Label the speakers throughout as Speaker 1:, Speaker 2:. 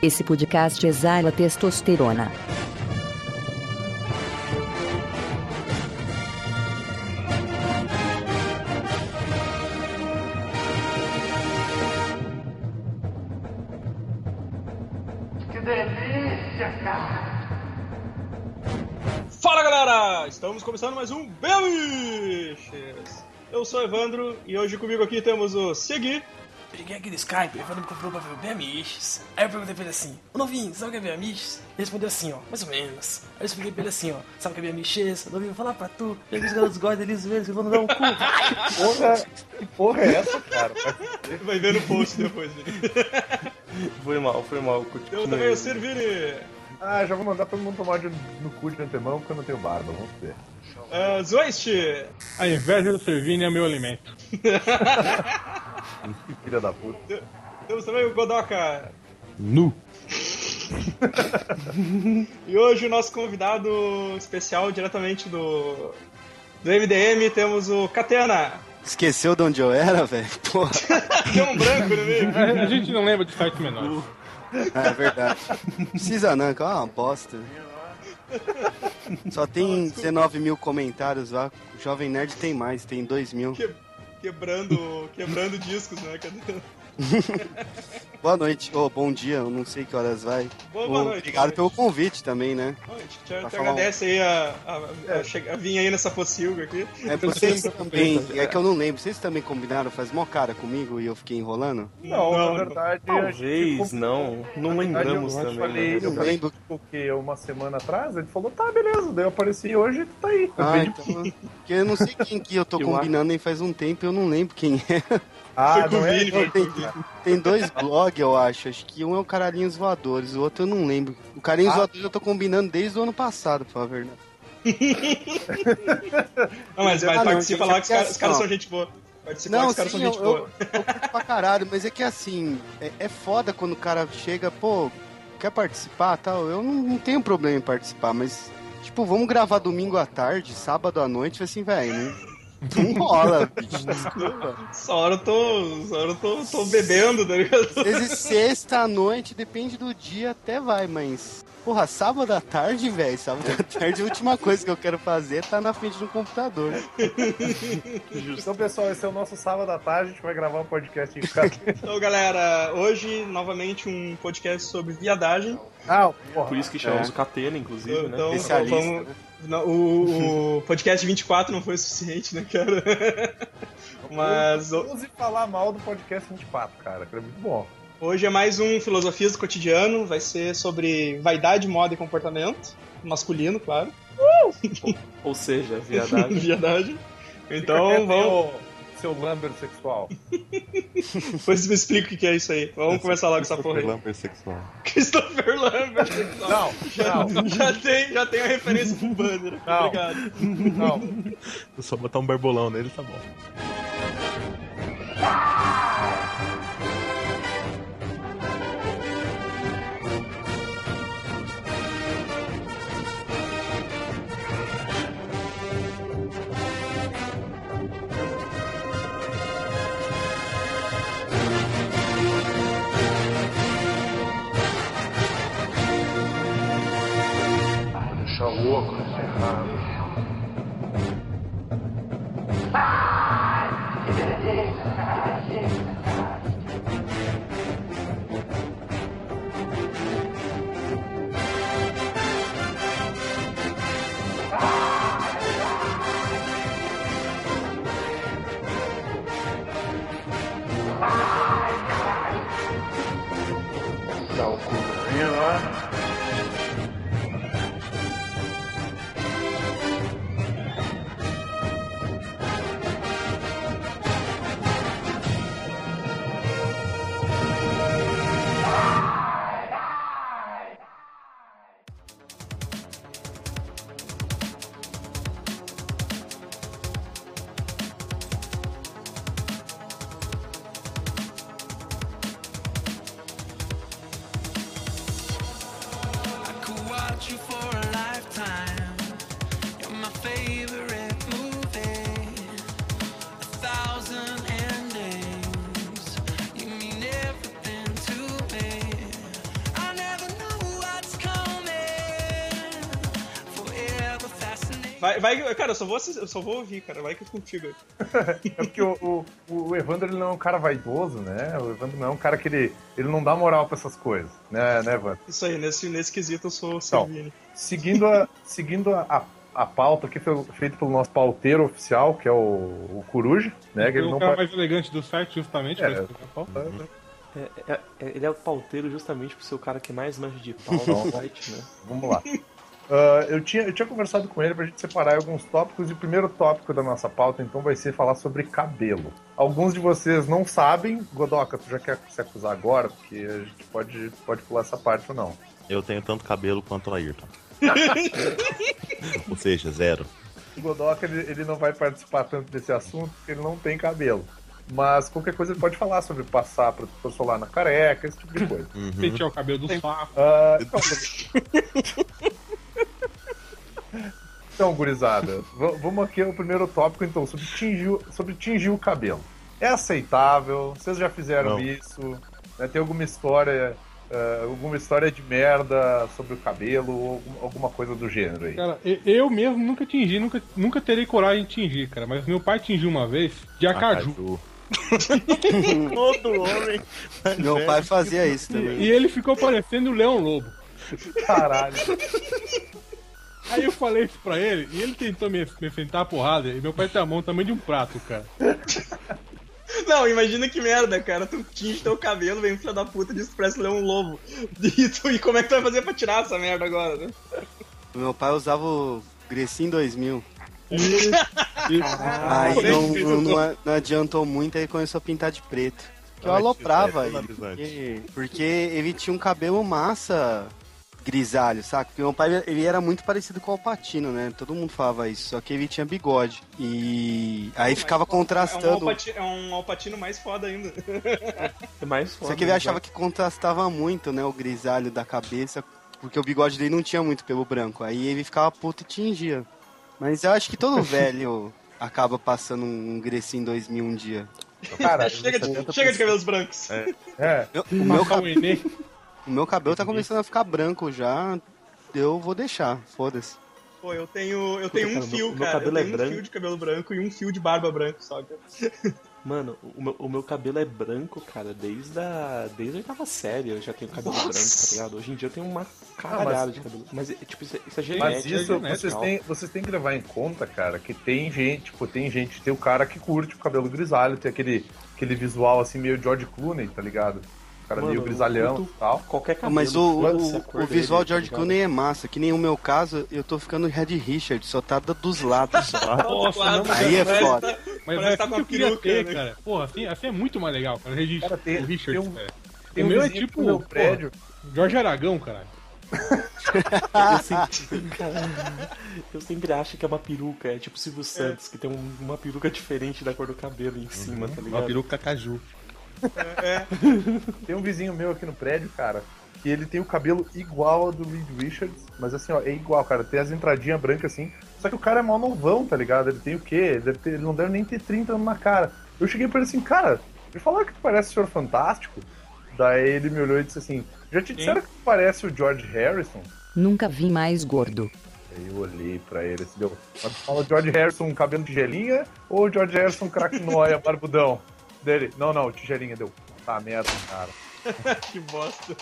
Speaker 1: Esse podcast exala testosterona.
Speaker 2: Que delícia, cara!
Speaker 3: Fala galera! Estamos começando mais um Beliches! Eu sou o Evandro e hoje comigo aqui temos o Segui.
Speaker 4: Peguei aqui no Skype, o Evandro me comprou pra ver o BMX. Aí eu perguntei pra ele assim, ô novinho, sabe o que é BMX? Ele respondeu assim, ó, mais ou menos. Aí eu expliquei pra ele assim, ó, sabe o que é BMX? Ô novinho, vou falar pra tu, que os garotos gostam deles mesmo, vão dar um cu.
Speaker 5: Porra, que porra é essa, cara?
Speaker 3: Vai ver no post depois. né?
Speaker 5: Foi mal, foi mal. Continue.
Speaker 3: também o Servini.
Speaker 5: Ah, já vou mandar todo mundo tomar de- no cu de antemão porque eu não tenho barba, vamos ver.
Speaker 3: Uh, Zoist.
Speaker 6: A inveja do Servini é meu alimento.
Speaker 5: Filha da puta.
Speaker 3: Temos também o Godoka.
Speaker 6: Nu.
Speaker 3: E hoje o nosso convidado especial diretamente do, do MDM temos o Catena.
Speaker 7: Esqueceu de onde eu era, velho? Porra,
Speaker 3: Deu um branco no meio.
Speaker 6: A, a gente não lembra de site menor.
Speaker 7: é verdade. Precisa não, que é uma bosta. Só tem 19 mil comentários lá. O Jovem Nerd tem mais, tem 2 mil.
Speaker 3: Que- quebrando, quebrando discos, né? Cadê?
Speaker 7: Boa noite, ou bom dia, eu não sei que horas vai.
Speaker 3: Boa, boa noite.
Speaker 7: Obrigado pelo convite também, né?
Speaker 3: Bom, a gente te, te
Speaker 7: falar um-
Speaker 3: agradece aí a, a, a, chegar- a vir aí nessa pocilga aqui.
Speaker 7: É vocês também, é que eu não lembro, vocês também combinaram, faz mó cara comigo e eu fiquei enrolando?
Speaker 5: Não,
Speaker 3: Não,
Speaker 5: na verdade.
Speaker 8: Talvez, não. Não lembramos
Speaker 5: eu, eu
Speaker 8: também.
Speaker 5: Falei,
Speaker 8: né?
Speaker 5: eu
Speaker 7: lembro.
Speaker 5: o quê? Uma semana atrás? Ele falou, tá, beleza. Daí eu apareci hoje e tu tá aí.
Speaker 7: Ah, então. Porque eu não sei quem que eu tô
Speaker 8: Eu
Speaker 7: combinando nem faz um tempo, eu não lembro quem é.
Speaker 5: Ah, não é?
Speaker 3: Vini, foi com o
Speaker 7: Tem, tem dois blogs, eu acho. Acho que um é o Caralhinhos Voadores, o outro eu não lembro. O Caralhinhos
Speaker 5: Ah.
Speaker 7: Voadores eu tô combinando desde o ano passado, pra falar a verdade.
Speaker 3: Não, mas, mas
Speaker 7: Ah, não,
Speaker 3: participa
Speaker 7: gente,
Speaker 3: lá que os
Speaker 7: é
Speaker 3: caras, os caras
Speaker 7: assim,
Speaker 3: são gente boa. Participa lá que
Speaker 7: Não,
Speaker 3: os caras são
Speaker 7: eu,
Speaker 3: gente
Speaker 7: eu,
Speaker 3: boa.
Speaker 7: eu curto pra caralho, mas é que assim, é, é foda quando o cara chega, pô, quer participar tal. Eu não, não tenho problema em participar, mas, tipo, vamos gravar domingo à tarde, sábado à noite, assim, velho, não, não rola, bicho, desculpa.
Speaker 3: Essa hora eu tô. Essa hora eu tô, tô bebendo, tá ligado?
Speaker 7: Vezes sexta à noite, depende do dia, até vai, mas. Porra, sábado à tarde, velho. Sábado à tarde, a última coisa que eu quero fazer é tá na frente do computador.
Speaker 5: Então, pessoal, esse é o nosso sábado à tarde. A gente vai gravar um podcast em casa.
Speaker 3: Então, galera, hoje, novamente, um podcast sobre viadagem.
Speaker 5: Ah, porra.
Speaker 8: Por isso que chamamos
Speaker 7: É.
Speaker 8: o Catena, inclusive, né?
Speaker 3: Então,
Speaker 7: Especialista,
Speaker 3: vamos-
Speaker 7: né?
Speaker 3: Não, o, o podcast 24 não foi o suficiente, né, cara? Mas
Speaker 5: Use falar mal do podcast 24, cara, que é muito bom.
Speaker 3: hoje é mais um Filosofias do Cotidiano. Vai ser sobre vaidade, moda e comportamento. Masculino, claro.
Speaker 8: Ou seja, viadagem.
Speaker 3: Viadagem. Então, vamos.
Speaker 5: Seu Lambert sexual.
Speaker 3: Depois me explica o que é isso aí. Vamos começar logo essa porra aí.
Speaker 5: Lambert sexual.
Speaker 3: Christopher Lambert.
Speaker 5: Não, não,
Speaker 3: Já tem, já tem a referência pro banner.
Speaker 5: Não.
Speaker 3: Obrigado.
Speaker 5: não.
Speaker 8: Só botar um barbolão nele, tá bom.
Speaker 2: Deixa
Speaker 3: Vai, vai, cara, eu só vou assistir, eu só vou ouvir, cara. Vai que é contigo.
Speaker 5: É porque o, o, o Evandro ele não é um cara vaidoso, né? O Evandro não é um cara que ele, ele não dá moral pra essas coisas, né, né Evandro?
Speaker 3: Isso aí, nesse, nesse quesito eu sou o
Speaker 5: Então,
Speaker 3: Servini.
Speaker 5: seguindo a, seguindo a, a, a pauta que foi feita pelo nosso pauteiro oficial, que é o, o Coruja, né? Que ele
Speaker 6: o
Speaker 5: não
Speaker 6: cara
Speaker 5: pode...
Speaker 6: mais elegante do site, justamente.
Speaker 5: É.
Speaker 6: pra explicar a pauta.
Speaker 8: É, é- é- ele é o pauteiro justamente por ser o cara que mais manja de pau no site, né?
Speaker 5: Vamos lá. Ah, eu, tinha, eu tinha conversado com ele pra gente separar alguns tópicos e o primeiro tópico da nossa pauta então vai ser falar sobre cabelo. Alguns de vocês não sabem, Godoka, tu já quer se acusar agora? Porque a gente pode, pode pular essa parte ou não.
Speaker 9: Eu tenho tanto cabelo quanto o Ayrton. Ou seja, zero.
Speaker 5: O Godoka ele, ele não vai participar tanto desse assunto porque ele não tem cabelo. Mas qualquer coisa ele pode falar sobre passar protetor solar na careca, esse tipo de coisa.
Speaker 9: Uhum.
Speaker 6: Pentear o cabelo do sapo.
Speaker 5: Ah, então, gurizada, vamos aqui ao primeiro tópico, então, sobre tingir, o- sobre tingir o cabelo. É aceitável? Vocês já fizeram
Speaker 9: Não.
Speaker 5: isso? Né, tem alguma história, ah, alguma história de merda sobre o cabelo ou algum- alguma coisa do gênero aí?
Speaker 6: Cara, e- eu mesmo nunca tingi, nunca, nunca terei coragem de tingir, cara. Mas meu pai tingiu uma vez de acaju.
Speaker 9: Todo homem.
Speaker 7: Meu pai fazia isso também.
Speaker 6: E ele ficou parecendo o Leão Lobo.
Speaker 5: Caralho.
Speaker 6: Aí eu falei isso pra ele e ele tentou me, me enfrentar a porrada. E meu pai tem a mão tamanho de um prato, cara.
Speaker 3: Não, imagina que merda, cara. Tu tinge teu cabelo, vem um filho da puta disso parece leão lobo. E, tu, e como é que tu vai fazer pra tirar essa merda agora, né?
Speaker 7: Meu pai usava o Grecin 2000.
Speaker 6: Ah,
Speaker 7: Aí não, não, não- não adiantou muito, aí começou a pintar de preto. Que eu aloprava
Speaker 9: é
Speaker 7: ele.
Speaker 9: analisante.
Speaker 7: Porque, porque ele tinha um cabelo massa grisalho, saca? Porque meu pai ele era muito parecido com o Alpatino, né? Todo mundo falava isso, só que ele tinha bigode. E aí ficava
Speaker 3: É um,
Speaker 7: contrastando.
Speaker 3: alpati, é um alpatino mais foda ainda.
Speaker 8: É mais
Speaker 7: Só
Speaker 8: foda,
Speaker 7: que ele achava que contrastava muito, né, o grisalho da cabeça, porque o bigode dele não tinha muito pelo branco. Aí ele ficava puto e tingia. Mas eu acho que todo velho acaba passando um Grecin 2000 um dia.
Speaker 5: Cara,
Speaker 3: chega, de, chega de cabelos brancos.
Speaker 5: É,
Speaker 7: Eu- o, meu
Speaker 6: Passar
Speaker 7: ca-
Speaker 6: o
Speaker 7: meu cabelo tá começando a ficar branco já. Eu vou deixar, foda-se.
Speaker 3: Pô, eu tenho, eu tenho um
Speaker 8: cara,
Speaker 3: fio,
Speaker 8: meu- meu
Speaker 3: cara.
Speaker 8: cabelo
Speaker 3: eu
Speaker 8: é
Speaker 3: tenho um
Speaker 8: branco.
Speaker 3: fio de cabelo branco e um fio de barba branco, só. cara.
Speaker 8: Mano, o meu, o meu cabelo é branco, cara, desde a, desde a oitava série eu já tenho cabelo branco, tá ligado? Hoje em dia eu tenho uma caralhada de cabelo. Mas, é, tipo, isso é, isso é
Speaker 5: Mas
Speaker 8: genético.
Speaker 5: isso,
Speaker 8: é
Speaker 5: vocês têm, vocês têm que levar em conta, cara, que tem gente, tipo, tem gente, tem o cara que curte o cabelo grisalho, tem aquele, aquele visual assim meio George Clooney, tá ligado? O cara
Speaker 8: Mano,
Speaker 5: meio grisalhão
Speaker 8: curto
Speaker 5: e tal.
Speaker 8: Qualquer cabelo.
Speaker 7: Mas o, o, o visual
Speaker 8: dele,
Speaker 7: de George Clooney é massa, que nem o meu caso, eu tô ficando Red Richard, só tá dos lados só.
Speaker 6: Nossa, não,
Speaker 7: Aí é foda.
Speaker 3: tá-
Speaker 6: mas é
Speaker 3: tá
Speaker 6: assim
Speaker 3: com
Speaker 6: que eu queria
Speaker 3: peruca,
Speaker 6: ter,
Speaker 3: né?
Speaker 6: cara. Porra, assim, assim é muito mais legal, cara. Regi-
Speaker 5: Cara, tem-
Speaker 6: o Richard,
Speaker 5: tem um-
Speaker 6: cara.
Speaker 5: Tem
Speaker 6: o
Speaker 5: um
Speaker 6: meu é tipo
Speaker 5: meu
Speaker 6: porra,
Speaker 5: prédio.
Speaker 6: Jorge Aragão, caralho.
Speaker 8: Eu sempre, cara, eu sempre acho que é uma peruca, é tipo o Silvio Santos, que tem um- uma peruca diferente da cor do cabelo em cima, tá ligado?
Speaker 9: Uma peruca caju.
Speaker 5: Tem um vizinho meu aqui no prédio, cara, que ele tem o cabelo igual ao do Reed Richards, mas assim, ó, é igual, cara. Tem as entradinhas brancas assim. Só que o cara é mal novão, tá ligado? Ele tem o quê? Ele, deve ter- ele não deve nem ter 30 anos na cara. Eu cheguei pra ele assim, cara, me falaram que tu parece o Senhor Fantástico. Daí ele me olhou e disse assim: Já te disseram que tu parece o George Harrison?
Speaker 1: Nunca vi mais gordo.
Speaker 5: Aí eu olhei pra ele assim, deu. Mas tu fala George Harrison cabelo de gelinha ou George Harrison craque noia, barbudão? Dele, não, não, tigelinha deu. Tá merda, cara.
Speaker 3: que bosta.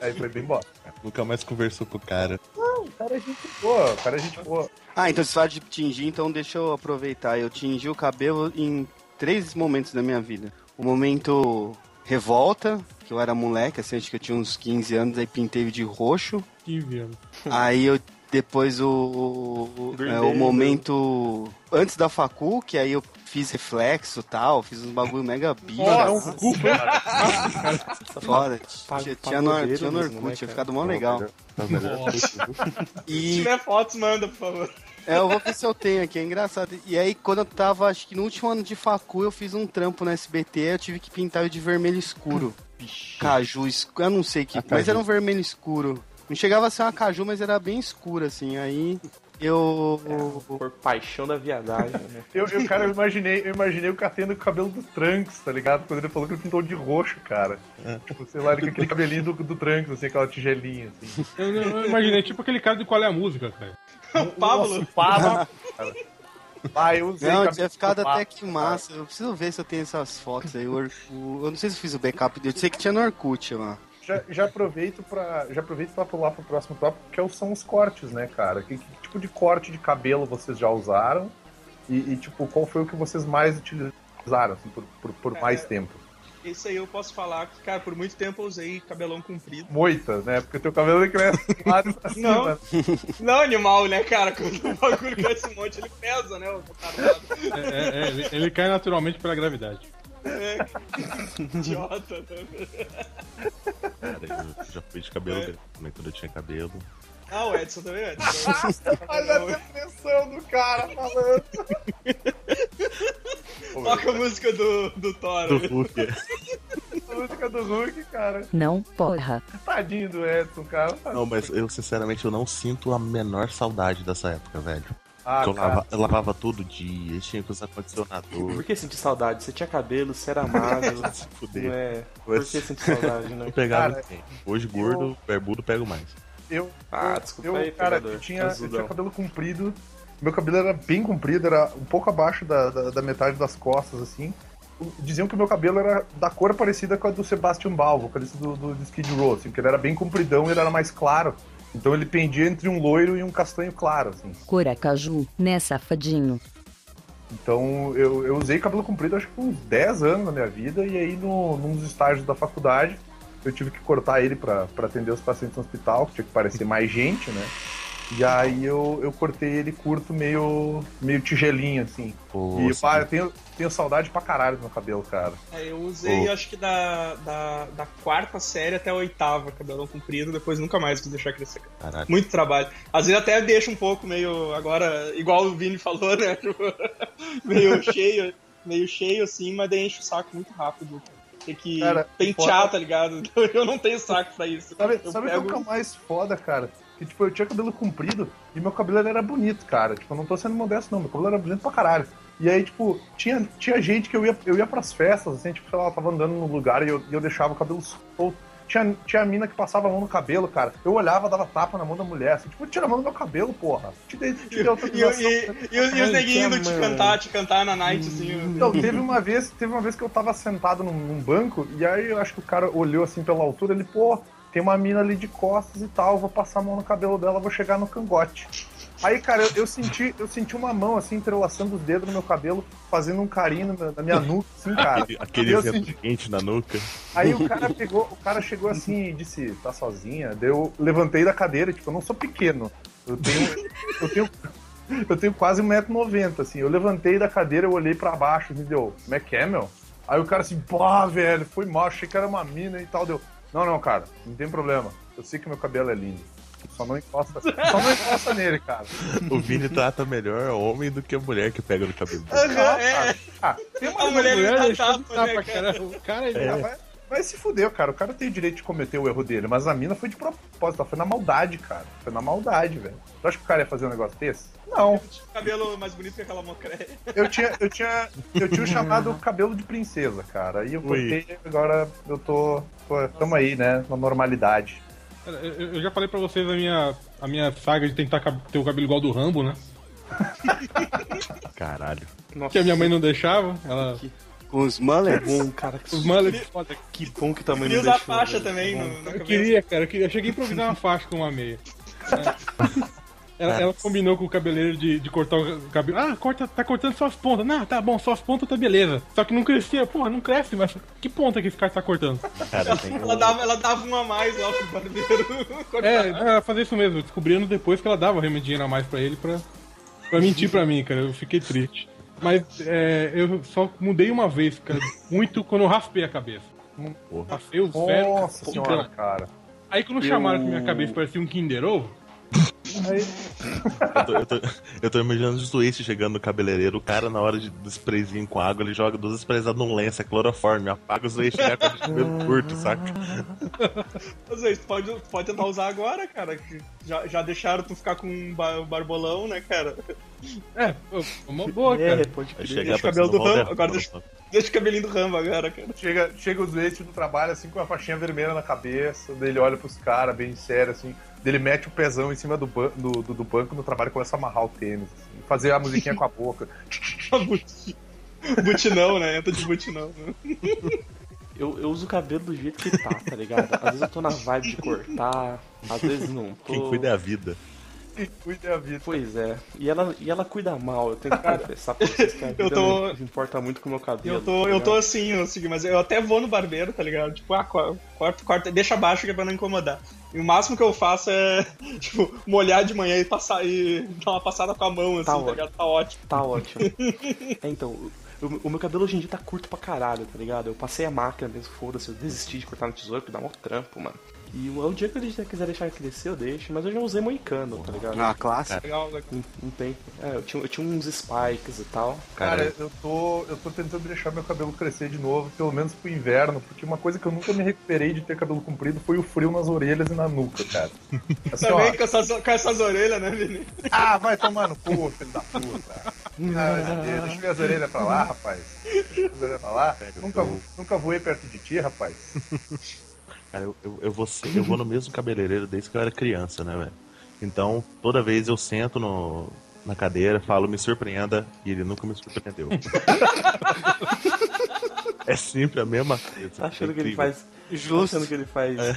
Speaker 5: Aí foi bem bosta.
Speaker 9: Nunca mais conversou com o cara.
Speaker 5: Não, o cara é gente boa, o cara é gente boa.
Speaker 7: Ah, então se fala de tingir, então deixa eu aproveitar. Eu tingi o cabelo em três momentos da minha vida. O momento revolta, que eu era moleque, assim, acho que eu tinha uns 15 anos, aí pintei de roxo.
Speaker 6: Que viado.
Speaker 7: Aí eu depois o, o, é, o momento antes da facu, que aí eu fiz reflexo e tal, fiz uns bagulho mega bicho.
Speaker 5: é um cu,
Speaker 7: Foda.
Speaker 8: Pa-
Speaker 7: Tinha, tinha no, tinha no Orkut,
Speaker 8: né,
Speaker 7: tinha
Speaker 8: cara?
Speaker 7: ficado mó legal.
Speaker 3: Se
Speaker 7: E
Speaker 3: tiver fotos, manda, por favor.
Speaker 7: é, eu vou ver se eu tenho aqui, é engraçado. E aí, quando eu tava, acho que no último ano de facu, eu fiz um trampo no SBT, eu tive que pintar ele de vermelho escuro. Caju escuro, eu não sei que, mas era um vermelho escuro. Não chegava a ser uma caju, mas era bem escuro, assim. Aí eu.
Speaker 8: Por paixão da viadagem, né?
Speaker 5: Eu, eu, cara, eu imaginei, eu imaginei o cara tendo o cabelo do Trunks, tá ligado? Quando ele falou que ele pintou de roxo, cara. Tipo, sei lá, ele com aquele cabelinho do, do Trunks, assim, aquela tigelinha, assim.
Speaker 6: Eu, eu- eu imaginei tipo aquele cara de qual é a música, cara.
Speaker 3: Pablo?
Speaker 5: Nossa, Pablo. Ah, eu usei
Speaker 7: Não, tinha ficado
Speaker 5: do
Speaker 7: até que massa. Eu preciso ver se eu tenho essas fotos aí. O o- eu não sei se eu fiz o backup dele. Eu sei que tinha no Orkut lá.
Speaker 5: Já, já aproveito para já aproveito para pular pro próximo tópico, que é o- são os cortes, né, cara? Que, que tipo de corte de cabelo vocês já usaram? E, e, tipo, qual foi o que vocês mais utilizaram, assim, por, por, por mais tempo?
Speaker 3: Isso aí eu posso falar que, cara, por muito tempo eu usei cabelão comprido.
Speaker 5: Moita, né? Porque o teu cabelo cresce lá pra
Speaker 3: Não.
Speaker 5: cima.
Speaker 3: Não animal, né, cara? Quando o bagulho cresce um monte, ele pesa, né? O.
Speaker 6: É, é, é, ele, ele cai naturalmente pela gravidade.
Speaker 3: É. Idiota. né?
Speaker 9: Cara, eu já fui de cabelo
Speaker 3: É.
Speaker 9: grande também quando eu tinha cabelo.
Speaker 3: Ah, o Edson também, Edson.
Speaker 5: Olha a depressão do cara falando.
Speaker 3: Toca a música do, do Thor.
Speaker 9: Do Hulk.
Speaker 5: A música do Hulk, cara.
Speaker 1: Não, porra.
Speaker 5: Tadinho do Edson, cara.
Speaker 9: Não, mas eu sinceramente eu não sinto a menor saudade dessa época, velho.
Speaker 5: Ah,
Speaker 9: eu, lava- eu lavava todo dia, eu tinha que usar condicionador.
Speaker 8: Por que sentir saudade? Você tinha cabelo, você era magro.
Speaker 9: Se fuder.
Speaker 8: não é? Por que sentir saudade, né?
Speaker 9: Eu pegava
Speaker 5: Cara,
Speaker 9: quem? Hoje gordo, barbudo, pego mais.
Speaker 5: Eu,
Speaker 8: Ah,
Speaker 5: eu-
Speaker 8: desculpa
Speaker 5: eu,
Speaker 8: aí,
Speaker 5: cara,
Speaker 8: pegador.
Speaker 5: eu tinha, eu tinha cabelo comprido. Meu cabelo era bem comprido, era um pouco abaixo da, da, da metade das costas, assim. Diziam que o meu cabelo era da cor parecida com a do Sebastian Ball, vocalista do, do, do Skid Row, assim, que ele era bem compridão e ele era mais claro. Então ele pendia entre um loiro e um castanho claro, assim.
Speaker 1: Coracaju, né, safadinho?
Speaker 5: Então eu, eu usei cabelo comprido acho que por uns 10 anos na minha vida, e aí no, num dos estágios da faculdade eu tive que cortar ele pra pra atender os pacientes no hospital, que tinha que parecer mais gente, né? E aí eu, eu cortei ele curto, meio, meio tigelinho, assim. E
Speaker 9: sim.
Speaker 5: pá, eu tenho, tenho saudade pra caralho do meu cabelo, cara.
Speaker 3: É, eu usei,
Speaker 9: Ô.
Speaker 3: acho que da, da, da quarta série até a oitava, cabelão comprido, depois nunca mais quis deixar crescer.
Speaker 9: Caralho.
Speaker 3: Muito trabalho. Às vezes até deixa um pouco meio, agora, igual o Vini falou, né? Meio cheio, meio cheio assim, mas daí enche o saco muito rápido. Tem que
Speaker 5: Cara,
Speaker 3: pentear,
Speaker 5: foda-
Speaker 3: tá ligado? Então eu não tenho saco pra isso.
Speaker 5: Sabe,
Speaker 3: eu
Speaker 5: sabe o
Speaker 3: pego...
Speaker 5: que é o mais foda, cara? Que, tipo, eu tinha cabelo comprido e meu cabelo era bonito, cara. Tipo, eu não tô sendo modesto, não. Meu cabelo era bonito pra caralho. E aí, tipo, tinha, tinha gente que eu ia, eu ia pras festas, assim, tipo, sei lá, eu tava andando num lugar e eu, e eu deixava o cabelo solto. Tinha, tinha mina que passava a mão no cabelo, cara. Eu olhava, dava tapa na mão da mulher, assim, tipo, tira a mão do meu cabelo, porra. Te dei, te dei
Speaker 3: E, e, e, e os neguinhos indo te cantar, te cantar na night, assim.
Speaker 5: Não, teve uma vez, teve uma vez que eu tava sentado num, num banco e aí eu acho que o cara olhou assim pela altura, ele, pô, tem uma mina ali de costas e tal, vou passar a mão no cabelo dela, vou chegar no cangote. Aí, cara, eu, eu senti, eu senti uma mão assim entrelaçando os dedos no meu cabelo, fazendo um carinho na minha, nuca, assim, cara.
Speaker 9: Aquele, vento
Speaker 5: senti-
Speaker 9: quente na nuca.
Speaker 5: Aí o cara pegou, o cara chegou assim e disse, tá sozinha? Daí eu levantei da cadeira, tipo, eu não sou pequeno. Eu tenho. Eu tenho. Eu tenho quase 1,90m, assim. Eu levantei da cadeira, eu olhei pra baixo e me deu, como é que é, meu? Aí o cara assim, pá, velho, foi mal, achei que era uma mina e tal. Deu, não, não, cara, não tem problema. Eu sei que meu cabelo é lindo. Só não encosta, só não encosta nele, cara.
Speaker 9: O Vini trata melhor homem do que a mulher que pega no cabelo dele.
Speaker 3: Aham, é.
Speaker 5: Ah, tem uma
Speaker 3: A mulher
Speaker 6: Mulher deixou
Speaker 3: dá
Speaker 6: de
Speaker 3: tapa, né, cara?
Speaker 6: cara. O cara, ele
Speaker 5: Ah, vai, vai se fuder, cara. O cara tem o direito de cometer o erro dele, mas a mina foi de propósito, ela foi na maldade, cara. Foi na maldade, velho. Tu acha que o cara ia fazer um negócio desse? Não.
Speaker 3: Cabelo mais bonito que aquela mocreia.
Speaker 5: Eu tinha, eu tinha, eu tinha o chamado cabelo de princesa, cara. Aí eu
Speaker 9: Ui.
Speaker 5: cortei, agora eu tô, tô tamo aí, né, na normalidade.
Speaker 6: Eu, eu já falei pra vocês a minha, a minha saga de tentar ter o cabelo igual do Rambo, né?
Speaker 9: Caralho.
Speaker 8: Nossa,
Speaker 6: Que a minha mãe não deixava. Ela.
Speaker 7: Com os mullets?
Speaker 8: bom, cara. Que,
Speaker 6: Os mullets, foda.
Speaker 8: que bom que também
Speaker 3: Queria
Speaker 8: não
Speaker 3: usar
Speaker 8: deixou.
Speaker 3: faixa
Speaker 8: velho.
Speaker 3: também no, na
Speaker 6: Eu
Speaker 3: cabeça.
Speaker 6: queria, cara. Eu, queria- eu cheguei a improvisar uma faixa com uma meia. É. Ela, ela combinou com o cabeleireiro de, de cortar o cabelo. Ah, corta, tá cortando só as pontas. Não, tá bom, só as pontas tá beleza. Só que não crescia. Porra, não cresce, mas que ponta que esse cara tá cortando?
Speaker 9: Cara, tem
Speaker 3: Ela dava, ela dava um a mais lá pro barbeiro.
Speaker 6: É, ela fazia isso mesmo, descobrindo depois que ela dava remedinho a mais pra ele pra, pra mentir pra mim, cara. Eu fiquei triste. Mas é, eu só mudei uma vez, cara, muito quando eu raspei a cabeça.
Speaker 9: Porra.
Speaker 6: Raspei os velhos.
Speaker 5: Nossa senhora, cara.
Speaker 6: Aí quando chamaram que minha cabeça parecia um Kinder Ovo,
Speaker 5: Aí,
Speaker 9: Eu tô, eu, tô, eu tô imaginando o Twist chegando no cabeleireiro, o cara, na hora de, do sprayzinho com água, ele joga duas sprays num lenço, é cloroforme, apaga os dois chegar com o cabelo curto, saca?
Speaker 3: Às vezes, tu pode, pode tentar usar agora, cara. que Já, já deixaram tu ficar com um ba- barbolão, né, cara?
Speaker 6: É, uma boa,
Speaker 8: É,
Speaker 6: cara.
Speaker 8: pode crer.
Speaker 9: chegar
Speaker 3: Deixa o cabelo do Rambo, agora deixa, deixa o cabelinho do Rambo agora, cara.
Speaker 5: Chega, chega os leite no trabalho, assim, com a faixinha vermelha na cabeça, daí ele olha pros caras, bem sério, assim, daí ele mete o pezão em cima do, ban do, do, do banco no trabalho e começa a amarrar o tênis, assim, fazer a musiquinha com a boca.
Speaker 3: Butinão, né? Entra de butinão. né?
Speaker 8: Eu, eu uso o cabelo do jeito que tá, tá ligado? Às vezes eu tô na vibe de cortar, às vezes não tô.
Speaker 9: Quem cuida é a vida.
Speaker 5: Cuida a vida.
Speaker 8: Pois é. E ela, e ela cuida mal, eu tenho que confessar pra vocês que a vida
Speaker 3: eu tô-
Speaker 8: não importa muito com o meu cabelo.
Speaker 3: Eu tô,
Speaker 8: tá
Speaker 3: eu tô assim, eu mas eu até vou no barbeiro, tá ligado? Tipo, ah, co- corta, corta, deixa abaixo que é pra não incomodar. E o máximo que eu faço é, tipo, molhar de manhã e passar e dar uma passada com a mão, assim,
Speaker 8: Tá
Speaker 3: tá,
Speaker 8: ótimo.
Speaker 3: ligado? Tá ótimo.
Speaker 8: Tá ótimo. É, então, o, o meu cabelo hoje em dia tá curto pra caralho, tá ligado? Eu passei a máquina mesmo, foda-se, eu desisti de cortar no tesouro, porque dá um trampo, mano. E o, o dia que ele quiser deixar crescer, eu deixo, mas eu já usei moicano, tá ligado?
Speaker 7: Ah, clássico.
Speaker 3: Legal, legal.
Speaker 8: Não, não tem. É, eu tinha, eu tinha uns spikes e tal.
Speaker 5: Cara, eu tô, eu tô tentando deixar meu cabelo crescer de novo, pelo menos pro inverno, porque uma coisa que eu nunca me recuperei de ter cabelo comprido foi o frio nas orelhas e na nuca, cara. Assim, ó,
Speaker 3: Também com essas, com essas orelhas, né, Vini?
Speaker 5: ah, vai tomar no cu, filho da puta. Ah, deixa eu ver as orelhas pra lá, rapaz. Deixa as orelhas pra lá. Nunca, nunca voei perto de ti, rapaz.
Speaker 9: Cara, eu, eu, eu, vou eu vou no mesmo cabeleireiro desde que eu era criança, né, velho? Então, toda vez eu sento no, na cadeira, falo, me surpreenda, e ele nunca me surpreendeu. é sempre a mesma coisa.
Speaker 8: Tá achando
Speaker 9: É
Speaker 8: que ele faz.
Speaker 7: Justo.
Speaker 8: Tá achando que ele faz
Speaker 9: É.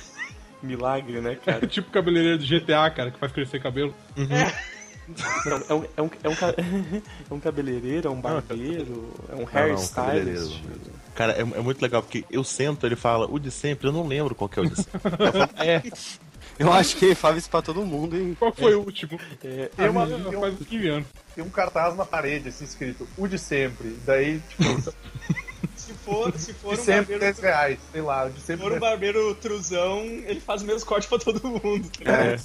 Speaker 8: milagre, né,
Speaker 6: É
Speaker 8: cara?
Speaker 6: tipo o cabeleireiro do GTA, cara, que faz crescer cabelo.
Speaker 8: Não, é um, é um, é um, é um cabeleireiro, é um barbeiro, é um
Speaker 9: Não, não,
Speaker 8: hairstylist.
Speaker 9: cabeleireiro. Cara, é, é muito legal, porque eu sento, ele fala, o de sempre, eu não lembro qual que é o de sempre. Eu falo, é,
Speaker 7: Eu acho que ele fala isso pra todo mundo, hein?
Speaker 6: Qual foi o último?
Speaker 8: É,
Speaker 5: Tem uma-
Speaker 6: Ah, faz uns 15 anos.
Speaker 5: Tem um cartaz na parede, assim, escrito, o de sempre. Daí, tipo,
Speaker 3: Se for, se for
Speaker 5: de
Speaker 3: um
Speaker 5: sempre
Speaker 3: barbeiro,
Speaker 5: 10 reais, sei lá, o de
Speaker 3: se
Speaker 5: sempre
Speaker 3: for um
Speaker 5: 10
Speaker 3: barbeiro truzão, ele faz o mesmo corte pra todo mundo. tá?
Speaker 9: É.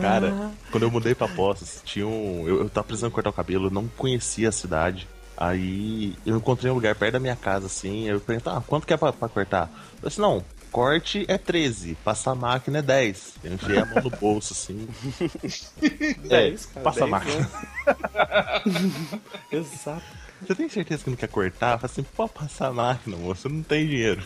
Speaker 9: Cara, quando eu mudei pra Poços, tinha um. Eu, eu tava precisando cortar o cabelo, eu não conhecia a cidade. Aí eu encontrei um lugar perto da minha casa, assim. Eu perguntei, ah, quanto que é pra, pra cortar? Eu falei assim, não, corte é 13, passar a máquina é 10. Eu enfiei a mão no bolso, assim. é,
Speaker 8: 10, cara,
Speaker 9: passa a
Speaker 8: 10,
Speaker 9: máquina.
Speaker 8: Exato.
Speaker 9: Você tem certeza que não quer cortar? Eu falei assim, pode passar máquina, moço, não tenho dinheiro.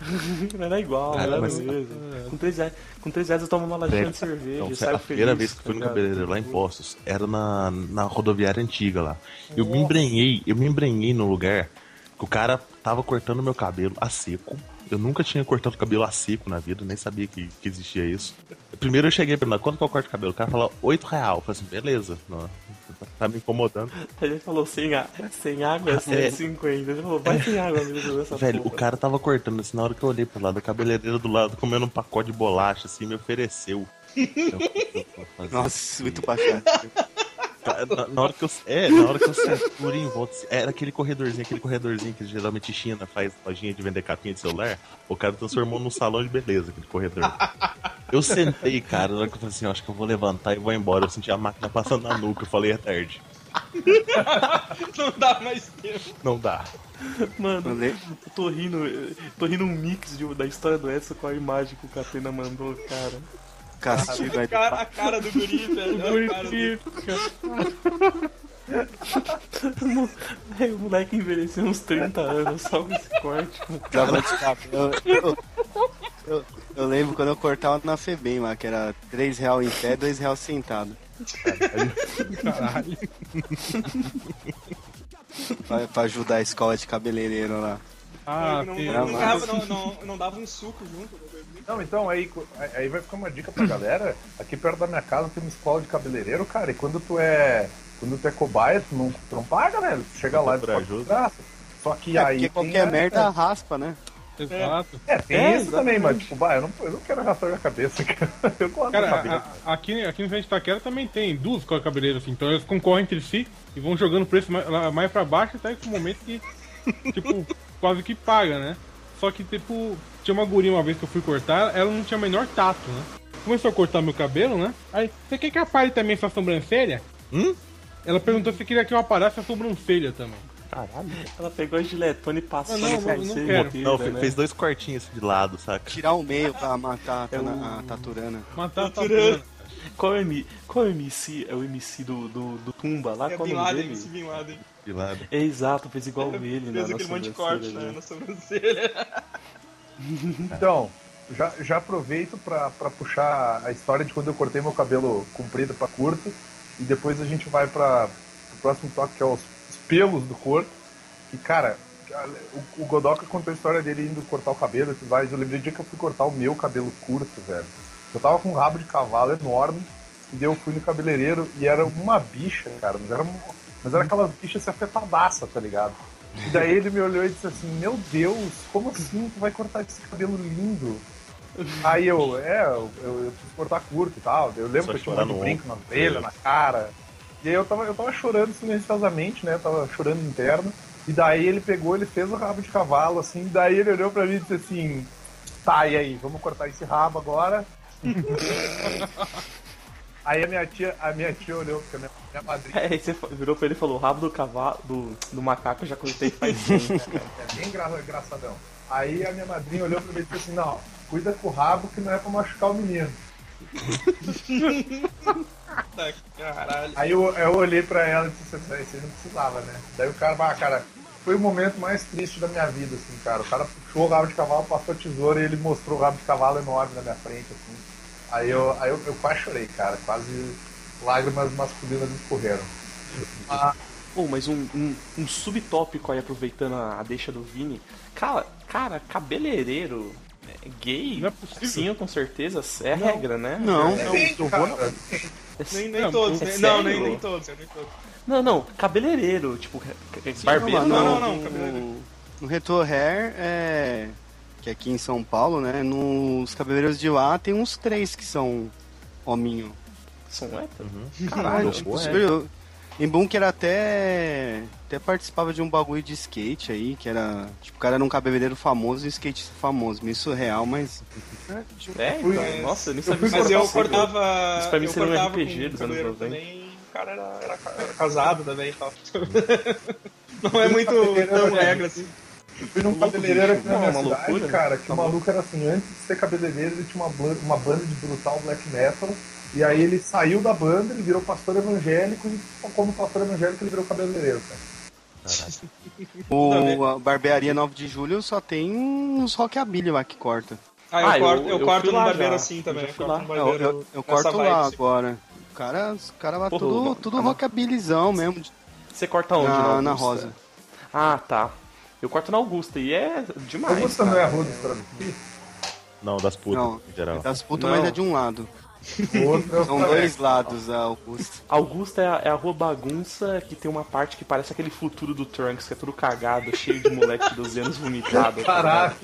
Speaker 8: Era igual,
Speaker 9: Cara,
Speaker 8: era
Speaker 9: mas-
Speaker 8: mesmo. Com 3 reais, com três reais eu tomo uma latinha de cerveja
Speaker 9: Não,
Speaker 8: e
Speaker 9: sé-
Speaker 8: saio
Speaker 9: a primeira
Speaker 8: feliz,
Speaker 9: vez que eu fui no
Speaker 8: tá
Speaker 9: cabeleireiro lá em Postos era na, na rodoviária antiga lá. Eu me embrenhei, eu me embrenhei no lugar que o cara tava cortando meu cabelo a seco. Eu nunca tinha cortado cabelo a seco na vida, nem sabia que, que existia isso. Primeiro eu cheguei perguntando quanto que eu corto o cabelo? O cara falou 8 real. Eu falei assim, beleza, não, tá me incomodando.
Speaker 8: Aí ele falou, sem, á- sem água é 150. Ele falou, vai sem água nessa
Speaker 9: Velho, o
Speaker 8: porra.
Speaker 9: cara tava cortando assim, na hora que eu olhei pro lado, a cabeleireira do lado comendo um pacote de bolacha, assim, me ofereceu. Eu- eu- eu- eu-
Speaker 7: Nossa, muito baixado.
Speaker 9: Cara, Na, na hora que eu. É, na hora que eu segurei em volta. Era aquele corredorzinho, aquele corredorzinho que geralmente China faz lojinha de vender capinha de celular. O cara transformou num salão de beleza, aquele corredor. Eu sentei, cara, na hora que eu falei assim, "Eu acho que eu vou levantar e vou embora. Eu senti a máquina passando na nuca, eu falei, é tarde.
Speaker 3: Não dá mais tempo.
Speaker 9: Não dá.
Speaker 8: Mano,
Speaker 7: Eu
Speaker 8: tô rindo, eu tô rindo um mix de- da história do Edson com a imagem que o Catena mandou, cara.
Speaker 7: Castigo aí.
Speaker 3: A cara, a cara do guri, velho. Cara.
Speaker 6: Bonito, cara.
Speaker 8: Aí o moleque envelheceu uns 30 anos só com esse corte. mano.
Speaker 7: De cabelo. Eu, eu- eu lembro quando eu cortava na Febem lá, que era 3 real em pé, 2 real sentado.
Speaker 6: Caralho.
Speaker 7: Pra, pra ajudar a escola de cabeleireiro lá.
Speaker 6: Ah,
Speaker 3: não,
Speaker 6: tem.
Speaker 3: não, não, dava, não, dava um suco junto.
Speaker 5: Não, então aí, aí vai ficar uma dica pra galera. Aqui perto da minha casa tem uma escola de cabeleireiro, cara, e quando tu é. Quando tu é cobaia, tu não, tu não paga, né? Tu chega lá e tu
Speaker 9: Por
Speaker 5: paga
Speaker 9: ajuda.
Speaker 5: de graça. Só que
Speaker 7: É
Speaker 5: aí.
Speaker 7: porque
Speaker 5: tem
Speaker 7: qualquer
Speaker 5: a-
Speaker 7: merda raspa, né?
Speaker 6: Exato.
Speaker 5: É, tem
Speaker 8: É,
Speaker 5: isso também, mas tipo, bah, eu não, eu não quero arrastar minha cabeça, cara. Eu gosto da
Speaker 6: Cara,
Speaker 5: cabeça.
Speaker 6: a- aqui, aqui no centro de Itaquera também tem duas com cabeleireiras, assim, então eles concorrem entre si e vão jogando o preço mais, mais pra baixo até que o momento que, tipo, quase que paga, né? Só que, tipo, tinha uma guria uma vez que eu fui cortar, ela não tinha o menor tato, né? Começou a cortar meu cabelo, né? Aí, você quer que apare também sua sobrancelha?
Speaker 9: Hum?
Speaker 6: Ela perguntou se queria que eu aparasse a sobrancelha também.
Speaker 9: Caralho.
Speaker 8: Ela pegou a giletone e passou
Speaker 6: Não, não,
Speaker 8: na
Speaker 6: não
Speaker 8: sobrancelha
Speaker 6: quero.
Speaker 9: Não,
Speaker 8: né?
Speaker 9: fez dois cortinhos de lado, saca?
Speaker 7: Tirar o meio pra matar a,
Speaker 8: É um-
Speaker 7: a taturana.
Speaker 6: Matar a
Speaker 3: Taturana.
Speaker 8: Qual é o, M- qual é o MC? É o MC do, do, do Tumba lá?
Speaker 3: É
Speaker 8: qual é
Speaker 3: Bin
Speaker 8: o
Speaker 3: Laden,
Speaker 8: dele?
Speaker 3: Bin Laden.
Speaker 9: De lado.
Speaker 8: É exato, fez igual ele, né?
Speaker 3: Fez aquele monte de corte né, na sobrancelha.
Speaker 5: Então, já, já aproveito pra, pra puxar a história de quando eu cortei meu cabelo comprido pra curto. E depois a gente vai pra, pro próximo toque, que é os, os pelos do corpo. E, cara, o, o Godoka contou a história dele indo cortar o cabelo e tudo mais. Eu lembrei do dia que eu fui cortar o meu cabelo curto, velho. Eu tava com um rabo de cavalo enorme. E eu fui no cabeleireiro e era uma bicha, cara. Mas era, mas era aquelas bichas se afetadaça, tá ligado? E daí ele me olhou e disse assim, meu Deus, como assim tu vai cortar esse cabelo lindo? Aí eu, é, eu, eu, eu preciso cortar curto e tal. Eu lembro
Speaker 9: Só
Speaker 5: que eu tinha um brinco na orelha, na cara. E aí eu tava, eu tava chorando silenciosamente, né? Eu tava chorando interno. E daí ele pegou, ele fez o rabo de cavalo, assim, daí ele olhou pra mim e disse assim, tá, e aí, vamos cortar esse rabo agora? aí a minha tia, a minha tia olhou, porque a minha, minha madrinha
Speaker 8: É, aí você virou pra ele e falou: o rabo do cavalo, do, do macaco eu já cortei faz tempo, cara.
Speaker 5: É bem engra- engraçadão. Aí a minha madrinha olhou pra mim e disse assim, não, cuida com o rabo que não é pra machucar o menino.
Speaker 3: Tá, Caralho.
Speaker 5: Aí eu, eu olhei pra ela e disse assim, você não precisava, né? Daí o cara, ah, cara, foi o momento mais triste da minha vida, assim, cara. O cara puxou o rabo de cavalo, passou a tesoura e ele mostrou o rabo de cavalo enorme na minha frente, assim. Aí eu, aí eu, eu quase chorei, cara. Quase lágrimas masculinas escorreram. Ah,
Speaker 8: Pô, mas um, um, um subtópico aí, aproveitando a, a deixa do Vini. Cara, cara, cabeleireiro é, gay?
Speaker 6: Não é possível.
Speaker 8: Sim, com certeza. É regra, né?
Speaker 7: Não.
Speaker 5: Cara.
Speaker 3: Nem, nem
Speaker 6: Não,
Speaker 3: todos,
Speaker 8: é
Speaker 3: né? não, nem, nem todos, nem todos.
Speaker 8: Não, não, cabeleireiro, tipo, ca- ca- barbeiro
Speaker 7: não,
Speaker 8: não.
Speaker 3: não, não,
Speaker 7: no-
Speaker 3: cabeleireiro.
Speaker 7: No Retro Hair, é, que é aqui em São Paulo, né? Nos cabeleireiros de lá tem uns três que são hominho.
Speaker 8: São héteros?
Speaker 7: Caralho,
Speaker 9: Uhum.
Speaker 7: tipo,
Speaker 9: é.
Speaker 7: super- eu- em Bunker até até participava de um bagulho de skate aí, que era. Tipo, o cara era um cabeleireiro famoso e um skatista famoso. Meio surreal, mas.
Speaker 8: É,
Speaker 5: fui-
Speaker 8: então, nossa, eu nem sabia
Speaker 3: Mas eu cortava.
Speaker 8: Isso pra mim seria um RPG dos anos
Speaker 3: cabeleiro
Speaker 8: 90.
Speaker 3: também. O cara era, era, era casado também e tal. Não é muito tão regra assim.
Speaker 5: Eu fui num cabeleireiro aqui na
Speaker 8: Não,
Speaker 5: minha
Speaker 8: uma
Speaker 5: cidade,
Speaker 8: loucura, né?
Speaker 5: cara, que
Speaker 8: Tá
Speaker 5: o
Speaker 8: bom.
Speaker 5: maluco era assim, antes de ser cabeleireiro, ele tinha uma, blan- uma banda de brutal black metal, e aí ele saiu da banda, ele virou pastor evangélico, e como pastor evangélico ele virou cabeleireiro, cara.
Speaker 7: O, a barbearia 9 de julho só tem uns rockabilly lá que corta.
Speaker 3: Ah, eu
Speaker 8: Ah, eu-
Speaker 3: corto, eu,
Speaker 8: eu
Speaker 3: corto
Speaker 8: fui
Speaker 3: no barbeiro
Speaker 8: já.
Speaker 3: assim também.
Speaker 8: Eu
Speaker 3: Eu corto no
Speaker 7: Eu,
Speaker 3: barbeiro.
Speaker 7: eu, eu corto lá
Speaker 3: assim.
Speaker 7: agora. O cara, os cara lá tudo,
Speaker 8: não-
Speaker 7: tudo
Speaker 8: não-
Speaker 7: rockabilizão mesmo.
Speaker 8: Você corta onde?
Speaker 7: Na, na rosa.
Speaker 8: Ah, tá. Eu corto na Augusta e é demais.
Speaker 5: Augusta não é a rua dos traficantes?
Speaker 9: Não, das putas,
Speaker 7: Não,
Speaker 9: em geral.
Speaker 7: das putas,
Speaker 8: Não.
Speaker 7: mas é de um lado.
Speaker 5: O outro é o
Speaker 7: São dois lados, a Augusta.
Speaker 8: Augusta é a, é a rua bagunça que tem uma parte que parece aquele futuro do Trunks, que é tudo cagado, cheio de moleque de 12 anos vomitado. tá ligado?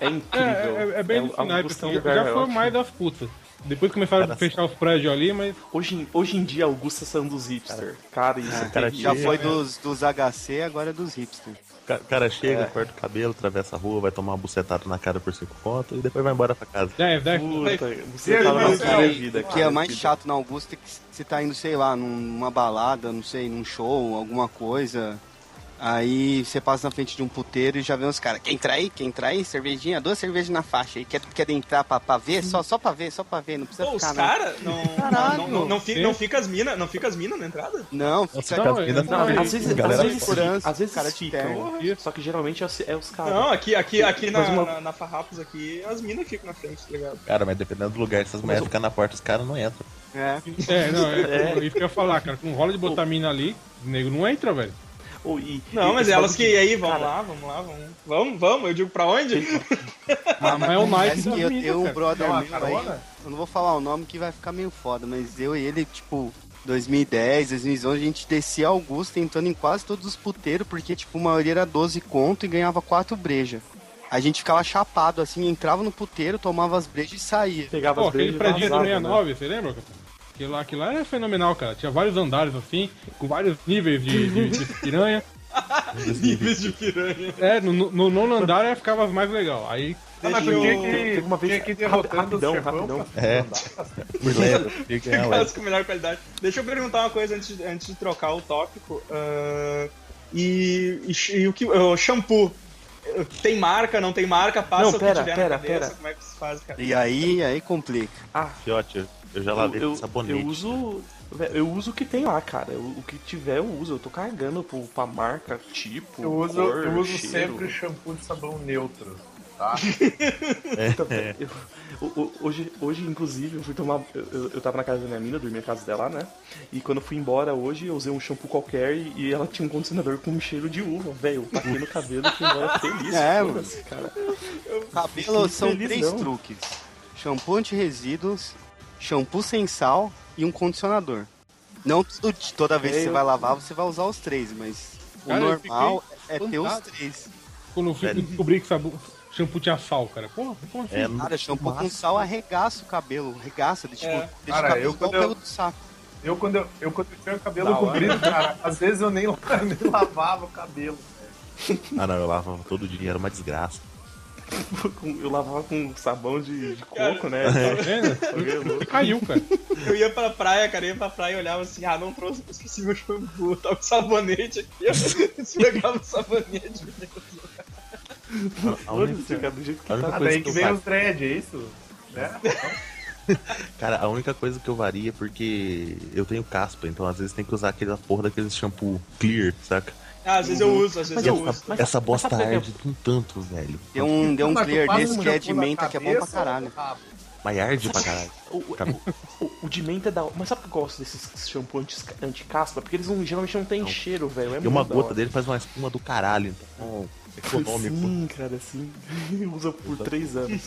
Speaker 8: É
Speaker 6: É,
Speaker 8: incrível.
Speaker 6: é, é bem nesse naipe,
Speaker 8: Augusta é um lugar
Speaker 6: já foi mais das putas. Depois começaram a fechar os prédios ali, mas
Speaker 8: Hoje, hoje em dia, Augusta são dos hipster. Cara, isso é,
Speaker 9: cara.
Speaker 7: Já foi dos, dos HC, agora é dos hipsters.
Speaker 9: O cara chega,
Speaker 8: É.
Speaker 9: corta o cabelo, atravessa a rua, vai tomar uma bucetada na cara por cinco conto e depois vai embora pra casa.
Speaker 6: é, deve.
Speaker 8: Puta, você
Speaker 5: aí,
Speaker 8: tá na cara
Speaker 5: é,
Speaker 8: vida,
Speaker 7: O
Speaker 8: cara.
Speaker 7: que é mais chato na Augusta é que você tá indo, sei lá, numa balada, não sei, num show, alguma coisa. Aí você passa na frente de um puteiro e já vê uns caras. Quer entrar aí? Quer entrar aí? Cervejinha? Duas cervejas na faixa aí. Quer, quer entrar pra, pra ver? Só, só pra ver, só pra ver. Não precisa
Speaker 3: Pô, os
Speaker 7: ficar, não.
Speaker 3: caras não,
Speaker 7: Caralho.
Speaker 3: não, não, não, não fica as minas, não fica as minas na entrada?
Speaker 7: Não, fica
Speaker 6: Não,
Speaker 9: As minas
Speaker 6: não,
Speaker 9: não,
Speaker 8: Às vezes,
Speaker 9: galera
Speaker 8: às vezes, às vezes
Speaker 7: cara
Speaker 8: ficam. Só que geralmente é os, é os caras.
Speaker 3: Não, aqui, aqui, aqui na,
Speaker 8: uma-
Speaker 3: na, na Farrapos aqui, as minas ficam na frente, tá ligado?
Speaker 9: Cara, mas dependendo do lugar, se as mulheres ficarem na porta, os caras não entram.
Speaker 7: É.
Speaker 6: É, não, é,
Speaker 8: É.
Speaker 6: isso que eu ia falar, cara. Com rola de botar mina ali, o nego não entra, velho.
Speaker 8: Ou, e-
Speaker 3: Não,
Speaker 8: e
Speaker 3: mas elas que
Speaker 8: de-
Speaker 3: aí, vamos
Speaker 8: cara,
Speaker 3: lá, vamos lá, vamos. Vamos, vamos, eu digo pra onde?
Speaker 6: Ah, mas é o
Speaker 7: Parece
Speaker 6: das
Speaker 7: que eu um
Speaker 6: cara.
Speaker 7: brother meu aí. Eu não vou falar o nome que vai ficar meio foda, mas eu e ele, tipo, 2010, 2011, a gente descia Augusta entrando em quase todos os puteiros, porque, tipo, a maioria era 12 conto e ganhava 4 breja. A gente ficava chapado, assim, entrava no puteiro, tomava as brejas e saía.
Speaker 8: Pegava
Speaker 6: Pô,
Speaker 8: as
Speaker 6: aquele
Speaker 8: brejas e
Speaker 6: prédio do
Speaker 8: vazava, né?
Speaker 6: 69, você lembra? Aquilo lá, aquilo lá era fenomenal, cara. Tinha vários andares assim, com vários níveis de, de, de piranha.
Speaker 3: Níveis de piranha.
Speaker 6: É, no, no, no nono andar é, ficava mais legal. Aí,
Speaker 5: Ah, mas
Speaker 3: Deixa
Speaker 5: tu tinha
Speaker 3: eu-
Speaker 5: que,
Speaker 8: Teve uma vez-
Speaker 5: tinha que derrotando
Speaker 8: rapidão,
Speaker 5: chefão
Speaker 9: É. Por leve.
Speaker 3: Com melhor qualidade. Deixa eu perguntar uma coisa antes, de- antes de trocar o tópico. ah, e, e, e o que o shampoo Tem marca, não tem marca, passa
Speaker 8: Não,
Speaker 3: o que
Speaker 8: pera,
Speaker 3: tiver
Speaker 8: pera,
Speaker 3: na cabeça,
Speaker 8: pera.
Speaker 3: como é que se faz, cara?
Speaker 7: E aí, aí complica.
Speaker 8: Ah,
Speaker 9: Fiote, eu- já lavei
Speaker 8: eu,
Speaker 9: com sabonete.
Speaker 8: eu uso. velho, Eu uso o que tem lá, cara. Eu- o que tiver eu uso. Eu tô cagando pro, pra marca, tipo.
Speaker 5: Eu uso,
Speaker 8: cor,
Speaker 5: eu uso
Speaker 8: cheiro.
Speaker 5: sempre shampoo de sabão neutro, tá?
Speaker 8: Então, eu- hoje, hoje, inclusive, eu fui tomar. Eu, eu- tava na casa da minha mina, dormi na casa dela, né? E quando eu fui embora hoje, eu usei um shampoo qualquer e, e ela tinha um condicionador com um cheiro de uva, velho. Eu taquei no cabelo e fui embora feliz.
Speaker 7: É,
Speaker 8: foda-se, cara.
Speaker 7: Cabelo são
Speaker 8: felizão.
Speaker 7: três truques: shampoo anti-resíduos, shampoo sem sal e um condicionador. Não tudo, toda vez
Speaker 8: É,
Speaker 7: que você
Speaker 8: eu-
Speaker 7: vai lavar, você vai usar os três, mas o
Speaker 6: Cara, eu
Speaker 7: normal é ter os três.
Speaker 6: Quando eu fui descobri que sabu- shampoo tinha sal, cara. Porra, como assim?
Speaker 9: É,
Speaker 7: Cara, shampoo com sal arregaça o cabelo, arregaça, tipo,
Speaker 3: É.
Speaker 7: deixa
Speaker 5: Cara,
Speaker 7: o cabelo
Speaker 5: eu
Speaker 7: igual
Speaker 5: eu-
Speaker 7: pelo do saco.
Speaker 5: Eu quando eu, eu, quando eu tinha o cabelo
Speaker 3: Da hora.
Speaker 5: comprido, cara, às vezes eu nem, nem lavava o cabelo.
Speaker 9: Ah, não, eu lavava todo dia, era uma desgraça.
Speaker 8: Eu lavava com sabão de, de
Speaker 3: Cara,
Speaker 8: coco, né?
Speaker 6: Tá vendo? Você caiu, cara.
Speaker 3: Eu ia pra praia, cara, eu ia pra praia e olhava assim, ah, não trouxe, esqueci meu shampoo, tava com sabonete aqui, ó. Esfregava o sabonete.
Speaker 9: A única,
Speaker 8: cara, do jeito que
Speaker 9: a única
Speaker 8: tá.
Speaker 5: Ah,
Speaker 9: coisa
Speaker 5: daí
Speaker 9: que
Speaker 5: que
Speaker 9: eu
Speaker 5: vem os dread, é isso? Né?
Speaker 9: Cara, a única coisa que eu varia é porque eu tenho caspa, então às vezes tem que usar aquela porra daquele shampoo clear, saca?
Speaker 3: Ah, às vezes eu uso, às vezes
Speaker 9: E
Speaker 3: eu
Speaker 9: essa,
Speaker 3: uso.
Speaker 8: mas-
Speaker 9: essa
Speaker 8: mas
Speaker 9: bosta
Speaker 8: que
Speaker 9: arde de um tanto, velho.
Speaker 7: Deu um, deu um
Speaker 5: Mas
Speaker 7: clear desse que é de menta que é bom pra caralho.
Speaker 5: rabo?
Speaker 9: Mas arde pra caralho.
Speaker 8: O, o, o, o de menta é da. Mas sabe que eu gosto desses shampoo anti- anti-caspa? Porque eles não, geralmente não tem cheiro, velho. É
Speaker 9: E uma gota dele faz uma espuma do caralho, então econômico.
Speaker 8: Sim, cara, sim. Usa por três anos.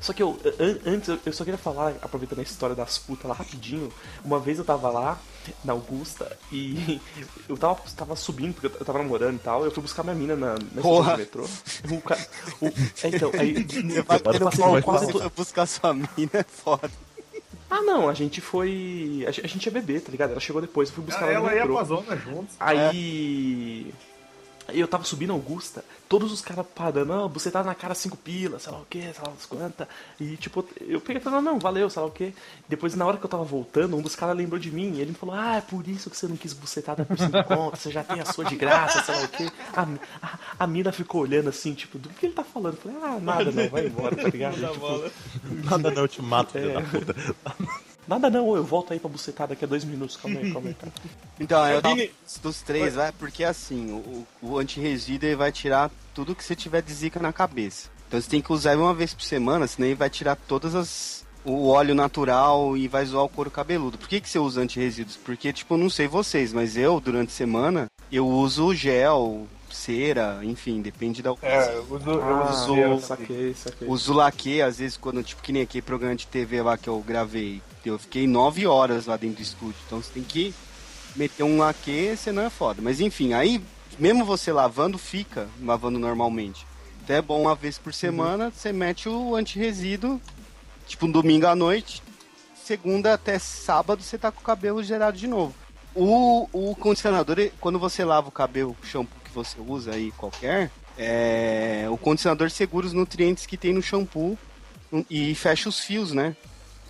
Speaker 8: Só que eu, an- antes, eu- só queria falar, aproveitando a história das putas lá rapidinho. Uma vez eu tava lá, na Augusta, e eu tava, tava subindo, porque eu tava namorando e tal. Eu fui buscar minha mina na, na estação do metrô. O cara, o- é, então, aí.
Speaker 7: Vai ter
Speaker 9: vai
Speaker 7: quase buscar sua mina, é foda.
Speaker 8: Ah, não, a gente foi. A gente, ia beber, tá ligado? Ela chegou depois, eu fui buscar
Speaker 5: Ah,
Speaker 8: ela no
Speaker 5: ela ia pra zona juntos.
Speaker 8: Aí. aí Eu tava subindo Augusta, todos os caras parando, ah, você tá na cara cinco pilas, sei lá o que, sei lá as quantas. E tipo, eu peguei e falei, não, não, valeu, sei lá o que. Depois, na hora que eu tava voltando, um dos caras lembrou de mim e ele me falou, ah, é por isso que você não quis bucetada por cinco contas, você já tem a sua de graça, sei lá o que. A, a, a mina ficou olhando assim, tipo, do que ele tá falando? Eu falei, ah, nada não, vai embora, tá ligado? Tipo.
Speaker 9: Nada não, eu te mato, filho
Speaker 8: É.
Speaker 9: da puta.
Speaker 8: Nada não, eu volto aí pra bucetada daqui a dois minutos, calma aí, calma aí, cara.
Speaker 7: Então, eu tava dos três, vai, porque assim, o, o anti-resíduo ele vai tirar tudo que você tiver de zica na cabeça. Então você tem que usar ele uma vez por semana, senão ele vai tirar todas as. o óleo natural e vai zoar o couro cabeludo. Por que, que você usa anti-resíduos? Porque, tipo, eu não sei vocês, mas eu, durante a semana, eu uso gel, cera, enfim, depende da
Speaker 5: É, eu uso, eu
Speaker 8: Ah,
Speaker 5: uso cera
Speaker 8: saquei, saquei.
Speaker 7: Uso laque, às vezes, quando, tipo, que nem aquele programa de TV lá que eu gravei. Eu fiquei nove horas lá dentro do estúdio. Então você tem que meter um laque, senão é foda. Mas enfim, aí, mesmo você lavando, fica lavando normalmente. Então é bom uma vez por semana, você mete o anti-resíduo, tipo, um domingo à noite. Segunda até sábado você tá com o cabelo gerado de novo. O, o condicionador, quando você lava o cabelo, o shampoo que você usa aí, qualquer, é, o condicionador segura os nutrientes que tem no shampoo e fecha os fios, né?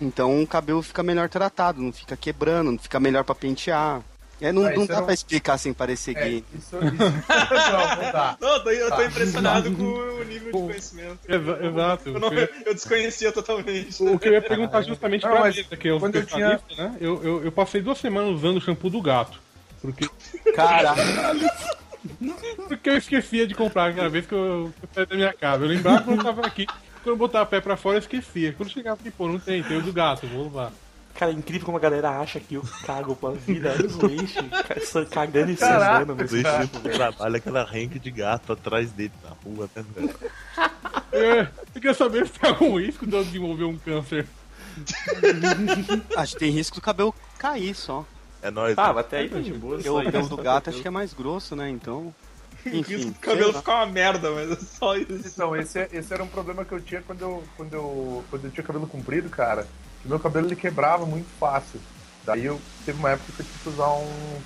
Speaker 7: Então o cabelo fica melhor tratado, não fica quebrando, não fica melhor pra pentear. É, não,
Speaker 5: Ah,
Speaker 7: não dá
Speaker 5: um-
Speaker 7: pra explicar sem parecer
Speaker 5: É,
Speaker 7: gay.
Speaker 5: isso, isso... não, não dá.
Speaker 3: Não, eu tô, eu tô
Speaker 5: Tá.
Speaker 3: impressionado com o nível de conhecimento.
Speaker 6: Exa- exato.
Speaker 3: Eu, não- eu desconhecia totalmente.
Speaker 6: O que eu ia perguntar justamente
Speaker 5: Não,
Speaker 6: pra
Speaker 5: mas
Speaker 6: que é o
Speaker 5: quando eu
Speaker 6: especialista, né? Eu, eu, eu passei duas semanas usando o shampoo do gato. Porque,
Speaker 7: Caralho,
Speaker 6: porque eu esquecia de comprar cada vez que eu, que eu saía da minha casa. Eu lembrava quando eu tava aqui. Quando eu botava o pé pra fora, eu esquecia. Quando chegava aqui, pô, não tem, tem o do gato, vou levar.
Speaker 8: Cara, é incrível como a galera acha que eu cago pra vida. Ca- só cagando e sandando. mas-
Speaker 9: Deixa ele pro trabalho, aquela renque de gato atrás dele na rua, né, velho?
Speaker 6: É, eu queria saber se tem algum risco de eu desenvolver um câncer.
Speaker 7: acho que tem risco do cabelo cair só.
Speaker 9: É nóis.
Speaker 8: Ah,
Speaker 9: né?
Speaker 8: até aí tá de boa.
Speaker 7: Porque o pelo do gato acho que é mais grosso, né? Então. Enfim.
Speaker 3: O cabelo fica uma merda, mas é só isso.
Speaker 5: Então, esse, é- esse era um problema que eu tinha quando eu, quando eu, quando eu tinha cabelo comprido, cara. Que meu cabelo ele quebrava muito fácil. Daí eu teve uma época que eu tive que usar um,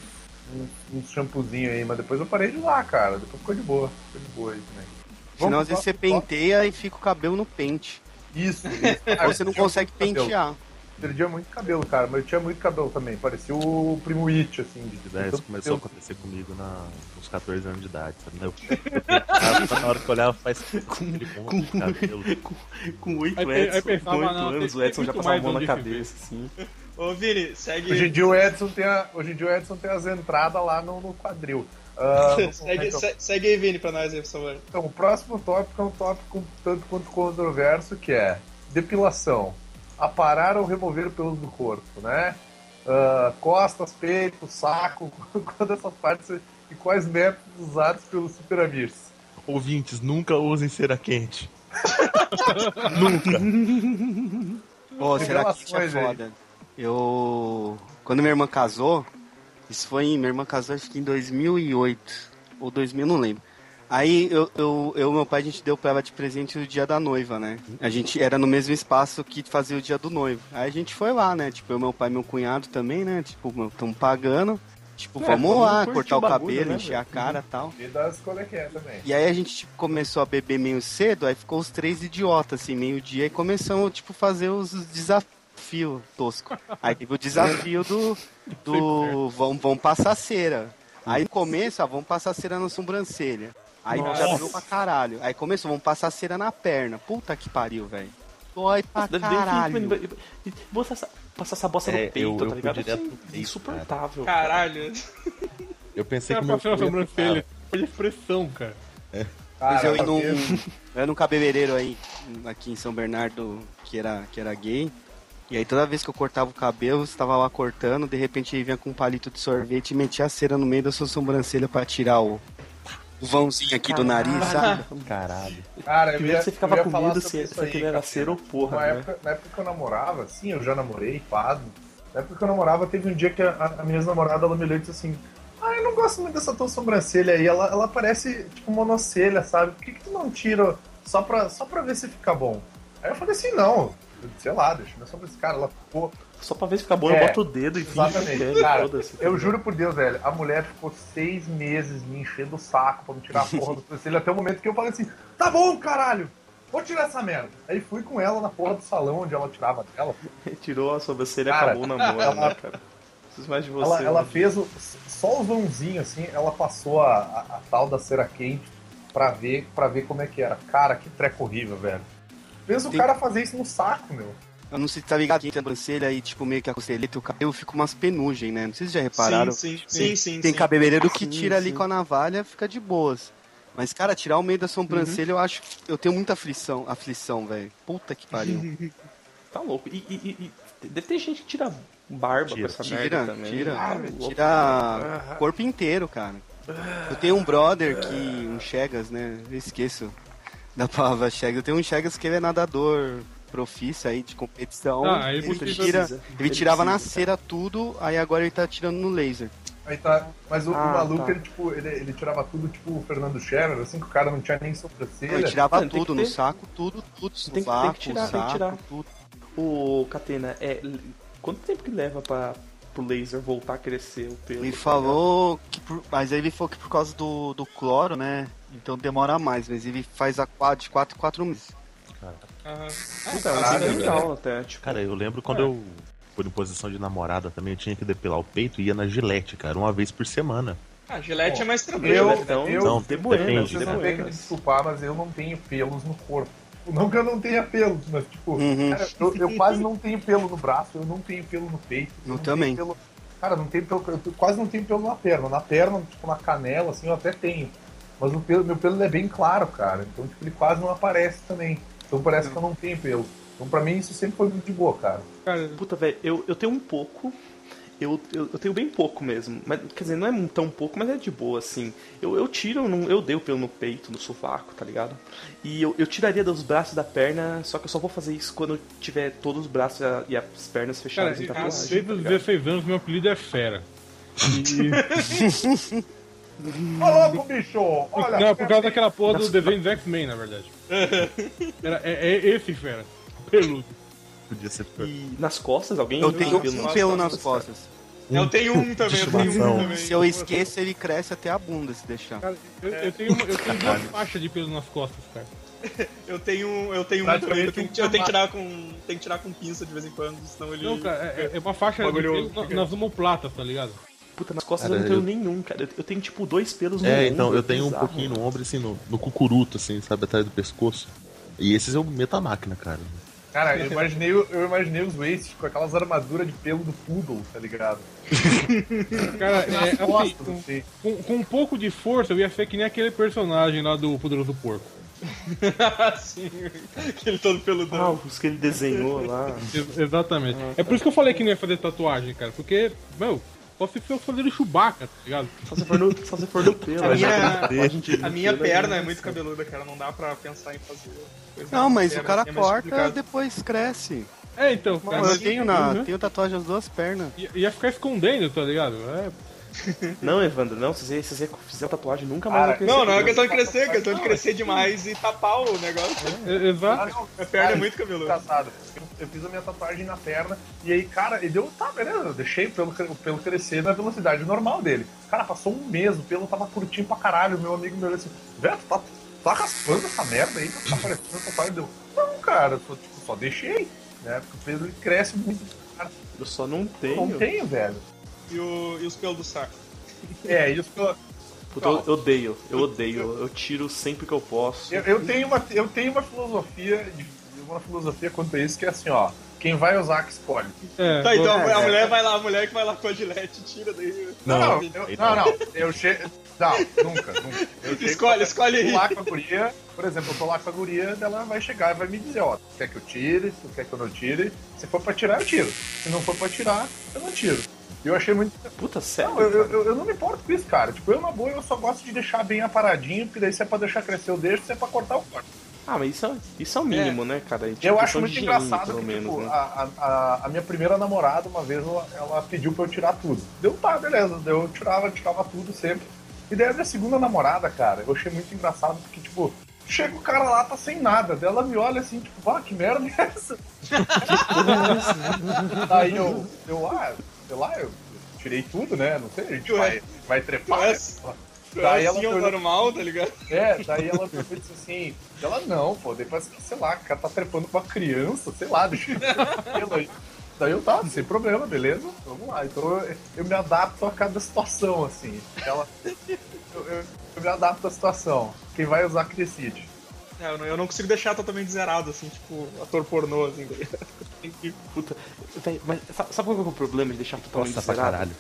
Speaker 5: um, um shampoozinho aí, mas depois eu parei de usar, cara. Depois ficou de boa. Ficou de boa aí também.
Speaker 7: Senão
Speaker 5: Vamos
Speaker 7: às vezes você penteia e fica o cabelo no pente.
Speaker 5: Isso, isso.
Speaker 7: Aí você não consegue pentear.
Speaker 5: perdia muito cabelo, cara, mas eu tinha muito cabelo também. Parecia o primo It, assim. De,
Speaker 9: Daí isso começou a acontecer comigo na, 14 anos de idade, sabe? Eu, eu na hora que eu olhava, faz aquele monte de cabelo.
Speaker 8: Com 8
Speaker 6: Aí pe- aí
Speaker 8: Edson,
Speaker 6: pensava,
Speaker 8: com 8
Speaker 6: não,
Speaker 8: anos, o Edson já passava a mão na cabeça, assim.
Speaker 3: Ô, Vini, segue.
Speaker 5: Hoje em dia o Edson tem, a, hoje em dia o Edson tem as entradas lá no, no quadril. Lá,
Speaker 3: segue,
Speaker 5: então.
Speaker 3: se- segue aí, Vini, pra nós aí, por favor.
Speaker 5: Então, o próximo tópico é um tópico um tanto quanto controverso, que é depilação. Aparar ou remover pelos do corpo, né? Ah, costas, peito, saco, quando essas partes e quais métodos usados pelos super amigos.
Speaker 9: Ouvintes, nunca usem cera quente.
Speaker 7: Pô, será que é
Speaker 5: Revelações aí.
Speaker 7: foda? Eu. Quando minha irmã casou, isso foi em. Minha irmã casou acho que em 2008 ou 2000, não lembro. Aí eu, eu, eu e meu pai, a gente deu pra ela de presente o dia da noiva, né? A gente era no mesmo espaço que fazia o dia do noivo. Aí a gente foi lá, né? Tipo, eu, meu pai e meu cunhado também, né? Tipo, estamos pagando. Tipo,
Speaker 8: É,
Speaker 7: vamos lá, cortar
Speaker 8: o bagulho,
Speaker 7: cabelo,
Speaker 8: né,
Speaker 7: encher a cara e tal.
Speaker 5: E das também.
Speaker 7: E aí a gente tipo, começou a beber meio cedo, aí ficou os três idiotas, assim, meio-dia, e começamos, tipo, fazer os desafios tosco. Aí teve o desafio do. do vamos, vamos passar cera. Aí no começo, ah, vamos passar cera na sobrancelha. Aí
Speaker 8: Nossa.
Speaker 7: já deu pra caralho. Aí começou, vamos passar cera na perna. Puta que pariu, velho. Dói pra caralho.
Speaker 8: Você passar essa bosta
Speaker 9: É,
Speaker 8: no peito,
Speaker 9: eu- eu
Speaker 8: tá
Speaker 9: fui
Speaker 8: ligado?
Speaker 9: direto
Speaker 8: Assim,
Speaker 9: peito,
Speaker 8: insuportável.
Speaker 3: Caralho.
Speaker 9: Eu pensei
Speaker 6: Cara,
Speaker 9: que meu cu ia
Speaker 6: sobrancelha. Foi expressão, cara.
Speaker 7: Pois eu ia
Speaker 5: Cara,
Speaker 7: num, eu ia num cabeleireiro aí, aqui em São Bernardo, que era, que era gay. E aí toda vez que eu cortava o cabelo, você tava lá cortando, de repente ele vinha com um palito de sorvete e metia a cera no meio da sua sobrancelha pra tirar o, o vãozinho aqui do nariz, sabe?
Speaker 9: Caralho.
Speaker 5: Cara, eu
Speaker 8: Primeiro
Speaker 5: ia,
Speaker 8: você ficava
Speaker 5: eu ia
Speaker 8: com
Speaker 5: falar
Speaker 8: medo
Speaker 5: sobre
Speaker 8: se,
Speaker 5: isso
Speaker 8: se
Speaker 5: aí,
Speaker 8: aquele era cera ou porra,
Speaker 5: Na
Speaker 8: né?
Speaker 5: época, na época que eu namorava, sim, eu já namorei, pado. Na época que eu namorava, teve um dia que a, a minha ex-namorada ela me olhou e disse assim: Ah, eu não gosto muito dessa tua sobrancelha aí. Ela, ela parece tipo monocelha, sabe? Por que, que tu não tira só pra, só pra ver se fica bom? Aí eu falei assim: Não, sei lá, deixa minha sobrancelha. Cara, ela ficou.
Speaker 8: Só pra ver se fica bom,
Speaker 5: É,
Speaker 8: eu boto o dedo e
Speaker 5: Exatamente.
Speaker 8: quer,
Speaker 5: Cara, eu juro por Deus, velho, a mulher ficou seis meses me enchendo o saco pra me tirar a porra do sobrancelha até o momento que eu falei assim: Tá bom, caralho! Vou tirar essa merda. Aí fui com ela na porra do salão onde ela tirava dela.
Speaker 8: Tirou a sobrancelha e acabou o namoro,
Speaker 5: ela-
Speaker 8: né, cara? Preciso mais de você.
Speaker 5: Ela, ela fez o, só o vãozinho, assim, ela passou a, a- a tal da cera quente pra ver, pra ver como é que era. Cara, que treco horrível, velho. Pensa o
Speaker 7: Tem-
Speaker 5: cara fazer isso no saco, meu.
Speaker 7: Eu não sei se tá ligado que entre a sobrancelha e tipo meio que a costeleta e o cabelo fica umas penugem, né? Não sei se vocês já repararam.
Speaker 3: Sim, sim, sim, sim.
Speaker 7: Tem
Speaker 3: sim.
Speaker 7: cabeleireiro que
Speaker 8: Sim,
Speaker 7: tira ali
Speaker 8: sim.
Speaker 7: com a navalha, fica de boas. Mas, cara, tirar o meio da sobrancelha, eu acho. Eu tenho muita aflição, aflição, velho. Puta que pariu.
Speaker 8: Tá louco. E, e- e- deve ter gente que tira barba
Speaker 9: Tira.
Speaker 8: com essa
Speaker 7: Tira,
Speaker 8: merda também.
Speaker 7: tira.
Speaker 8: Louco.
Speaker 7: Tira o corpo inteiro, cara. Eu tenho um brother que. Um Chegas, né? Eu esqueço da palavra Chegas. Eu tenho um Chegas que ele é nadador profissa aí de competição.
Speaker 6: Ah,
Speaker 7: ele,
Speaker 6: você
Speaker 7: tira, ele
Speaker 8: Ele
Speaker 7: tirava na
Speaker 8: precisa.
Speaker 7: cera tudo, aí agora ele tá tirando no laser.
Speaker 5: Aí tá. Mas o, o
Speaker 8: Ah,
Speaker 5: maluco,
Speaker 8: tá.
Speaker 5: ele, tipo, ele, ele tirava tudo, tipo, o Fernando Scherer, assim, que o cara não tinha nem sobrancelha.
Speaker 7: Ele tirava tudo no
Speaker 8: ter-
Speaker 7: saco, tudo, tudo,
Speaker 8: Tem que- tem que tirar, tem que
Speaker 7: saco,
Speaker 8: tirar.
Speaker 7: tudo.
Speaker 8: Ô, Catena, é, quanto tempo que leva pra, pro laser voltar a crescer o pelo?
Speaker 7: Ele
Speaker 8: tá
Speaker 7: falou que por, mas aí ele falou que por causa do, do cloro, né? Então demora mais, mas ele faz a quatro, de 4 em 4 meses.
Speaker 3: Aham.
Speaker 8: Puta, é
Speaker 5: Caralho,
Speaker 8: legal até, tipo.
Speaker 9: Cara, eu lembro quando eu fui em posição de namorada também, eu tinha que depilar o peito e ia na gilete, cara, uma vez por semana.
Speaker 3: Ah, Gillette
Speaker 5: Bom,
Speaker 3: é mais tranquilo.
Speaker 5: Eu,
Speaker 3: né?
Speaker 8: Então,
Speaker 5: eu,
Speaker 9: não,
Speaker 8: de buenas,
Speaker 9: depende,
Speaker 8: de
Speaker 5: vocês vão ter que desculpar, mas eu não tenho pelos no corpo. Não que eu não tenha pelos, mas tipo,
Speaker 7: Uhum.
Speaker 5: cara, eu, eu quase não tenho pelo no braço, eu não tenho pelo no peito.
Speaker 7: Eu
Speaker 5: não tenho
Speaker 7: também.
Speaker 5: pelo- cara, não tenho pelo, eu quase não tenho pelo na perna. Na perna, tipo, na canela, assim, eu até tenho. Mas o pelo, meu pelo é bem claro, cara. Então, tipo, ele quase não aparece também. Então parece que eu não tenho pelo. Então, pra mim, isso sempre foi muito de boa, cara.
Speaker 6: Cara,
Speaker 8: Puta, velho, eu, eu tenho um pouco. Eu, eu, eu tenho bem pouco mesmo. Mas, quer dizer, não é tão pouco, mas é de boa, assim. Eu, eu tiro, eu, não, eu dei o pelo no peito, no sovaco, tá ligado? E eu, eu tiraria dos braços e da perna, só que eu só vou fazer isso quando eu tiver todos os braços e as pernas
Speaker 6: cara,
Speaker 8: fechadas em tatuagem.
Speaker 6: desde
Speaker 8: tá
Speaker 6: os
Speaker 8: ligado?
Speaker 6: 16 anos, meu apelido é Fera. E...
Speaker 5: Ô, louco, bicho! Olha,
Speaker 6: não, por causa daquela porra do desenho do X-Men, na verdade. Era, é, é esse Fera. Peludo.
Speaker 9: Podia ser pior.
Speaker 8: E nas costas, alguém
Speaker 7: Eu tenho
Speaker 8: pelo
Speaker 7: um
Speaker 8: nas
Speaker 7: pelo
Speaker 8: costas?
Speaker 7: nas costas.
Speaker 3: Eu tenho um também, eu tenho um também.
Speaker 7: Se eu esqueço, ele cresce até a bunda se deixar.
Speaker 6: Cara, eu, eu tenho, uma- eu tenho duas faixas de pelo nas costas, cara.
Speaker 3: Eu tenho, eu tenho muito,
Speaker 5: Praticamente
Speaker 3: eu tenho,
Speaker 5: um
Speaker 3: eu tenho que tirar com, tenho que tirar com pinça de vez em quando, senão ele.
Speaker 6: Não, cara, é, é uma faixa de nas omoplatas, tá ligado?
Speaker 8: Puta, nas costas
Speaker 9: Cara,
Speaker 8: eu não tenho
Speaker 9: eu-
Speaker 8: nenhum, cara. Eu, tenho tipo dois pelos no
Speaker 9: É,
Speaker 8: ombro,
Speaker 9: então, eu tenho um
Speaker 8: bizarro.
Speaker 9: pouquinho no ombro, assim, no, no cucuruto, assim, sabe, atrás do pescoço. E esses eu meto a máquina, cara.
Speaker 5: Cara, eu imaginei, eu imaginei os Wastes com aquelas armaduras de pelo do Poodle, tá ligado?
Speaker 6: Cara,
Speaker 5: Nas
Speaker 6: é, assim, com,
Speaker 5: assim.
Speaker 6: com, com um pouco de força, eu ia ser que nem aquele personagem lá do Poderoso Porco.
Speaker 3: Sim, aquele todo peludão.
Speaker 8: Ah, os que ele desenhou lá.
Speaker 6: Ex- Exatamente. É por isso que eu falei que não ia fazer tatuagem, cara. Porque, meu, só se for fazer o Chewbacca, tá ligado?
Speaker 8: Só se for no, só se for no pelo.
Speaker 3: A
Speaker 8: né?
Speaker 3: minha,
Speaker 8: A
Speaker 3: minha perna é muito cabeluda, cara. Não dá pra pensar em fazer. coisa
Speaker 7: Não, mas o
Speaker 3: perna,
Speaker 7: cara
Speaker 3: é mais
Speaker 7: corta, depois cresce.
Speaker 6: É, então, cara.
Speaker 7: eu tenho, na,
Speaker 6: Uhum.
Speaker 7: tenho tatuagem das duas pernas.
Speaker 6: Ia, ia ficar escondendo, tá ligado? É.
Speaker 8: Não, Evandro, não. Se você, se você fizer tatuagem, nunca mais
Speaker 5: Cara,
Speaker 8: vai crescer.
Speaker 3: Não, não é questão de crescer, é questão de crescer demais e tapar o negócio.
Speaker 6: é- Exato.
Speaker 5: Ah, não,
Speaker 3: A perna é muito cabeluda.
Speaker 5: Engraçado. Eu, eu fiz a minha tatuagem na perna e aí, cara, ele deu, tá, beleza, eu deixei o pelo, pelo crescer na velocidade normal dele. Cara, passou um mês, o pelo tava curtinho pra caralho. Meu amigo me olhou assim, velho, tu tá, tá raspando essa merda aí, tá parecendo tatuagem. Deu, não, cara, eu só, tipo, só deixei, né? Porque o pelo cresce muito. Cara,
Speaker 8: Eu só não
Speaker 5: eu
Speaker 8: tenho.
Speaker 5: não tenho, velho.
Speaker 3: E, o, e os pelos do saco.
Speaker 5: É, que eu,
Speaker 8: Puta, eu odeio, eu odeio. Eu tiro sempre que eu posso.
Speaker 5: Eu, eu tenho uma, eu tenho uma filosofia, de, uma filosofia quanto a isso que é assim, ó. Quem vai usar que escolhe.
Speaker 6: É,
Speaker 3: Tá, então
Speaker 6: bom,
Speaker 3: a mulher vai lá, a mulher que vai lá com a gilete, tira daí.
Speaker 5: Não, não,
Speaker 9: Não,
Speaker 5: eu, não, não. Eu chego. Não, nunca, nunca. Eu chego-
Speaker 3: Escolhe, escolhe
Speaker 5: eu
Speaker 3: aí.
Speaker 5: lá com a guria, por exemplo, eu tô lá com a guria, ela vai chegar e vai me dizer, ó, tu quer que eu tire, tu quer que eu não tire? Se for pra tirar, eu tiro. Se não for pra tirar, eu não tiro. Eu achei muito.
Speaker 8: Puta, sério?
Speaker 5: Não, eu, eu, eu- não me importo com isso, cara. Tipo, eu na boa, eu só gosto de deixar bem aparadinho, porque daí se é pra deixar crescer, eu deixo, se é pra cortar, eu corto.
Speaker 8: Ah, mas isso é, isso é o mínimo, né, cara? Tipo,
Speaker 5: Eu acho muito engraçado
Speaker 8: pelo
Speaker 5: que,
Speaker 8: menos,
Speaker 5: tipo,
Speaker 8: né?
Speaker 5: a, a, a minha primeira namorada, uma vez, ela, ela pediu pra eu tirar tudo. Deu, tá, beleza. Eu tirava, tirava tudo sempre. E daí a minha segunda namorada, cara, eu achei muito engraçado, porque, tipo, chega o cara lá, tá sem nada. Daí ela me olha assim, tipo, ah, que merda é essa? Daí eu, eu, ah, sei lá, eu tirei tudo, né? Não sei, a gente vai, vai trepar. né? Daí ela
Speaker 3: assim é normal, tá ligado?
Speaker 5: é, daí ela e disse assim, ela não, pô, depois que, sei lá, o cara tá trepando com uma criança, sei lá, deixa eu cabelo aí. Daí eu tava, sem problema, beleza? Vamos lá. Então eu, eu me adapto a cada situação, assim. Ela, eu, eu- eu me adapto à situação. Quem vai usar que decide.
Speaker 3: É, eu, não, eu não consigo deixar totalmente zerado, assim, tipo, ator pornô, assim. tá
Speaker 8: Puta, mas sa- sabe qual é o problema de deixar totalmente
Speaker 9: Nossa, pra
Speaker 8: zerado?
Speaker 9: caralho.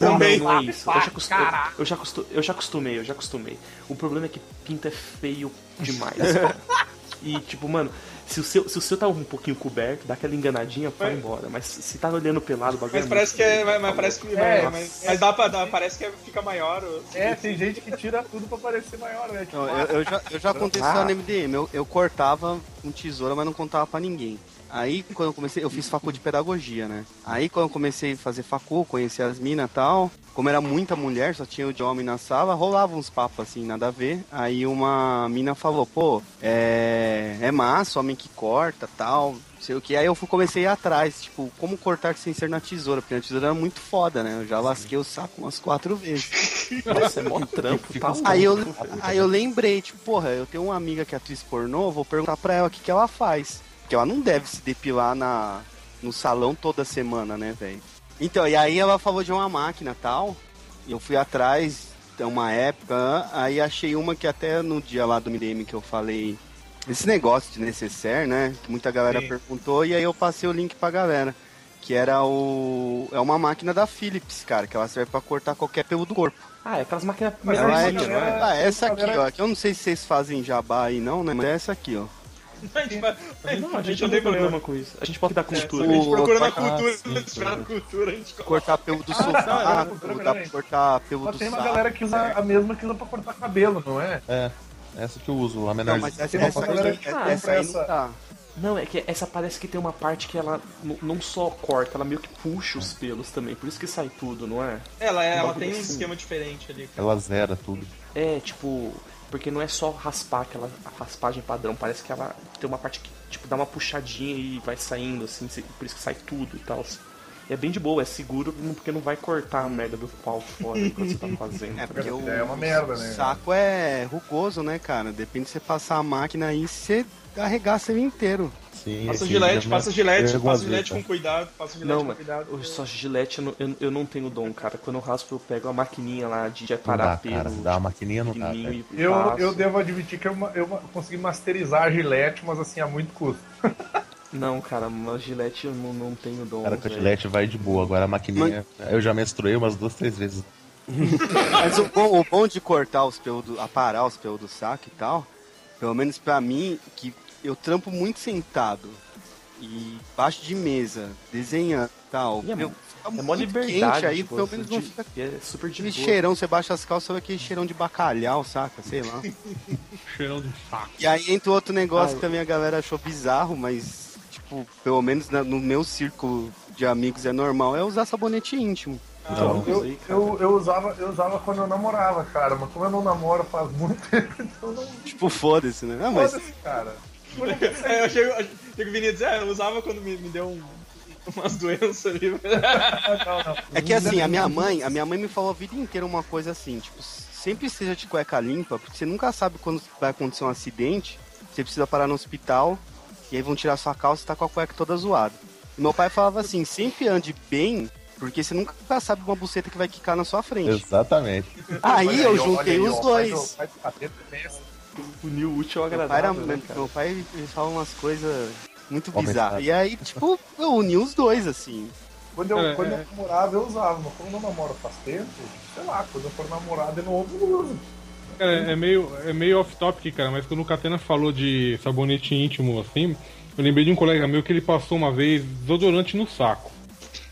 Speaker 8: Não,
Speaker 3: Também.
Speaker 8: não, não é isso. Eu já, costu- eu, já, costu- eu já acostumei, eu já acostumei. O problema é que pinto é feio demais. e, tipo, mano, se o, seu, se o seu tá um pouquinho coberto, dá aquela enganadinha, vai embora. Mas se tá olhando pelado, o bagulho
Speaker 3: Mas
Speaker 8: é
Speaker 3: parece que é. Mas, mas parece que.
Speaker 8: louco.
Speaker 5: É,
Speaker 3: mas, mas, mas dá pra. Dá, parece que é- fica maior. ou-
Speaker 5: É, tem gente que tira tudo pra parecer maior, né? Tipo,
Speaker 7: Não, eu, eu já, eu já contei
Speaker 8: Ah.
Speaker 7: no MDM. Eu, eu cortava com tesoura, mas não contava pra ninguém. Aí, quando eu comecei, eu fiz facu de pedagogia, né? Aí, quando eu comecei a fazer facu, conhecer as minas e tal, como era muita mulher, só tinha o de homem na sala, rolava uns papos assim, nada a ver. Aí uma mina falou, pô, é, é massa, homem que corta tal, não sei o que. Aí eu fui, comecei a ir atrás, tipo, como cortar sem ser na tesoura, porque a tesoura era muito foda, né? Eu já lasquei o saco umas quatro vezes.
Speaker 8: Nossa, é mó trampo, tá
Speaker 7: Aí eu, aí eu lembrei, tipo, porra, eu tenho uma amiga que é atriz pornô, vou perguntar pra ela o que, que ela faz. Porque ela não deve se depilar na, no salão toda semana, né, velho? Então, e aí ela falou de uma máquina e tal. E eu fui atrás, tem uma época, aí achei uma que até no dia lá do MDM que eu falei. Esse negócio de necessaire, né? Que muita galera
Speaker 3: Sim.
Speaker 7: perguntou, e aí eu passei o link pra galera. Que era o. É uma máquina da Philips, cara, que ela serve pra cortar qualquer pelo do corpo.
Speaker 8: Ah, é aquelas máquinas
Speaker 5: Mas
Speaker 7: Ela é,
Speaker 5: galera-
Speaker 7: ah, essa aqui, ó. Que eu não sei se vocês fazem jabá aí, não, né? Mas é essa aqui, ó.
Speaker 3: A gente vai-
Speaker 8: Não, a gente não tem problema com isso. A gente pode dar
Speaker 3: É,
Speaker 8: cultura.
Speaker 3: a gente
Speaker 7: O-
Speaker 3: procura na
Speaker 7: Ah,
Speaker 3: cultura,
Speaker 8: sim,
Speaker 3: se tiver na cultura, a gente.
Speaker 7: Cortar pelo do
Speaker 5: Ah, não,
Speaker 7: sofá,
Speaker 5: é cultura
Speaker 7: dá pra cortar pelo
Speaker 5: Mas
Speaker 7: do
Speaker 5: tem uma
Speaker 7: saco.
Speaker 5: galera que usa a mesma que usa pra cortar cabelo, não é?
Speaker 9: É, essa que eu uso, a
Speaker 7: Não,
Speaker 9: menor.
Speaker 7: mas essa, essa,
Speaker 5: galera que
Speaker 7: essa,
Speaker 5: compra
Speaker 7: essa não
Speaker 5: essa-
Speaker 7: tá.
Speaker 8: Não, é que essa parece que tem uma parte que ela não só corta, ela meio que puxa os pelos também. Por isso que sai tudo, não é?
Speaker 3: Ela, ela tem um
Speaker 8: assim.
Speaker 3: esquema diferente ali.
Speaker 9: Ela zera tudo.
Speaker 8: É, tipo, porque não é só raspar aquela raspagem padrão, parece que ela tem uma parte que, tipo, dá uma puxadinha e vai saindo, assim, por isso que sai tudo e tal. É bem de boa, é seguro porque não vai cortar a merda do pau fora enquanto você tá fazendo.
Speaker 7: É, porque o,
Speaker 5: É uma merda, né?
Speaker 7: o saco é rugoso, né, cara? Depende de você passar a máquina aí, você arregaça ele inteiro.
Speaker 9: Sim,
Speaker 3: Passa gilete, passa gilete, passa gilete com cuidado, passa gilete
Speaker 8: Não,
Speaker 3: com
Speaker 8: mas
Speaker 3: cuidado.
Speaker 8: eu- só gilete eu não, eu, eu não tenho dom, cara. Quando eu raspo, eu pego a maquininha lá de
Speaker 9: Não
Speaker 8: parar
Speaker 9: dá,
Speaker 8: pelo.
Speaker 9: cara. Dá uma maquininha, não dá,
Speaker 8: e
Speaker 5: Eu, eu devo admitir que eu, eu consegui masterizar a gilete, mas assim, a muito custo.
Speaker 8: Não, cara, uma gilete eu não, não tenho dom.
Speaker 9: Cara, com a gilete vai de boa. Agora a maquininha. Eu já menstruei umas duas, três vezes.
Speaker 7: Mas o bom, o bom de cortar os pelos, do, aparar os pelos do saco e tal, pelo menos pra mim, que eu trampo muito sentado e baixo de mesa, desenhando e tal.
Speaker 8: E é
Speaker 7: meu,
Speaker 8: É mó liberdade,
Speaker 7: quente, aí
Speaker 8: tipo,
Speaker 7: pelo menos não
Speaker 8: de-
Speaker 7: fica
Speaker 8: é super de
Speaker 7: aquele cheirão, você baixa as calças, sabe aquele cheirão de bacalhau, saca? Sei lá.
Speaker 6: Cheirão de saco.
Speaker 7: E aí entra outro negócio
Speaker 8: Ah,
Speaker 7: que também a galera achou bizarro, mas, tipo, pelo menos na- no meu círculo de amigos é normal, é usar sabonete íntimo.
Speaker 9: Então,
Speaker 5: Eu,
Speaker 8: usei, cara.
Speaker 5: eu, eu, usava, eu usava quando eu namorava, cara, mas como eu não namoro faz muito tempo, então não
Speaker 7: Tipo, foda-se, né? Ah, mas
Speaker 5: foda-se, cara.
Speaker 3: É, eu achei, eu achei que o Vini ia dizer, ah, eu usava quando me, me deu um- umas doenças ali.
Speaker 5: Não, não.
Speaker 7: É que assim, a minha mãe, a minha mãe me falou a vida inteira uma coisa assim, tipo, sempre esteja de cueca limpa, porque você nunca sabe quando vai acontecer um acidente, você precisa parar no hospital, e aí vão tirar sua calça e tá com a cueca toda zoada. E meu pai falava assim, sempre ande bem, porque você nunca sabe uma buceta que vai quicar na sua frente.
Speaker 9: Exatamente.
Speaker 7: Aí
Speaker 5: Olha
Speaker 7: eu juntei
Speaker 5: olha
Speaker 7: os dois.
Speaker 5: faz o-
Speaker 8: útil ao
Speaker 7: Meu pai, era,
Speaker 8: agradável, né,
Speaker 7: meu pai ele fala umas coisas muito bizarras. E aí, tipo, eu uni os dois, assim.
Speaker 5: Quando eu,
Speaker 6: É,
Speaker 5: quando
Speaker 6: é.
Speaker 5: eu namorava, eu usava, mas como eu não namoro faz tempo, sei lá, quando eu for namorado de novo, eu uso.
Speaker 6: Cara, é meio, é meio off-topic, cara, mas quando o Catena falou de sabonete íntimo, assim, eu lembrei de um colega meu que ele passou uma vez desodorante no saco.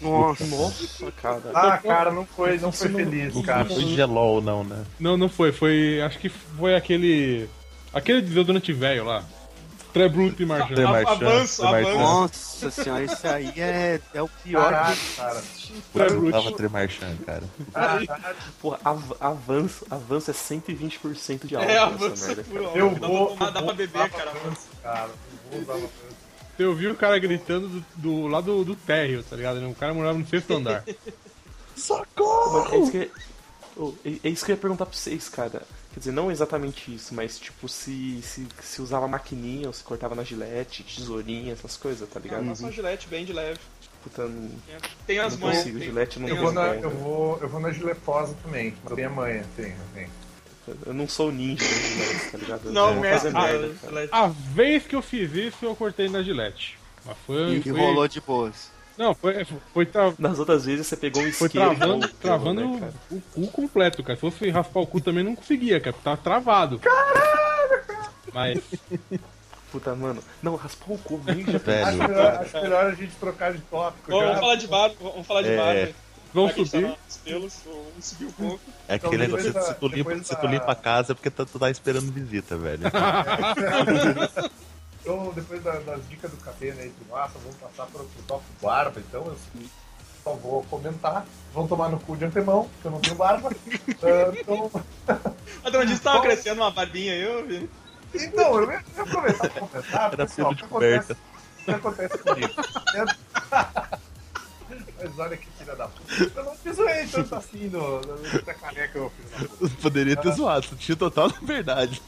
Speaker 7: Nossa.
Speaker 8: Nossa, cara.
Speaker 5: Ah, cara, não foi, não foi feliz, cara.
Speaker 9: Não foi gelol, não, né?
Speaker 6: Não, não foi, foi. Acho que foi aquele. Aquele desodorante velho lá. Tré-Brut e Marchand.
Speaker 9: Tem Marchand,
Speaker 3: avanço, avanço.
Speaker 7: Nossa senhora, isso aí é, é o pior.
Speaker 5: Caralho, cara.
Speaker 9: Eu tava Tremarchand, cara.
Speaker 8: Porra, av- avanço, avanço é 120% de álcool
Speaker 3: É,
Speaker 8: nessa
Speaker 3: avança
Speaker 8: merda,
Speaker 3: por
Speaker 8: cara.
Speaker 5: Eu
Speaker 3: dá,
Speaker 5: vou.
Speaker 3: dá
Speaker 5: eu
Speaker 3: pra
Speaker 5: vou
Speaker 3: beber, cara.
Speaker 5: avanço, cara. Eu vou usar avanço.
Speaker 6: Eu vi o cara gritando do, do lado do térreo, tá ligado? O cara morava no sexto andar.
Speaker 9: Socorro!
Speaker 8: É isso, que, oh, é é isso que eu ia perguntar pra vocês, cara. Quer dizer, não exatamente isso, mas tipo, se, se, se usava maquininha ou se cortava na gilete, tesourinha, essas coisas, tá ligado?
Speaker 3: Passa uma gilete bem de leve.
Speaker 8: Puta, não,
Speaker 3: Tem as
Speaker 8: não
Speaker 3: mães.
Speaker 8: consigo,
Speaker 3: tem-
Speaker 8: gilete não
Speaker 3: tem
Speaker 5: Eu vou,
Speaker 3: as
Speaker 5: na,
Speaker 3: mães.
Speaker 5: eu, vou, eu vou na giletosa também. Mas tem a manha, tem, tem.
Speaker 8: Eu não sou ninja das giletes, tá ligado?
Speaker 3: Não, Ah,
Speaker 8: cara.
Speaker 3: gilete.
Speaker 6: A vez que eu fiz isso, eu cortei na gilete. Mas foi.
Speaker 7: E
Speaker 6: foi...
Speaker 7: rolou de boas.
Speaker 6: Não, foi, foi, tra...
Speaker 8: Nas outras vezes você pegou um
Speaker 6: foi
Speaker 8: isqueiro.
Speaker 6: travando,
Speaker 8: pelo-
Speaker 6: travando
Speaker 8: né, cara?
Speaker 6: o cu completo, cara. Se fosse raspar o cu também não conseguia, cara. porque Tava travado. Caralho! Mas.
Speaker 8: Puta, mano. Não, raspar o cu meio já
Speaker 5: Acho
Speaker 9: Velho,
Speaker 5: melhor, acho melhor a gente trocar de tópico.
Speaker 3: Vamos, vamos falar de barba, vamos falar de
Speaker 9: É.
Speaker 3: barba. Gente tá
Speaker 6: subir.
Speaker 3: nos pelos, vamos subir um pouco.
Speaker 9: é aquele
Speaker 5: Então,
Speaker 9: negócio, se
Speaker 5: da-
Speaker 9: tu, limpa,
Speaker 5: depois
Speaker 9: se tu
Speaker 5: da-
Speaker 9: limpa a casa é porque tu, tu tá esperando visita, velho.
Speaker 5: Então, depois da- das dicas do Catena aí de massa, vamos passar para o tópico barba. Então, eu só vou comentar. Vão tomar no cu de antemão, porque eu não tenho barba. Ah, então,
Speaker 3: A Dona Diz tava crescendo uma barbinha aí, eu vi.
Speaker 5: então, eu ia aproveitar para comentar.
Speaker 9: Era
Speaker 5: pessoal, o
Speaker 9: de
Speaker 5: que
Speaker 9: coberta.
Speaker 5: acontece, o que acontece comigo? Mas olha que filha da puta. Eu não te zoei tanto assim no, no, careca, eu.
Speaker 9: Poderia ter zoado, tu tinha total verdade.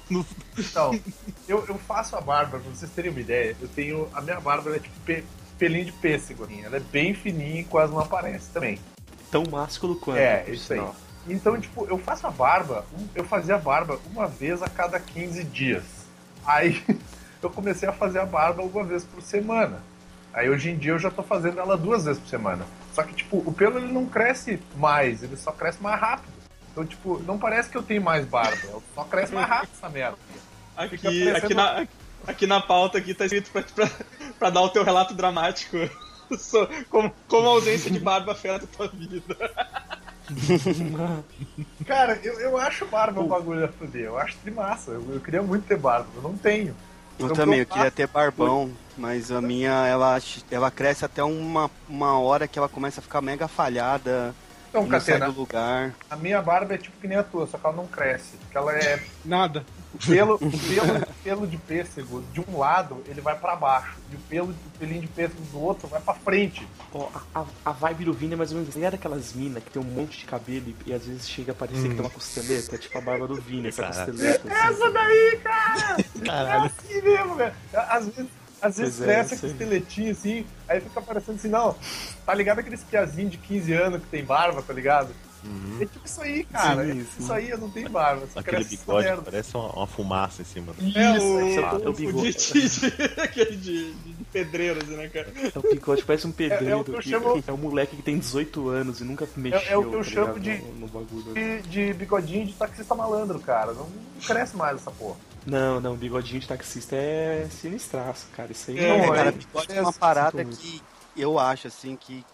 Speaker 5: Então, eu, eu faço a barba, pra vocês terem uma ideia, eu tenho. A minha barba ela é tipo pe- pelinho de pêssego, assim, ela é bem fininha e quase não aparece também.
Speaker 8: Tão másculo quanto.
Speaker 5: É, isso aí. Então, tipo, eu faço a barba, eu fazia a barba uma vez a cada 15 dias. Aí eu comecei a fazer a barba uma vez por semana. Aí hoje em dia eu já tô fazendo ela duas vezes por semana. Só que, tipo, o pelo ele não cresce mais, ele só cresce mais rápido. Então, tipo, não parece que eu tenho mais barba, só cresce mais rápido essa merda.
Speaker 3: Aqui,
Speaker 5: parecendo-
Speaker 3: aqui, na, aqui na pauta aqui tá escrito pra, pra, pra dar o teu relato dramático. So- como, como a ausência de barba afeta a tua vida.
Speaker 5: Cara, eu, eu acho barba um bagulho a fuder. Eu acho de massa. Eu, eu queria muito ter barba, eu não tenho.
Speaker 7: Eu
Speaker 5: Eu
Speaker 7: também, eu queria ter barbão, mas a minha, ela, ela cresce até uma, uma hora que ela começa a ficar mega falhada.
Speaker 5: Então,
Speaker 7: não sai
Speaker 5: Catena,
Speaker 7: do lugar.
Speaker 5: a minha barba é tipo que nem a tua, só que ela não cresce. Porque ela é.
Speaker 6: Nada.
Speaker 5: O pelo, o pelo, o pelo de pêssego, de um lado, ele vai pra baixo. E o pelo, o pelinho de pêssego do outro vai pra frente.
Speaker 8: Ó, a, a, a vibe do Vini é mais ou menos. Ligado aquelas minas que tem um monte de cabelo e, e às vezes chega a parecer que tem uma costeleta? É tipo a barba do Vini, essa costeleta. assim.
Speaker 5: Essa daí, cara!
Speaker 9: Caralho.
Speaker 5: É assim mesmo, velho. Às vezes, às vezes
Speaker 8: Pois é,
Speaker 5: cresce
Speaker 8: sei.
Speaker 5: com esteletinho assim, aí fica parecendo assim, não. Tá ligado aqueles piazinhos de 15 anos que tem barba, tá ligado? É tipo isso aí, cara.
Speaker 8: Sim,
Speaker 5: é
Speaker 8: sim.
Speaker 5: tipo isso aí, eu não tenho barba. Só
Speaker 9: Aquele bigode
Speaker 5: merda.
Speaker 9: parece uma, uma fumaça em cima. do-
Speaker 3: É
Speaker 5: Isso,
Speaker 3: o,
Speaker 8: é o
Speaker 3: o,
Speaker 8: bigode.
Speaker 3: de, de- aquele de, de, de pedreiro, assim, né, cara?
Speaker 8: É o bigode, parece um pedreiro.
Speaker 5: É- é o que eu chamo-
Speaker 8: é um moleque que tem 18 anos e nunca mexeu.
Speaker 5: é o que eu
Speaker 8: tá
Speaker 5: chamo de-
Speaker 8: No, no.
Speaker 5: De, de bigodinho de taxista malandro, cara. Não, não cresce mais essa porra.
Speaker 8: Não, não, bigodinho de taxista é sinistraço, cara. Isso aí
Speaker 3: É,
Speaker 8: não
Speaker 7: É,
Speaker 5: Não,
Speaker 7: cara,
Speaker 5: é-
Speaker 7: bigode
Speaker 5: é
Speaker 7: é uma parada que eu acho, assim, que,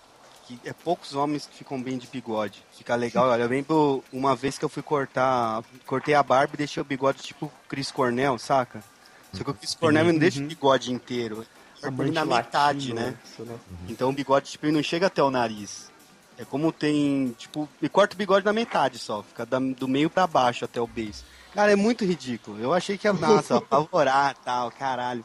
Speaker 7: que é poucos homens que ficam bem de bigode. Fica legal. Olha, eu lembro uma vez que eu fui cortar, cortei a barba e deixei o bigode tipo Chris Cornell, saca? Só que o Chris Cornell não deixa o bigode inteiro. Ele
Speaker 8: Amante
Speaker 7: na metade, né?
Speaker 8: isso, né?
Speaker 7: Então o bigode, tipo, não chega até o nariz. É como tem, tipo, e corta o bigode na metade só, fica da- do meio pra baixo até o beijo. Cara, é muito ridículo. Eu achei que ia, nossa, apavorar tal, caralho.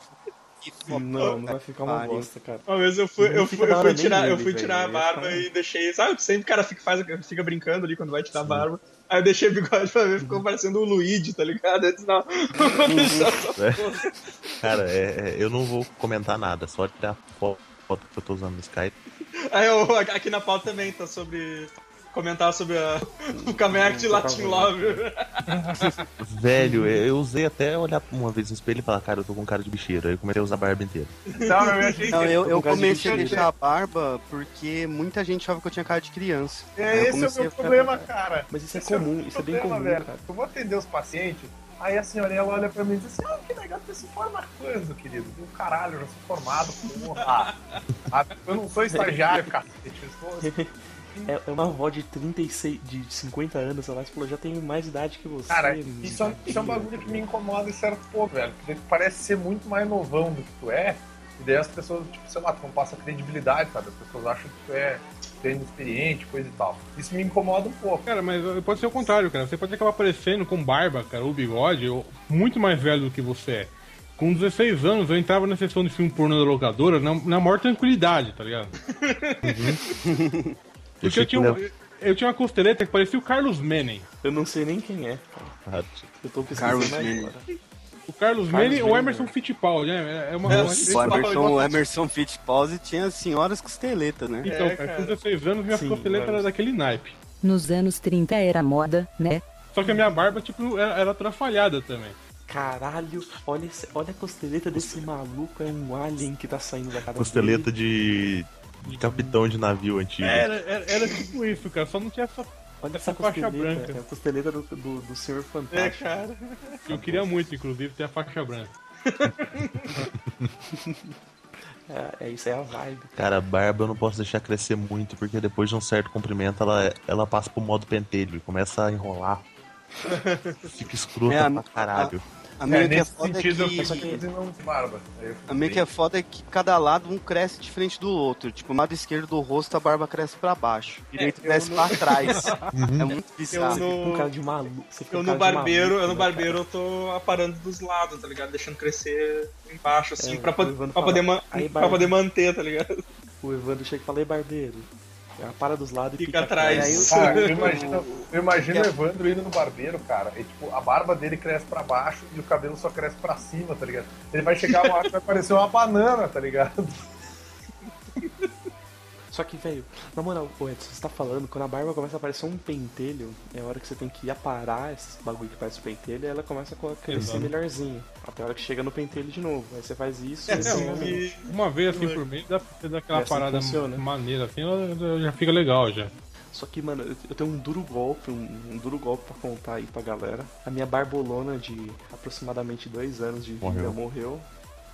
Speaker 7: Que foda.
Speaker 8: Não, não vai ficar uma
Speaker 7: Pariu.
Speaker 8: bosta, cara.
Speaker 3: Uma vez eu fui, eu fui, eu fui tirar, eu
Speaker 8: nele,
Speaker 3: fui
Speaker 8: velho.
Speaker 3: tirar a
Speaker 8: É
Speaker 3: barba e deixei. Sabe, sempre o cara fica, faz, fica brincando ali quando vai tirar a barba. Aí eu deixei o bigode pra ver, ficou parecendo o Luigi, tá ligado? Eu disse, não, vou deixar essa porra.
Speaker 9: Cara, é- é, eu não vou comentar nada, só tirar foto foto que eu tô usando no Skype.
Speaker 3: Aí eu, aqui na pauta também tá sobre. Comentar sobre a, o Kamek de Latin Love.
Speaker 9: Velho, eu usei até olhar uma vez no espelho e falar, cara, eu tô com cara de bicheiro. Aí eu comecei a usar a barba inteira.
Speaker 5: Não, eu achei
Speaker 7: Não, eu, eu comecei a deixar a barba porque muita gente achava que eu tinha cara de criança. Aí eu
Speaker 5: É, esse é o meu
Speaker 7: a ficar-
Speaker 5: problema, cara.
Speaker 8: Mas isso é
Speaker 5: Esse o
Speaker 8: comum,
Speaker 5: meu
Speaker 8: isso é bem
Speaker 5: problema,
Speaker 8: comum,
Speaker 5: velho.
Speaker 8: cara.
Speaker 5: Eu vou atender os pacientes, aí a senhorinha ela olha pra mim e diz assim, ah, que legal, você se forma quando, querido? Eu, caralho, eu já sou formado, porra. Ah, eu não sou estagiário, cacete. Eu sou...
Speaker 8: É, é uma avó de 36, de 50 anos, sei lá, você falou, já tem mais idade que você.
Speaker 5: Cara, isso é, isso é um bagulho que me incomoda em certo ponto, velho. Porque tu parece ser muito mais novão do que tu é. E daí as pessoas, tipo, sei lá, tu não passa credibilidade, sabe? As pessoas acham que tu é, é inexperiente, coisa e tal. Isso me incomoda um pouco.
Speaker 6: Cara, mas uh, pode ser o contrário, cara. Você pode acabar aparecendo com barba, cara, ou bigode, ou muito mais velho do que você é. Com 16 anos, eu entrava na sessão de filme pornô da locadora na, na maior tranquilidade, tá ligado? Porque eu tinha, um- eu tinha uma costeleta que parecia o Carlos Menem.
Speaker 8: Eu não sei nem quem é, cara. Eu tô
Speaker 7: Carlos
Speaker 8: pesquisando
Speaker 7: Menem.
Speaker 8: agora.
Speaker 6: O Carlos,
Speaker 8: Carlos
Speaker 6: Menem ou
Speaker 8: Menem,
Speaker 6: Emerson
Speaker 8: né?
Speaker 6: Fittipaldi, né? É uma,
Speaker 3: É,
Speaker 6: uma-.
Speaker 7: O Emerson, o Emerson Fittipaldi tinha senhoras costeletas, né?
Speaker 6: Então,
Speaker 3: É,
Speaker 6: cara, com
Speaker 3: cara.
Speaker 6: 16 anos, minha
Speaker 8: Sim,
Speaker 6: costeleta
Speaker 8: mas-
Speaker 6: era daquele naipe.
Speaker 1: Nos anos 30 era moda, né?
Speaker 6: Só que a minha barba, tipo, era, era atrapalhada também.
Speaker 8: Caralho, olha, esse- olha a costeleta desse maluco, é um alien que tá saindo da cara
Speaker 9: Costeleta
Speaker 8: dele.
Speaker 9: de, de capitão de navio antigo.
Speaker 6: Era, era, era tipo isso, cara. Só não tinha essa.
Speaker 8: Olha
Speaker 6: essa
Speaker 8: essa
Speaker 6: faixa
Speaker 8: costeleta,
Speaker 6: branca.
Speaker 8: é a costeleta do, do, do Senhor
Speaker 3: É,
Speaker 8: Fantástico.
Speaker 3: cara.
Speaker 6: Eu queria muito, inclusive, ter a faixa branca.
Speaker 8: É, é isso, é a vibe.
Speaker 9: Cara, a barba eu não posso deixar crescer muito, porque depois de um certo comprimento ela, ela passa pro modo pentelho e começa a enrolar. Fica escrota
Speaker 7: É,
Speaker 9: pra caralho.
Speaker 7: A minha que é
Speaker 5: nesse
Speaker 7: foda é
Speaker 5: sentido, eu
Speaker 7: que...
Speaker 5: barba.
Speaker 7: A minha que é foda é que cada lado um cresce diferente do outro. Tipo, no lado esquerdo do rosto a barba cresce pra baixo. O direito
Speaker 3: eu
Speaker 7: cresce
Speaker 3: não-
Speaker 7: pra trás. É muito bizarro.
Speaker 3: Eu no,
Speaker 8: cara de maluco.
Speaker 3: Eu no barbeiro,
Speaker 8: maluco,
Speaker 3: eu no barbeiro eu tô aparando dos lados, tá ligado? Deixando crescer embaixo, assim,
Speaker 8: É,
Speaker 3: pra,
Speaker 8: o
Speaker 3: pra poder, ma-
Speaker 8: "Aí,
Speaker 3: pra
Speaker 8: barba."
Speaker 3: poder manter, tá ligado?
Speaker 8: O Evandro chega e fala, ei, barbeiro. Ela para dos lados e
Speaker 3: Fica
Speaker 8: fica
Speaker 3: atrás.
Speaker 5: Cara, eu imagino, eu imagino
Speaker 7: É.
Speaker 5: o Evandro indo no barbeiro, cara. E, tipo, a barba dele cresce pra baixo e o cabelo só cresce pra cima, tá ligado? Ele vai chegar uma hora que vai parecer uma banana, tá ligado?
Speaker 8: Só que, velho, na moral, o Edson, você tá falando, quando a barba começa a aparecer um pentelho, é a hora que você tem que aparar esses bagulho que parece o pentelho e ela começa a crescer melhorzinho. Até a hora que chega no pentelho de novo. Aí você faz isso
Speaker 3: É,
Speaker 8: e
Speaker 3: não,
Speaker 8: assim,
Speaker 3: e-
Speaker 6: Uma vez assim por mês dá pra dar aquela
Speaker 8: É assim
Speaker 6: parada
Speaker 8: funciona.
Speaker 6: maneira assim, já fica legal já.
Speaker 8: Só que, mano, eu- eu tenho um duro golpe, um, um duro golpe pra contar aí pra galera. A minha barbolona de aproximadamente dois anos de vida
Speaker 9: Morreu.
Speaker 8: morreu.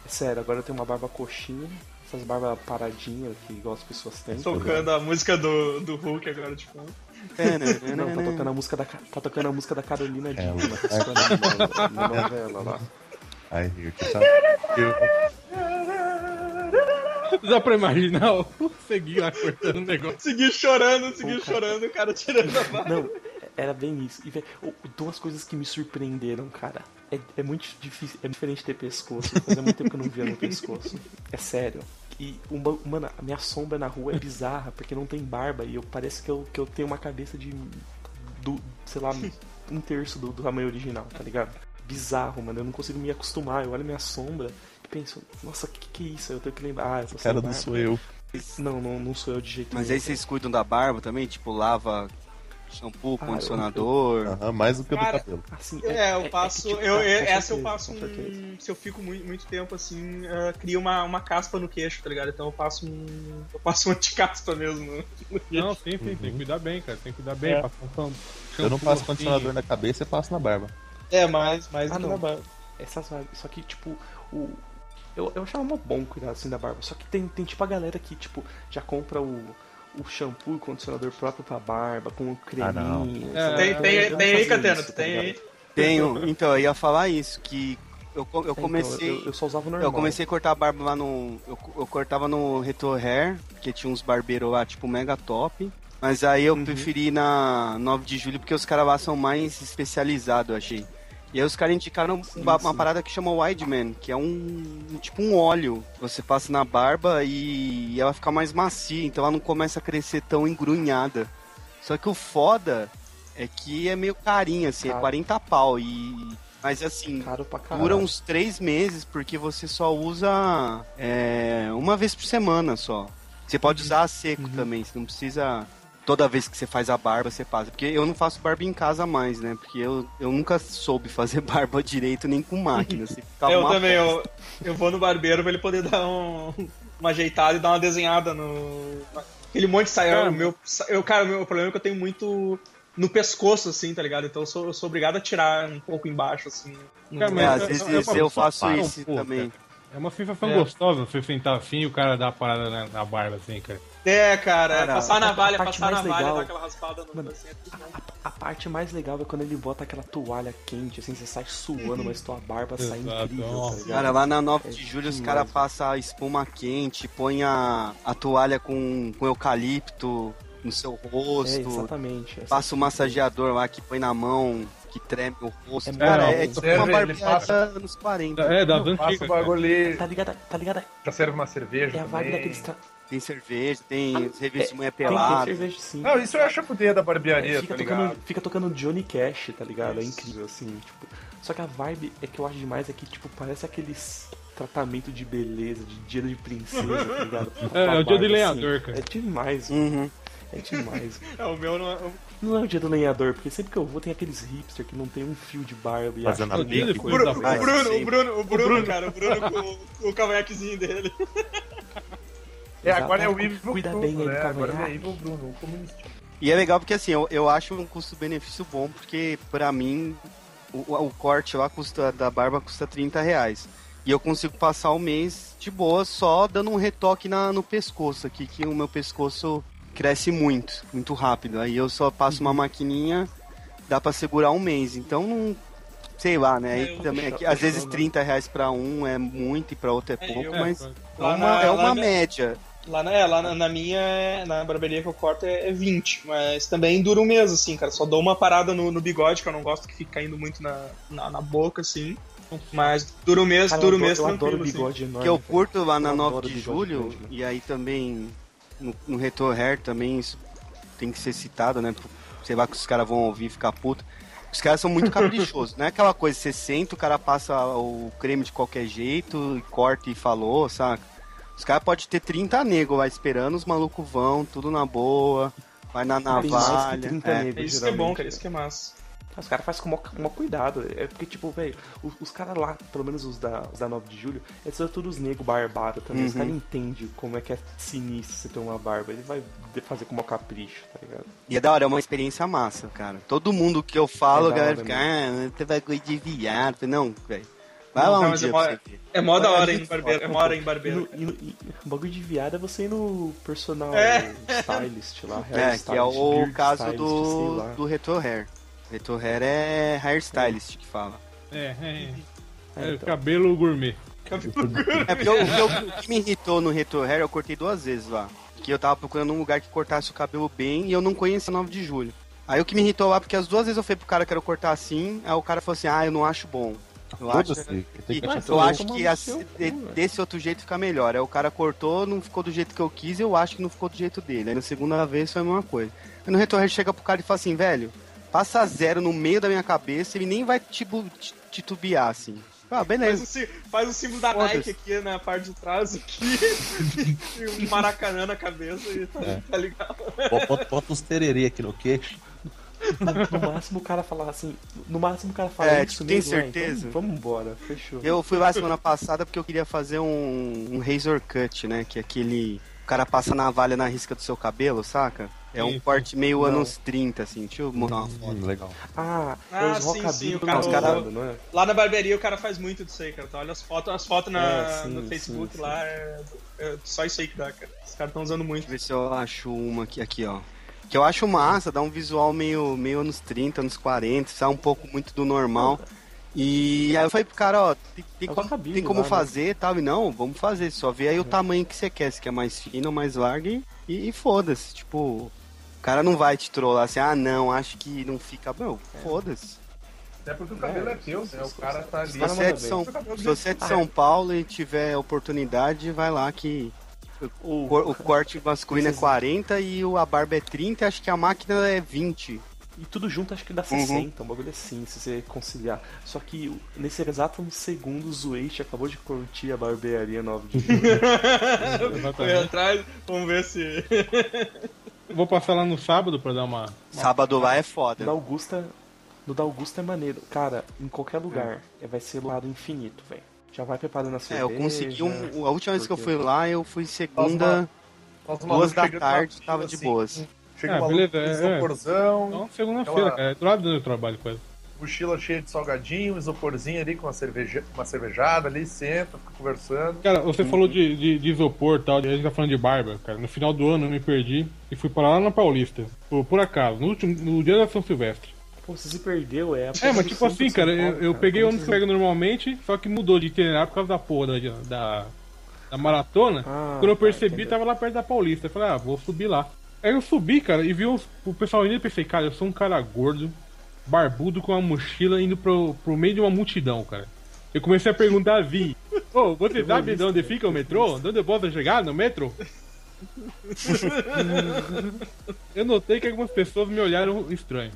Speaker 8: É sério, agora eu tenho uma barba coxinha, essas barbas paradinhas que igual as pessoas têm.
Speaker 3: Tocando a música do, do Hulk agora, tipo.
Speaker 8: Não, tá tocando a música da, tá tocando a música da Carolina
Speaker 9: É,
Speaker 8: Dickman na na- na novela lá.
Speaker 9: Ai, eu que. Eu-
Speaker 6: Dá pra imaginar o Segui lá cortando o negócio.
Speaker 3: Segui chorando, segui chorando, o cara tirando a barba.
Speaker 8: Não, era bem isso. E, velho, o- duas coisas que me surpreenderam, cara. É, é muito difícil, é diferente ter pescoço. Fazia muito tempo que eu não via no pescoço. É sério. E, uma, mano, a minha sombra na rua é bizarra, porque não tem barba. E eu parece que eu, que eu tenho uma cabeça de. Do, sei lá, um terço do, do tamanho original, tá ligado? Bizarro, mano. Eu não consigo me acostumar. Eu olho minha sombra e penso, nossa, que que é isso? Eu tenho que lembrar. Ah, sem
Speaker 9: Cara, não
Speaker 8: barba.
Speaker 9: sou eu.
Speaker 8: Não, não, não sou eu de jeito
Speaker 7: Mas
Speaker 8: nenhum.
Speaker 7: aí vocês cuidam da barba também? Tipo, lava shampoo,
Speaker 8: Ah,
Speaker 7: condicionador.
Speaker 9: Aham, mais do que o do
Speaker 3: Cara,
Speaker 9: cabelo.
Speaker 8: Assim,
Speaker 3: É, eu
Speaker 8: que,
Speaker 3: passo.
Speaker 8: tipo,
Speaker 3: eu, eu-
Speaker 8: com
Speaker 3: essa eu passo um. Se eu fico muito, muito tempo assim, ah, cria uma, uma caspa no queixo, tá ligado? Então eu passo um. Eu passo um anticaspa mesmo. no- no queixo.
Speaker 6: Não, sim, sim, tem que cuidar bem, cara. Tem que cuidar bem.
Speaker 3: É.
Speaker 6: Passar um shampoo,
Speaker 9: Eu não passo
Speaker 6: assim.
Speaker 9: condicionador na cabeça e passo na barba.
Speaker 3: É, mais, mais
Speaker 8: Ah,
Speaker 3: do que
Speaker 8: não.
Speaker 3: na barba.
Speaker 8: Essas. Só que, tipo, o. Eu, eu achava mó bom cuidar assim da barba. Só que tem, tem tipo a galera que, tipo, já compra o, o shampoo e condicionador próprio pra barba, com o
Speaker 9: Ah, não.
Speaker 8: creminho.
Speaker 6: É,
Speaker 8: sabe?
Speaker 3: Tem,
Speaker 8: Eu-
Speaker 3: tem, tem aí, Catena,
Speaker 8: tá
Speaker 3: tem aí.
Speaker 7: Tenho, então, eu ia falar isso, que eu, eu
Speaker 8: Então,
Speaker 7: comecei.
Speaker 8: eu, eu só usava o normal.
Speaker 7: Eu comecei a cortar a barba lá no. Eu, eu cortava no Retro Hair, que tinha uns barbeiros lá, tipo, mega top. Mas aí eu preferi ir na 9 de julho porque os caras lá são mais especializados, eu achei. E aí os caras indicaram uma, uma parada que chama Wide Man, que é um, tipo um óleo que você passa na barba e ela fica mais macia, então ela não começa a crescer tão engrunhada. Só que o foda é que é meio carinho, assim, é
Speaker 8: Caro.
Speaker 7: 40 pau. E. Mas assim, dura uns três meses porque você só usa é, uma vez por semana só. Você pode usar a seco também, você não precisa toda vez que você faz a barba você passa. Porque eu não faço barba em casa mais, né? Porque eu, eu nunca soube fazer barba direito nem com máquina. Você fica
Speaker 3: eu também, eu, eu vou no barbeiro pra ele poder dar um, uma ajeitada e dar uma desenhada no. Aquele monte de saia.
Speaker 6: Cara,
Speaker 3: o meu, eu, cara, o meu problema é que eu tenho muito no pescoço, assim, tá ligado? Então eu sou, eu sou obrigado a tirar um pouco embaixo, assim. no-
Speaker 6: Cara,
Speaker 7: É,
Speaker 6: mas
Speaker 7: às
Speaker 6: é-
Speaker 7: vezes
Speaker 6: é uma
Speaker 7: eu faço isso
Speaker 6: pô,
Speaker 7: também.
Speaker 6: É uma sensação
Speaker 3: É.
Speaker 6: gostosa você sentar assim e o cara dar a parada na, na barba, assim, cara.
Speaker 3: É, cara,
Speaker 7: Cara,
Speaker 3: passar na
Speaker 8: a
Speaker 3: valha,
Speaker 8: parte
Speaker 3: passar na
Speaker 8: mais
Speaker 3: valha,
Speaker 8: legal-
Speaker 3: dar aquela raspada no
Speaker 8: Mano,
Speaker 3: assim, é tudo.
Speaker 8: A, a parte mais legal é quando ele bota aquela toalha quente, assim, você sai suando, mas tua barba sai incrível, tá?
Speaker 7: Cara, lá na 9
Speaker 8: É
Speaker 7: de julho os
Speaker 8: demais,
Speaker 7: caras passam a espuma quente, põe a, a toalha com, com eucalipto no seu
Speaker 8: É,
Speaker 7: rosto,
Speaker 8: exatamente. Essa-
Speaker 7: passa o massageador lá que põe na mão, que treme o rosto.
Speaker 8: É,
Speaker 7: cara, é,
Speaker 6: o
Speaker 7: tipo
Speaker 5: serve,
Speaker 7: uma barbeada
Speaker 5: passa-
Speaker 7: anos 40.
Speaker 6: É, das
Speaker 5: Passa
Speaker 6: antigas.
Speaker 5: o bagulho ali,
Speaker 8: Tá ligado? Tá ligado?
Speaker 5: já serve uma cerveja
Speaker 8: É a vibe
Speaker 5: também.
Speaker 8: daqueles. Tra...
Speaker 7: Tem cerveja, tem
Speaker 8: Ah,
Speaker 7: revista de mulher
Speaker 8: Tem, tem
Speaker 7: pelada.
Speaker 8: cerveja sim.
Speaker 5: Não, isso eu acho a poder da barbearia,
Speaker 8: É, fica,
Speaker 5: tá
Speaker 8: tocando,
Speaker 5: ligado?
Speaker 8: fica tocando Johnny Cash, tá ligado? É incrível, assim, tipo. Só que a vibe é que eu acho demais é que, tipo, parece aqueles tratamento de beleza, de dia de princesa, tá ligado?
Speaker 6: É, é o dia do lenhador,
Speaker 8: assim.
Speaker 6: cara.
Speaker 8: É demais,
Speaker 7: Uhum.
Speaker 8: é demais.
Speaker 3: É, o meu não é.
Speaker 8: Não é o dia do lenhador, porque sempre que eu vou tem aqueles hipster que não tem um fio de barba e
Speaker 9: Fazendo
Speaker 8: acha
Speaker 9: a
Speaker 8: é
Speaker 9: bica.
Speaker 3: O
Speaker 8: coisa
Speaker 3: Bruno, o Bruno, o Bruno, o Bruno, cara, o Bruno com, com o cavanhaquezinho dele.
Speaker 5: É, agora é o. Evil
Speaker 8: Cuida
Speaker 5: Bruno,
Speaker 8: bem
Speaker 5: né? Agora é
Speaker 8: cavanhaque.
Speaker 5: Evil Bruno, o comunista.
Speaker 7: E é legal porque assim, eu, eu acho um custo-benefício bom, porque pra mim o, o corte lá custa da barba custa 30 reais. E eu consigo passar o mês de boa só dando um retoque na, no pescoço aqui, que o meu pescoço cresce muito, muito rápido. Aí eu só passo uma maquininha, dá pra segurar um mês. Então não. Sei lá, né? Aí
Speaker 3: É,
Speaker 7: também,
Speaker 8: deixo-
Speaker 7: que, às vezes
Speaker 8: deixando-
Speaker 7: 30 reais pra um é muito e pra outro é
Speaker 3: É,
Speaker 7: pouco,
Speaker 3: eu-
Speaker 7: mas
Speaker 6: É,
Speaker 7: é uma, é uma média.
Speaker 3: Lá na, é, lá na, na minha, na barbearia que eu corto é, é 20, mas também dura um mês, assim, cara. Só dou uma parada no, no bigode, que eu não gosto que fique caindo muito na, na, na boca, assim. Mas dura um mês,
Speaker 8: Cara,
Speaker 3: dura um mês
Speaker 8: adoro, eu adoro
Speaker 3: tranquilo, assim.
Speaker 8: bigode enorme.
Speaker 7: que eu curto lá na
Speaker 8: Eu
Speaker 7: 9
Speaker 8: adoro
Speaker 7: de julho,
Speaker 8: grande, né?
Speaker 7: e aí também no, no Retro Hair também isso tem que ser citado, né? Sei lá que os caras vão ouvir e ficar puto. Os caras são muito caprichosos, não é aquela coisa, você senta, o cara passa o creme de qualquer jeito, e corta e falou, saca? Os caras podem ter 30 negros lá esperando, os malucos vão, tudo na boa, vai na navalha.
Speaker 8: 30
Speaker 7: é.
Speaker 8: negros,
Speaker 3: É isso que é bom,
Speaker 8: geralmente,
Speaker 3: cara, isso que é massa.
Speaker 8: Os caras fazem com maior, maior cuidado. É porque, tipo, velho, os, os caras lá, pelo menos os da, os da 9 de julho, eles são todos negros barbados também. Os
Speaker 7: Uhum.
Speaker 8: caras entendem como é que é sinistro você ter uma barba. Ele vai fazer com maior capricho, tá ligado?
Speaker 7: E é da hora, é uma experiência massa, cara. Todo mundo que eu falo,
Speaker 8: É
Speaker 7: a galera
Speaker 8: hora
Speaker 7: fica, ah, você vai de viado. Não, velho. Vai lá um
Speaker 3: mas
Speaker 7: dia
Speaker 3: é mó-
Speaker 7: você ver.
Speaker 3: É mó da
Speaker 7: É
Speaker 3: hora no barbeiro, é mó hora ir em barbeiro.
Speaker 8: e no- e o bagulho de viado é você ir no personal
Speaker 3: É.
Speaker 8: stylist lá,
Speaker 7: É,
Speaker 8: hair
Speaker 7: que é
Speaker 8: stylist,
Speaker 7: o
Speaker 8: beard
Speaker 7: caso
Speaker 8: stylist,
Speaker 7: do, do Retro Hair. Retro Hair é hairstylist que fala.
Speaker 6: É, é, é.
Speaker 8: É,
Speaker 6: É,
Speaker 8: então.
Speaker 6: cabelo gourmet.
Speaker 3: cabelo curto.
Speaker 7: É porque o, o que eu- o que me irritou no Retro Hair, eu cortei duas vezes lá. Que eu tava procurando um lugar que cortasse o cabelo bem e eu não conhecia 9 de julho. Aí o que me irritou lá, porque as duas vezes eu falei pro cara que quero cortar assim, aí o cara falou assim, ah, eu não acho bom. Eu acho, que,
Speaker 9: que
Speaker 7: eu acho que assim, de- desse outro jeito fica melhor. Aí o cara cortou, não ficou do jeito que eu quis, eu acho que não ficou do jeito dele. Aí na segunda vez foi a mesma coisa. Aí no Retro Hair chega pro cara e fala assim, velho, passa zero no meio da minha cabeça, ele nem vai tipo, ti- titubear assim. Ah,
Speaker 3: Faz
Speaker 7: beleza.
Speaker 3: o, sí- faz o símbolo da. Nike aqui na parte de trás, aqui. e um maracanã na cabeça e tá,
Speaker 9: É.
Speaker 3: tá ligado.
Speaker 9: Bota- bota uns tererê aqui no queixo.
Speaker 8: No máximo o cara falar assim. No máximo o cara fala
Speaker 7: É,
Speaker 8: isso
Speaker 7: tipo, tem
Speaker 8: mesmo, é,
Speaker 7: certeza?
Speaker 8: então vamos embora, fechou.
Speaker 7: Eu fui lá semana passada porque eu queria fazer um, um razor cut, né? Que é aquele. O cara passa navalha na risca do seu cabelo, saca? É um corte meio
Speaker 8: Não.
Speaker 7: anos 30, assim. Deixa eu mostrar uma foto.
Speaker 9: Hum, legal.
Speaker 8: Ah,
Speaker 3: Ah,
Speaker 8: é os
Speaker 3: sim,
Speaker 8: rockabilly
Speaker 3: sim, o cara-
Speaker 8: é?
Speaker 3: Lá na barbearia o cara faz muito disso aí, cara. Tu olha as fotos, as fotos na,
Speaker 8: É, sim,
Speaker 3: no
Speaker 8: sim,
Speaker 3: Facebook
Speaker 8: sim.
Speaker 3: lá, é, é só isso aí que dá, cara. Os caras estão usando muito.
Speaker 7: Deixa eu ver se eu acho uma aqui, aqui, ó. Que eu acho massa, dá um visual meio, meio anos 30, anos 40, sai um pouco muito do normal. E aí eu falei pro cara, ó, tem, tem
Speaker 8: É
Speaker 7: como, tem como
Speaker 8: lá, né?
Speaker 7: fazer e tal. E não, vamos fazer, só vê aí o tamanho que você quer, se quer mais fino ou mais largo e, e foda-se. Tipo, o cara não vai te trollar assim, ah não, acho que não fica. Meu, foda-se.
Speaker 5: Até porque o cabelo é, teu, né? O cara tá ali.
Speaker 7: Se
Speaker 8: cara
Speaker 7: você, é de
Speaker 8: bem.
Speaker 7: São, se você é de São Paulo e tiver oportunidade, vai lá que o, o corte masculino é 40 e o, a barba é 30 acho que a máquina é 20.
Speaker 8: E tudo junto acho que dá 60, um bagulho assim, se você conciliar. Só que nesse exato segundo, o Zueish acabou de curtir a barbearia 9 de julho.
Speaker 3: Foi atrás, vamos ver se.
Speaker 6: Vou passar lá no sábado pra dar uma.
Speaker 7: Sábado lá é foda.
Speaker 8: da Augusta, no da Augusta é maneiro. Cara, em qualquer lugar, é, vai ser lado infinito, velho. Já vai preparando a
Speaker 7: É,
Speaker 8: cerveja.
Speaker 7: eu consegui um. A última vez que eu fui lá, eu fui segunda,
Speaker 5: Nós
Speaker 7: duas da tarde, tava
Speaker 5: fila,
Speaker 7: de
Speaker 5: assim,
Speaker 7: boas.
Speaker 5: Chega
Speaker 6: Ah,
Speaker 5: um maluco
Speaker 6: beleza, é, é.
Speaker 5: isoporzão,
Speaker 6: Então, segunda-feira,
Speaker 5: Aquela-
Speaker 6: cara. É do lado do meu trabalho, coisa.
Speaker 5: mochila cheia de salgadinho, isoporzinho ali com uma, cerveja, uma cervejada ali, senta, fica conversando.
Speaker 6: Cara, você falou de, de, de isopor e tal, a gente tá falando de barba, cara. No final do ano eu me perdi e fui parar lá na Paulista. Por, por acaso, no, último, no dia da São Silvestre.
Speaker 8: Pô, você se perdeu, é.
Speaker 6: É, mas tipo assim, cara, eu, eu peguei o ônibus que eu
Speaker 8: onde
Speaker 6: pego normalmente, só que mudou de itinerário por causa da porra da, da, da maratona.
Speaker 8: Ah,
Speaker 6: Quando eu
Speaker 8: tá,
Speaker 6: percebi, tava lá perto da Paulista. Eu falei, ah, vou subir lá. Aí eu subi, cara, e vi o pessoal indo e pensei, cara, eu sou um cara gordo, barbudo com uma mochila indo pro, pro meio de uma multidão, cara. Eu comecei a perguntar a Vi, ô, você sabe de onde fica o metrô? De onde eu posso chegar no metrô? eu notei que algumas pessoas me olharam estranho.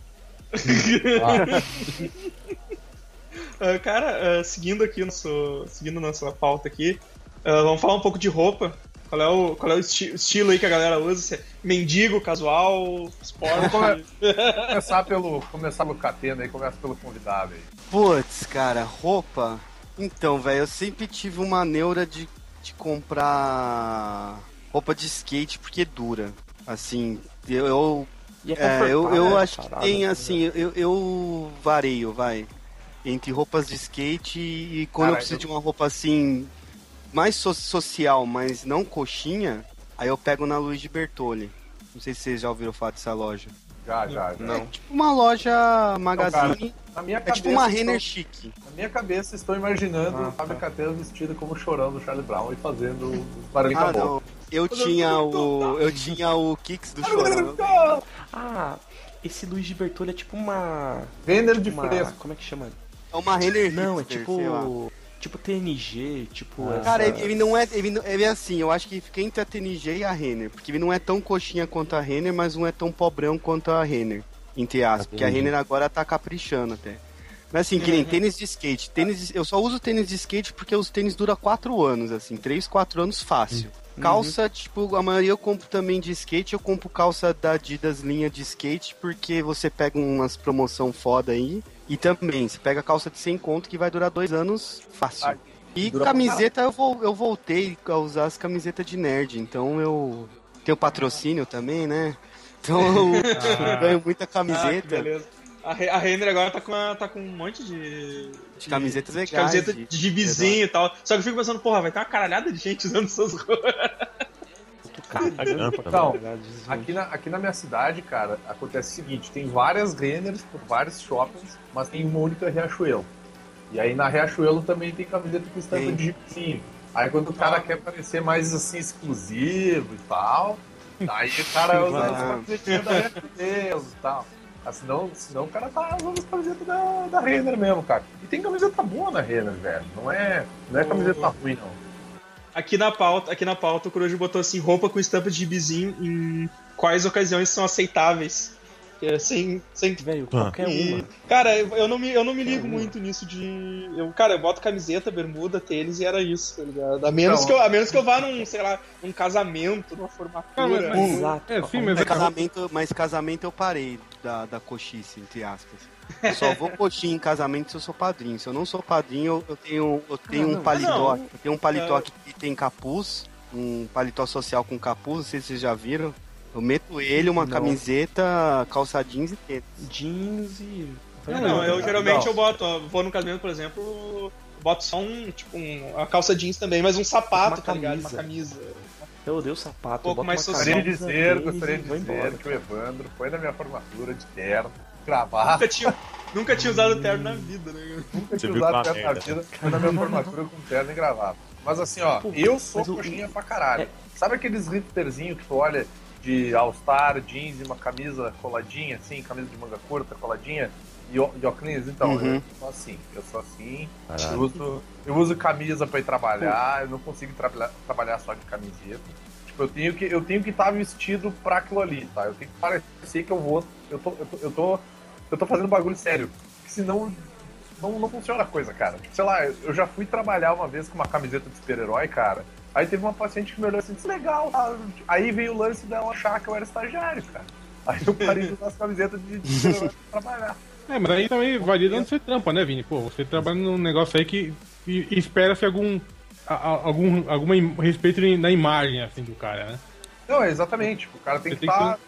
Speaker 3: Ah, cara, ah, seguindo aqui nosso, seguindo nossa pauta aqui, ah, vamos falar um pouco de roupa. Qual é o, qual é o esti- estilo aí que a galera usa? Se é mendigo, casual, esporte?
Speaker 5: Começar pelo, começar pelo catena aí, começa pelo convidado aí.
Speaker 7: Putz, cara, roupa. Então, velho, eu sempre tive uma neura de, de comprar roupa de skate porque dura. Assim, eu. Eu
Speaker 8: E é
Speaker 7: é, eu, eu acho que tem
Speaker 8: tá
Speaker 7: assim, eu, eu vareio, vai. Entre roupas de skate e, quando eu
Speaker 5: Cara,
Speaker 7: preciso
Speaker 5: eu-
Speaker 7: de uma roupa assim, mais so- social, mas não coxinha, aí eu pego na Luiz de Bertoli. Não sei se vocês já ouviram falar dessa loja.
Speaker 5: Já, já, já.
Speaker 7: É tipo uma loja magazine.
Speaker 5: Na minha
Speaker 7: é
Speaker 5: cabeça,
Speaker 7: tipo uma
Speaker 5: estou-
Speaker 7: Renner chique.
Speaker 5: Na minha cabeça, estou imaginando
Speaker 8: Ah,
Speaker 5: a Fábio
Speaker 8: tá.
Speaker 5: Catena vestida como chorão do Charlie Brown e fazendo os barulhinhos
Speaker 7: Ah, Eu tinha o. Eu tinha o Kicks do Chorão.
Speaker 8: Ah, esse Luiz de Bertolli é tipo uma.
Speaker 5: Renner de
Speaker 8: uma
Speaker 5: fresco.
Speaker 8: como é que chama?
Speaker 7: É uma Renner
Speaker 8: Não, é
Speaker 7: hipster, sei lá.
Speaker 8: tipo. Tipo TNG, tipo. essa-
Speaker 7: Cara, ele, ele não é. Ele, ele é assim, eu acho que fica entre a TNG e a Renner. Porque ele não é tão coxinha quanto a Renner, mas não é tão pobrão quanto a Renner. Entre aspas. Porque a. Renner agora tá caprichando até. Mas assim, que nem tênis de skate. Tênis, de- eu só uso tênis de skate porque os tênis duram 4 anos, assim, 3, 4 anos fácil. Calça, tipo, a maioria eu compro também de skate, eu compro calça da Adidas linha de skate, porque você pega umas promoção foda aí. E também, você pega calça de 100 conto que vai durar dois anos fácil.
Speaker 5: Ah,
Speaker 7: E camiseta, eu, vol- eu voltei a usar as camisetas de nerd, então eu tenho patrocínio também, né? Então eu ganho muita
Speaker 3: Ah,
Speaker 7: camiseta.
Speaker 3: beleza. A, Re- a Renner agora tá com, uma- tá com um monte de.
Speaker 7: De camisetas
Speaker 3: de
Speaker 7: legais,
Speaker 3: camiseta
Speaker 7: de-
Speaker 3: de, gibizinho e tal. Só que eu fico pensando, porra, vai ter uma caralhada de gente usando essas roupas.
Speaker 5: Então. Aqui na, aqui na minha cidade, cara, acontece o seguinte: tem várias Renners por vários shoppings, mas tem uma única Riachuelo. E aí na Riachuelo também tem camiseta com estampa de jeepzinho. Aí quando o cara quer parecer mais assim exclusivo e tal, aí o cara usa as camisetinhas da Riachuelo e tal. Ah, senão, senão o cara tá usando as camisetas da, da Renner mesmo, cara. E tem camiseta boa na Renner, velho. Não é, não é camiseta ruim, não.
Speaker 3: Aqui na pauta, aqui na pauta o Coruja botou assim, roupa com estampa de gibizinho em quais ocasiões são aceitáveis. É sem, sem
Speaker 8: Velho,
Speaker 9: Ah.
Speaker 8: qualquer
Speaker 3: E,
Speaker 8: uma.
Speaker 3: Cara, eu eu não me, eu não me ligo muito nisso de. Eu, cara, eu boto camiseta, bermuda, tênis e era isso, tá ligado? A menos,
Speaker 5: Não.
Speaker 3: que, eu, a menos que eu vá num, sei lá, num casamento, numa formatura.
Speaker 6: Cara, mas-
Speaker 8: Exato.
Speaker 6: É, sim, mas
Speaker 7: Mas
Speaker 6: é
Speaker 7: casamento, mas casamento eu parei da, da coxice, entre aspas. Eu só vou coxinha em casamento se eu sou padrinho. Se eu não sou padrinho, eu, tenho, eu tenho
Speaker 8: Ah,
Speaker 7: um
Speaker 8: não.
Speaker 7: paletó.
Speaker 3: Não.
Speaker 7: Eu tenho um paletó
Speaker 3: É.
Speaker 7: aqui que tem capuz, um paletó social com capuz, não sei se vocês já viram. Eu meto ele, uma
Speaker 8: Não.
Speaker 7: camiseta, calça jeans e tênis.
Speaker 8: Jeans e.
Speaker 3: Não, não, eu geralmente
Speaker 5: Não.
Speaker 3: eu boto, ó, vou no casamento, por exemplo, boto só um, tipo, um, uma calça jeans também, mas um sapato,
Speaker 8: Uma
Speaker 3: tá ligado? Uma
Speaker 8: camisa.
Speaker 3: Camisa.
Speaker 8: Eu odeio sapato.
Speaker 3: pouco
Speaker 8: eu boto
Speaker 3: mais social.
Speaker 5: Gostaria de dizer, gostaria de dizer
Speaker 8: embora,
Speaker 5: que o. Evandro foi na minha formatura de terno, gravata.
Speaker 3: Nunca tinha, nunca tinha usado terno na vida, né?
Speaker 5: Nunca
Speaker 9: Você
Speaker 5: tinha usado
Speaker 9: que
Speaker 5: terno na vida, foi na minha formatura com terno e gravata. Mas assim, ó,
Speaker 8: Pô,
Speaker 5: eu sou coxinha pra caralho.
Speaker 8: é-
Speaker 5: Sabe aqueles hipsterzinhos que tu olha de All-Star, jeans e uma camisa coladinha, assim, camisa de manga curta, coladinha, óculos? Então,
Speaker 7: Uhum.
Speaker 5: eu sou assim, eu sou assim, eu uso, eu uso camisa pra ir trabalhar, eu não consigo trabalhar, trabalhar só de camiseta. Tipo, eu tenho que eu tenho que estar vestido pra aquilo ali, tá? Eu tenho que parecer que eu vou. Eu tô, eu tô, eu tô, eu tô fazendo bagulho sério. Porque senão não, não funciona a coisa, cara. Tipo, sei lá, eu já fui trabalhar uma vez com uma camiseta de super-herói, cara. Aí teve uma paciente que me olhou assim, legal. tá?" Aí veio o lance dela achar que eu era estagiário, cara. Aí eu parei de usar as camisetas de, de super-herói pra trabalhar.
Speaker 6: É, mas aí também varia de onde você trampa, né, Vini? Pô, você trabalha num negócio aí que espera-se algum, algum alguma im- respeito na imagem, assim, do cara, né?
Speaker 5: Não, exatamente. O cara tem
Speaker 6: Você
Speaker 5: que estar.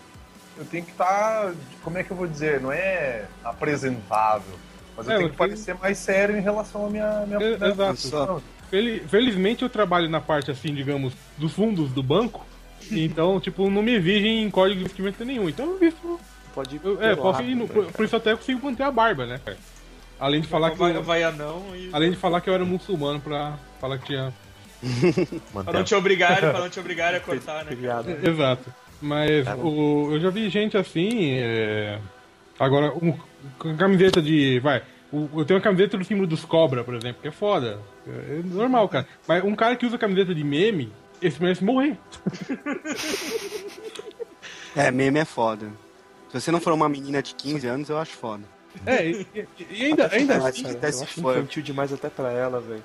Speaker 5: Eu tenho que estar. como é que eu vou dizer? Não é apresentável. Mas eu
Speaker 6: É,
Speaker 5: tenho que parecer mais sério em relação à minha, minha,
Speaker 6: É,
Speaker 5: minha
Speaker 6: exato. Fel- Felizmente eu trabalho na parte, assim, digamos, dos fundos do banco. Então, tipo, não me exigem em código de vestimenta nenhum. Então eu visto.
Speaker 8: Pode ir
Speaker 6: eu- é, posso ir no,
Speaker 8: né,
Speaker 6: por, por isso até eu consigo manter a barba, né, cara? Além de falar que
Speaker 3: vai,
Speaker 6: eu,
Speaker 3: vai anão e.
Speaker 6: além de falar que eu era muçulmano pra falar que tinha.
Speaker 3: Pra não te obrigarem, pra não te obrigarem a cortar, né?
Speaker 6: Exato. Mas o, eu já vi gente assim. é, Agora, um, com camiseta de. Vai. Eu tenho uma camiseta do símbolo dos cobra, por exemplo, que é foda. É, é normal, cara. Mas um cara que usa camiseta de meme, esse merece morrer.
Speaker 7: É, meme é foda. Se você não for uma menina de 15 anos, eu acho foda.
Speaker 6: É, e, e- ainda, ainda assim.
Speaker 7: cara,
Speaker 8: Eu
Speaker 7: até se
Speaker 8: acho
Speaker 7: for.
Speaker 8: infantil demais até pra ela, velho.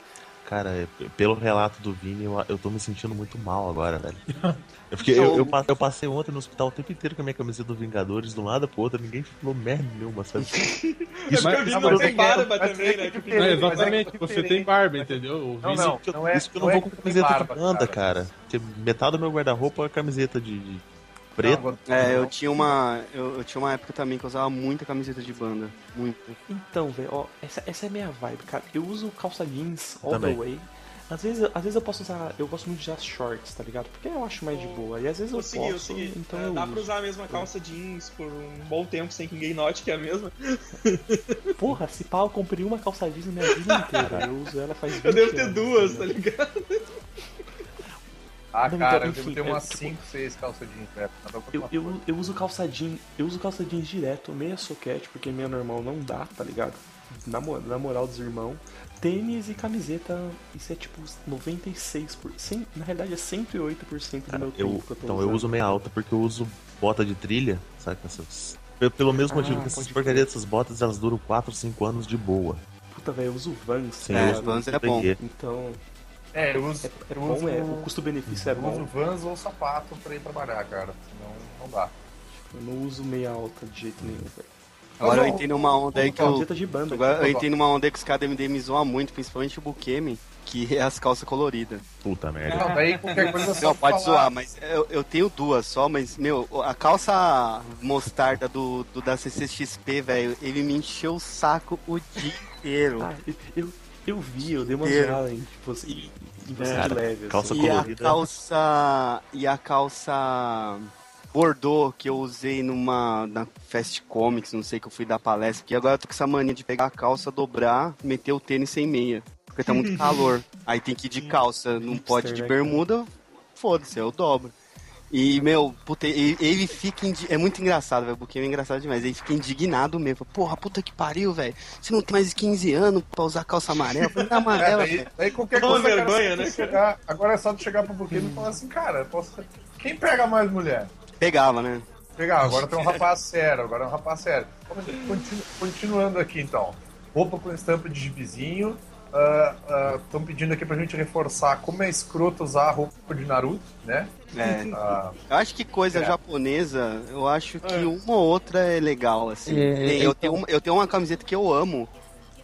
Speaker 9: Cara, é, pelo relato do Vini, eu, eu tô me sentindo muito mal agora, velho. Eu, fiquei, eu, eu, pa- eu passei ontem no hospital o tempo inteiro com a minha camiseta do Vingadores, de um lado pro outro, ninguém falou merda nenhuma, sabe?
Speaker 3: É porque
Speaker 6: Mas-
Speaker 3: o Vini não
Speaker 5: mas
Speaker 3: tem
Speaker 5: é
Speaker 3: barba também,
Speaker 5: é que
Speaker 3: né?
Speaker 5: é
Speaker 3: Tipo,
Speaker 6: É,
Speaker 5: é
Speaker 6: exatamente,
Speaker 5: é
Speaker 6: você tem barba, entendeu? O
Speaker 5: Não,
Speaker 6: Vini-
Speaker 5: não,
Speaker 9: Isso que eu,
Speaker 5: não é,
Speaker 9: isso que eu não,
Speaker 5: não é
Speaker 9: vou com camiseta
Speaker 5: barba,
Speaker 9: de banda,
Speaker 5: cara.
Speaker 9: cara. Porque metade do meu guarda-roupa é camiseta de, de preto.
Speaker 5: Não,
Speaker 7: É, eu tinha uma. Eu, eu tinha uma época também que eu usava muita camiseta de banda. Muito.
Speaker 8: Então, velho, ó, essa, essa é a minha vibe, cara. Eu uso calça jeans all
Speaker 9: Também.
Speaker 8: the way. Às vezes, às vezes eu posso usar. Eu gosto muito de usar shorts, tá ligado? Porque eu acho mais de boa. E às vezes eu
Speaker 3: Consegui, eu
Speaker 8: posso,
Speaker 3: consegui.
Speaker 8: então
Speaker 3: É,
Speaker 8: eu
Speaker 3: dá
Speaker 8: uso.
Speaker 3: pra usar a mesma calça jeans por um bom tempo sem que ninguém note que é a mesma.
Speaker 8: Porra, se pau, eu comprei uma calça jeans na minha vida inteira. Eu uso ela faz 20
Speaker 3: Eu devo ter
Speaker 8: anos,
Speaker 3: duas, tá
Speaker 8: tá ligado?
Speaker 5: Ah,
Speaker 8: Não,
Speaker 5: cara,
Speaker 8: então,
Speaker 5: eu devo
Speaker 8: enfim,
Speaker 5: ter
Speaker 8: é,
Speaker 5: umas
Speaker 8: tipo-
Speaker 5: 5, 6 calças jeans, velho.
Speaker 8: Eu, eu, eu uso calça jeans, eu uso calça jeans direto, meia soquete, porque meia normal não dá, tá ligado? Na, mo- na moral dos irmãos. Tênis e camiseta, isso é tipo 96%. cem- Na realidade é 108% do meu tempo
Speaker 9: Eu,
Speaker 8: que eu tô
Speaker 9: então
Speaker 8: usando.
Speaker 9: eu uso meia alta porque eu uso bota de trilha, sabe? Essas, pelo, pelo mesmo
Speaker 8: Ah,
Speaker 9: motivo que essas porcarias dessas botas, elas duram 4, 5 anos de boa.
Speaker 8: Puta, velho, eu uso Vans.
Speaker 9: Sim,
Speaker 8: tá
Speaker 7: É,
Speaker 9: eu
Speaker 7: Vans é bom.
Speaker 8: Então,
Speaker 5: É, eu uso.
Speaker 8: é, é
Speaker 5: eu
Speaker 8: bom,
Speaker 5: uso,
Speaker 8: é, o custo-benefício é
Speaker 5: eu uso
Speaker 8: bom.
Speaker 5: Vans ou sapato pra ir trabalhar, cara. Senão não dá.
Speaker 8: Eu não uso meia alta de jeito nenhum, velho.
Speaker 7: Agora eu entrei numa onda aí que eu.
Speaker 8: Camiseta de banda.
Speaker 7: Agora eu entrei numa onda que os caras da zoam muito, principalmente o Bukemi, que é as calças coloridas.
Speaker 9: Puta merda.
Speaker 5: Não, daí qualquer coisa é só
Speaker 7: Não, pode
Speaker 5: falar.
Speaker 7: zoar, mas eu, eu tenho duas só, mas, meu, a calça mostarda do, do da CCXP, velho, ele me encheu o saco o dia inteiro.
Speaker 8: Ah, eu, eu, vi, eu dei uma zoada em, tipo, assim, em
Speaker 7: É.
Speaker 8: leve.
Speaker 9: calça
Speaker 8: assim.
Speaker 7: e a
Speaker 9: colorida.
Speaker 7: calça. E a calça. bordô que eu usei numa na Fast Comics, não sei que eu fui dar palestra, porque agora eu tô com essa mania de pegar a calça, dobrar, meter o tênis sem meia. Porque tá muito calor. Aí tem que ir de calça, não pode de bermuda, foda-se, eu dobro. E, meu, puta, ele, ele fica. indi- É muito engraçado, velho. O Buquinho é engraçado demais. Ele fica indignado mesmo. Porra, puta que pariu, velho. Você não tem mais de 15 anos pra usar calça amarela. Eu falei, "Não é
Speaker 5: É,
Speaker 7: amarela,
Speaker 5: daí,
Speaker 7: velho.
Speaker 5: daí qualquer
Speaker 3: Toma
Speaker 5: coisa.
Speaker 3: vergonha, né,
Speaker 5: chegar- agora é só tu chegar pro Buquinho e falar assim, cara, posso... quem pega mais mulher?
Speaker 7: Pegava, né?
Speaker 5: Pegar, agora tem um rapaz sério, agora é um rapaz sério. Continu- continuando aqui então. Roupa com estampa de gibizinho. Estão pedindo aqui pra gente reforçar como é escroto usar a roupa de Naruto, né?
Speaker 7: É.
Speaker 5: Ah,
Speaker 7: Eu acho que coisa
Speaker 5: É.
Speaker 7: japonesa, eu acho que uma ou outra é legal, assim.
Speaker 10: É,
Speaker 7: Tem- eu,
Speaker 10: então-
Speaker 7: tenho uma, eu tenho uma camiseta que eu amo,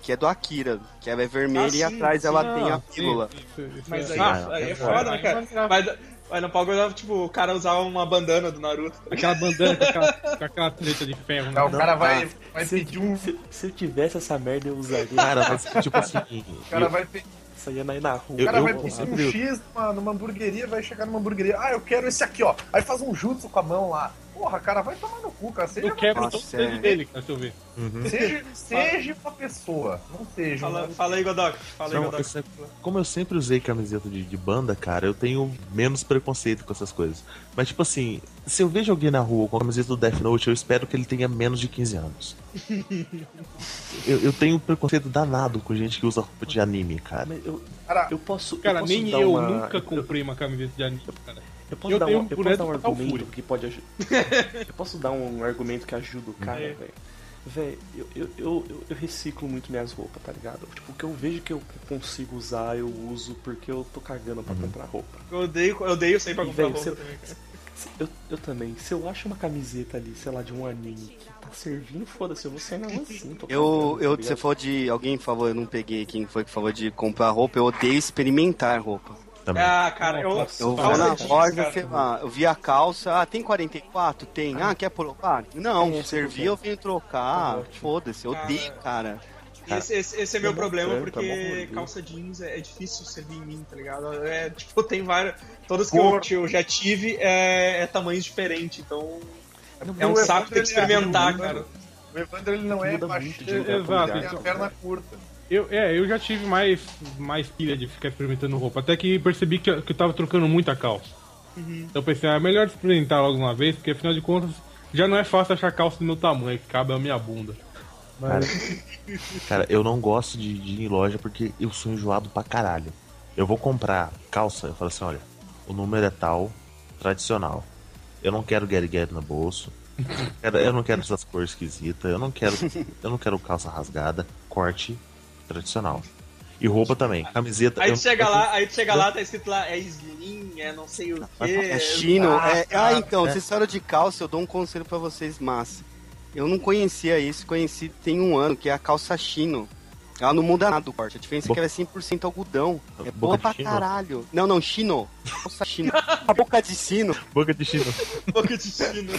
Speaker 7: que é do Akira, que ela é vermelha
Speaker 3: Ah,
Speaker 7: e
Speaker 3: sim,
Speaker 7: atrás
Speaker 3: sim.
Speaker 7: ela
Speaker 6: Não,
Speaker 7: tem a
Speaker 6: sim,
Speaker 7: pílula.
Speaker 6: isso
Speaker 3: Mas
Speaker 6: é-
Speaker 3: aí,
Speaker 9: Ah,
Speaker 3: aí é
Speaker 9: é
Speaker 3: foda, né, cara?
Speaker 6: Mas
Speaker 3: Mas, não pode usar, tipo, o cara usar uma bandana do Naruto.
Speaker 6: Aquela bandana com aquela, com aquela treta de ferro. né?
Speaker 5: Então, o cara vai,
Speaker 7: ah,
Speaker 5: vai
Speaker 8: Se,
Speaker 5: pedir um.
Speaker 8: se, se eu tivesse essa merda, eu usaria.
Speaker 9: Cara, mas tipo assim.
Speaker 5: O cara
Speaker 9: eu-
Speaker 5: vai, pe-
Speaker 8: Saía na, na rua.
Speaker 5: o cara
Speaker 9: eu-
Speaker 5: vai pedir um X numa, numa hamburgueria, vai chegar numa hamburgueria. Ah, eu quero esse aqui, ó. Aí faz um jutsu com a mão lá. Porra, cara, vai tomar no cu, cara. Seja,
Speaker 6: Eu quebro todo o dedo
Speaker 7: é.
Speaker 6: dele, cara, se eu ver.
Speaker 9: Uhum.
Speaker 5: seja, seja uma pessoa, não seja
Speaker 3: Fala,
Speaker 5: um.
Speaker 3: fala aí, Godok. Fala aí,
Speaker 9: Não,
Speaker 3: Godok.
Speaker 9: eu sempre- como eu sempre usei camiseta de, de banda, cara, eu tenho menos preconceito com essas coisas. Mas, tipo assim, se eu vejo alguém na rua com a camiseta do Death Note, eu espero que ele tenha menos de 15 anos. eu, eu tenho preconceito danado com gente que usa roupa de anime, cara.
Speaker 8: Eu,
Speaker 5: Cara,
Speaker 8: eu posso.
Speaker 6: Cara,
Speaker 8: eu posso
Speaker 6: nem
Speaker 8: dar
Speaker 6: eu
Speaker 8: uma-
Speaker 6: nunca comprei uma camiseta de anime, cara.
Speaker 8: Eu posso
Speaker 6: Eu
Speaker 8: dar, um, eu posso dar um argumento que pode ajudar. eu posso dar um argumento que ajuda o cara,
Speaker 3: É.
Speaker 8: velho. Véi, eu, eu, eu, eu- eu reciclo muito minhas roupas, tá ligado? Tipo, o que eu vejo que eu consigo usar, eu uso porque eu tô cagando pra comprar roupa.
Speaker 3: Eu odeio, eu odeio sempre pra comprar
Speaker 8: velho,
Speaker 3: roupa
Speaker 8: se-
Speaker 3: também.
Speaker 8: Eu, eu também. Se eu acho uma camiseta ali, sei lá, de um anime que tá servindo, foda-se, eu vou sair na rua assim. tô
Speaker 7: Eu, eu,
Speaker 8: tá
Speaker 7: você
Speaker 8: ligado?
Speaker 7: falou de. Alguém falou, eu não peguei quem foi que falou de comprar roupa, eu odeio experimentar roupa.
Speaker 9: Também.
Speaker 3: Ah, cara, eu.
Speaker 7: Eu vou na loja, sei lá, eu vi a calça, ah, tem 44? Tem. Ah, quer provar? Não,
Speaker 8: É,
Speaker 7: servir
Speaker 8: sim,
Speaker 7: eu venho trocar.
Speaker 8: Tá.
Speaker 7: Foda-se, eu odeio, cara.
Speaker 3: Esse, esse, esse é meu
Speaker 8: É
Speaker 3: problema,
Speaker 8: é
Speaker 3: porque
Speaker 8: rolê.
Speaker 3: calça jeans é, é difícil servir em mim, tá ligado? É, tipo, tem várias. Todas que eu, eu já tive é, é tamanhos diferentes, então. É um
Speaker 5: o
Speaker 3: saco ter que
Speaker 5: é
Speaker 3: experimentar, cara.
Speaker 5: O Evandro ele não é baixinho, ele tem a perna curta.
Speaker 6: Eu, é, eu já tive mais, mais pilha de ficar experimentando roupa. Até que percebi que, eu- que eu tava trocando muita calça.
Speaker 3: Uhum.
Speaker 6: Então eu pensei, ah, é melhor experimentar logo uma vez, porque afinal de contas já não é fácil achar calça do meu tamanho, que cabe a minha bunda.
Speaker 9: Cara, cara, eu não gosto de, de ir em loja porque eu sou enjoado pra caralho. Eu vou comprar calça, eu falo assim, olha, o número é tal, tradicional. Eu não quero get get no bolso. Eu não quero essas cores esquisitas. Eu não quero, eu não quero calça rasgada, corte tradicional. E roupa também, camiseta.
Speaker 3: Aí
Speaker 9: eu-
Speaker 3: tu chega
Speaker 9: eu-
Speaker 3: lá, aí tu chega lá, tá escrito lá, é slim, é não sei o quê.
Speaker 7: É chino.
Speaker 3: Ah,
Speaker 7: é- ah,
Speaker 3: cara.
Speaker 7: então, vocês falaram de calça, eu dou um conselho pra vocês, massa. Eu não conhecia isso, conheci tem um ano, que é a calça chino. Ela não muda nada do corte, a diferença é
Speaker 9: Bo-
Speaker 7: que ela é 100% algodão. É
Speaker 9: Boca
Speaker 7: boa pra
Speaker 9: chino?
Speaker 7: caralho. Não, não, chino. Calça chino. A boca de sino.
Speaker 9: Boca de chino.
Speaker 3: Boca de chino.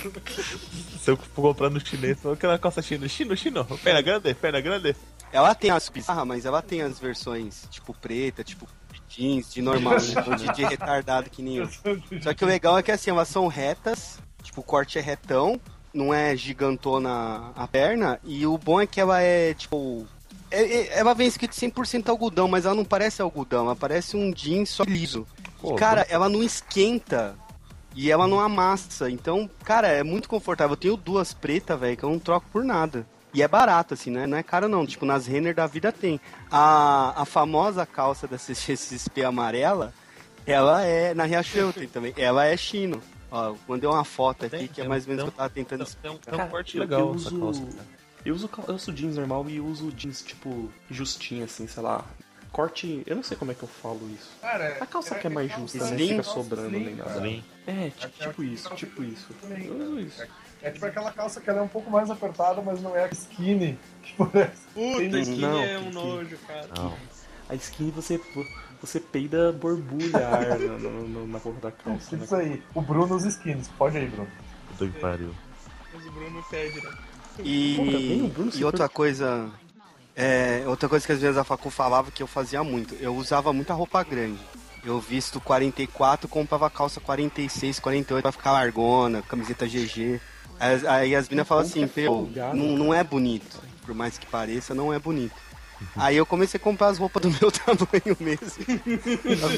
Speaker 9: Se eu for comprar no chinês, eu quero uma calça chino. Chino, chino. Perna grande, perna grande.
Speaker 7: Ela tem as bizarras, mas ela tem as versões, tipo preta, tipo jeans, de normal, né? de, de retardado que nem eu. Só que o legal é que assim, elas são retas, tipo, o corte é retão, não é gigantona a perna, e o bom é que ela é, tipo. é- é- ela vem escrito 100% algodão, mas ela não parece algodão, ela parece um jeans só liso.
Speaker 9: Pô,
Speaker 7: e, cara, ela não esquenta. E ela não amassa. Então, cara, é muito confortável. Eu tenho duas pretas, velho, que eu não troco por nada. E é barato, assim, né? Não é caro, não. Tipo, nas Renner da vida tem. A, a famosa calça da CXP amarela, ela é. Na Riachuelo tem também. Ela é chino. Ó, mandei uma foto aqui
Speaker 9: Tem-
Speaker 7: que é mais ou menos o que eu tava tentando
Speaker 9: Tem um,
Speaker 7: explicar.
Speaker 9: tem um corte
Speaker 8: eu-
Speaker 9: legal
Speaker 8: eu
Speaker 9: essa
Speaker 8: uso-
Speaker 9: calça.
Speaker 8: Eu uso, cal- eu uso jeans normal e uso jeans, tipo, justinho, assim, sei lá. Corte. Eu não sei como é que eu falo isso.
Speaker 5: Cara,
Speaker 8: A calça que é mais justa, né?
Speaker 7: Slim?
Speaker 8: Fica sobrando nem nada. É, tipo, tipo isso, tipo isso. Eu uso isso.
Speaker 5: É tipo aquela calça que ela é um pouco mais apertada, mas não é skinny. Que parece.
Speaker 3: Puta,
Speaker 5: Tem-
Speaker 3: skinny
Speaker 8: não,
Speaker 3: é um
Speaker 8: que-
Speaker 3: nojo, cara.
Speaker 9: Não.
Speaker 8: A skin você, você peida borbulha ar no- no- no- na porra da calça, né?
Speaker 5: Isso aí. O Bruno usa skins. Pode aí, Bruno.
Speaker 9: Puta que pariu.
Speaker 3: Mas o Bruno pede, né?
Speaker 7: E, e outra coisa. É, outra coisa que às vezes a Facu falava que eu fazia muito. Eu usava muita roupa grande. Eu visto 44, comprava calça 46, 48 pra ficar largona, camiseta GG. Aí, as minas falam assim,
Speaker 8: que é
Speaker 7: "Pô,
Speaker 8: folgado,
Speaker 7: não, não é bonito. Por mais que pareça, não é bonito. Aí eu comecei a comprar as roupas do meu tamanho mesmo.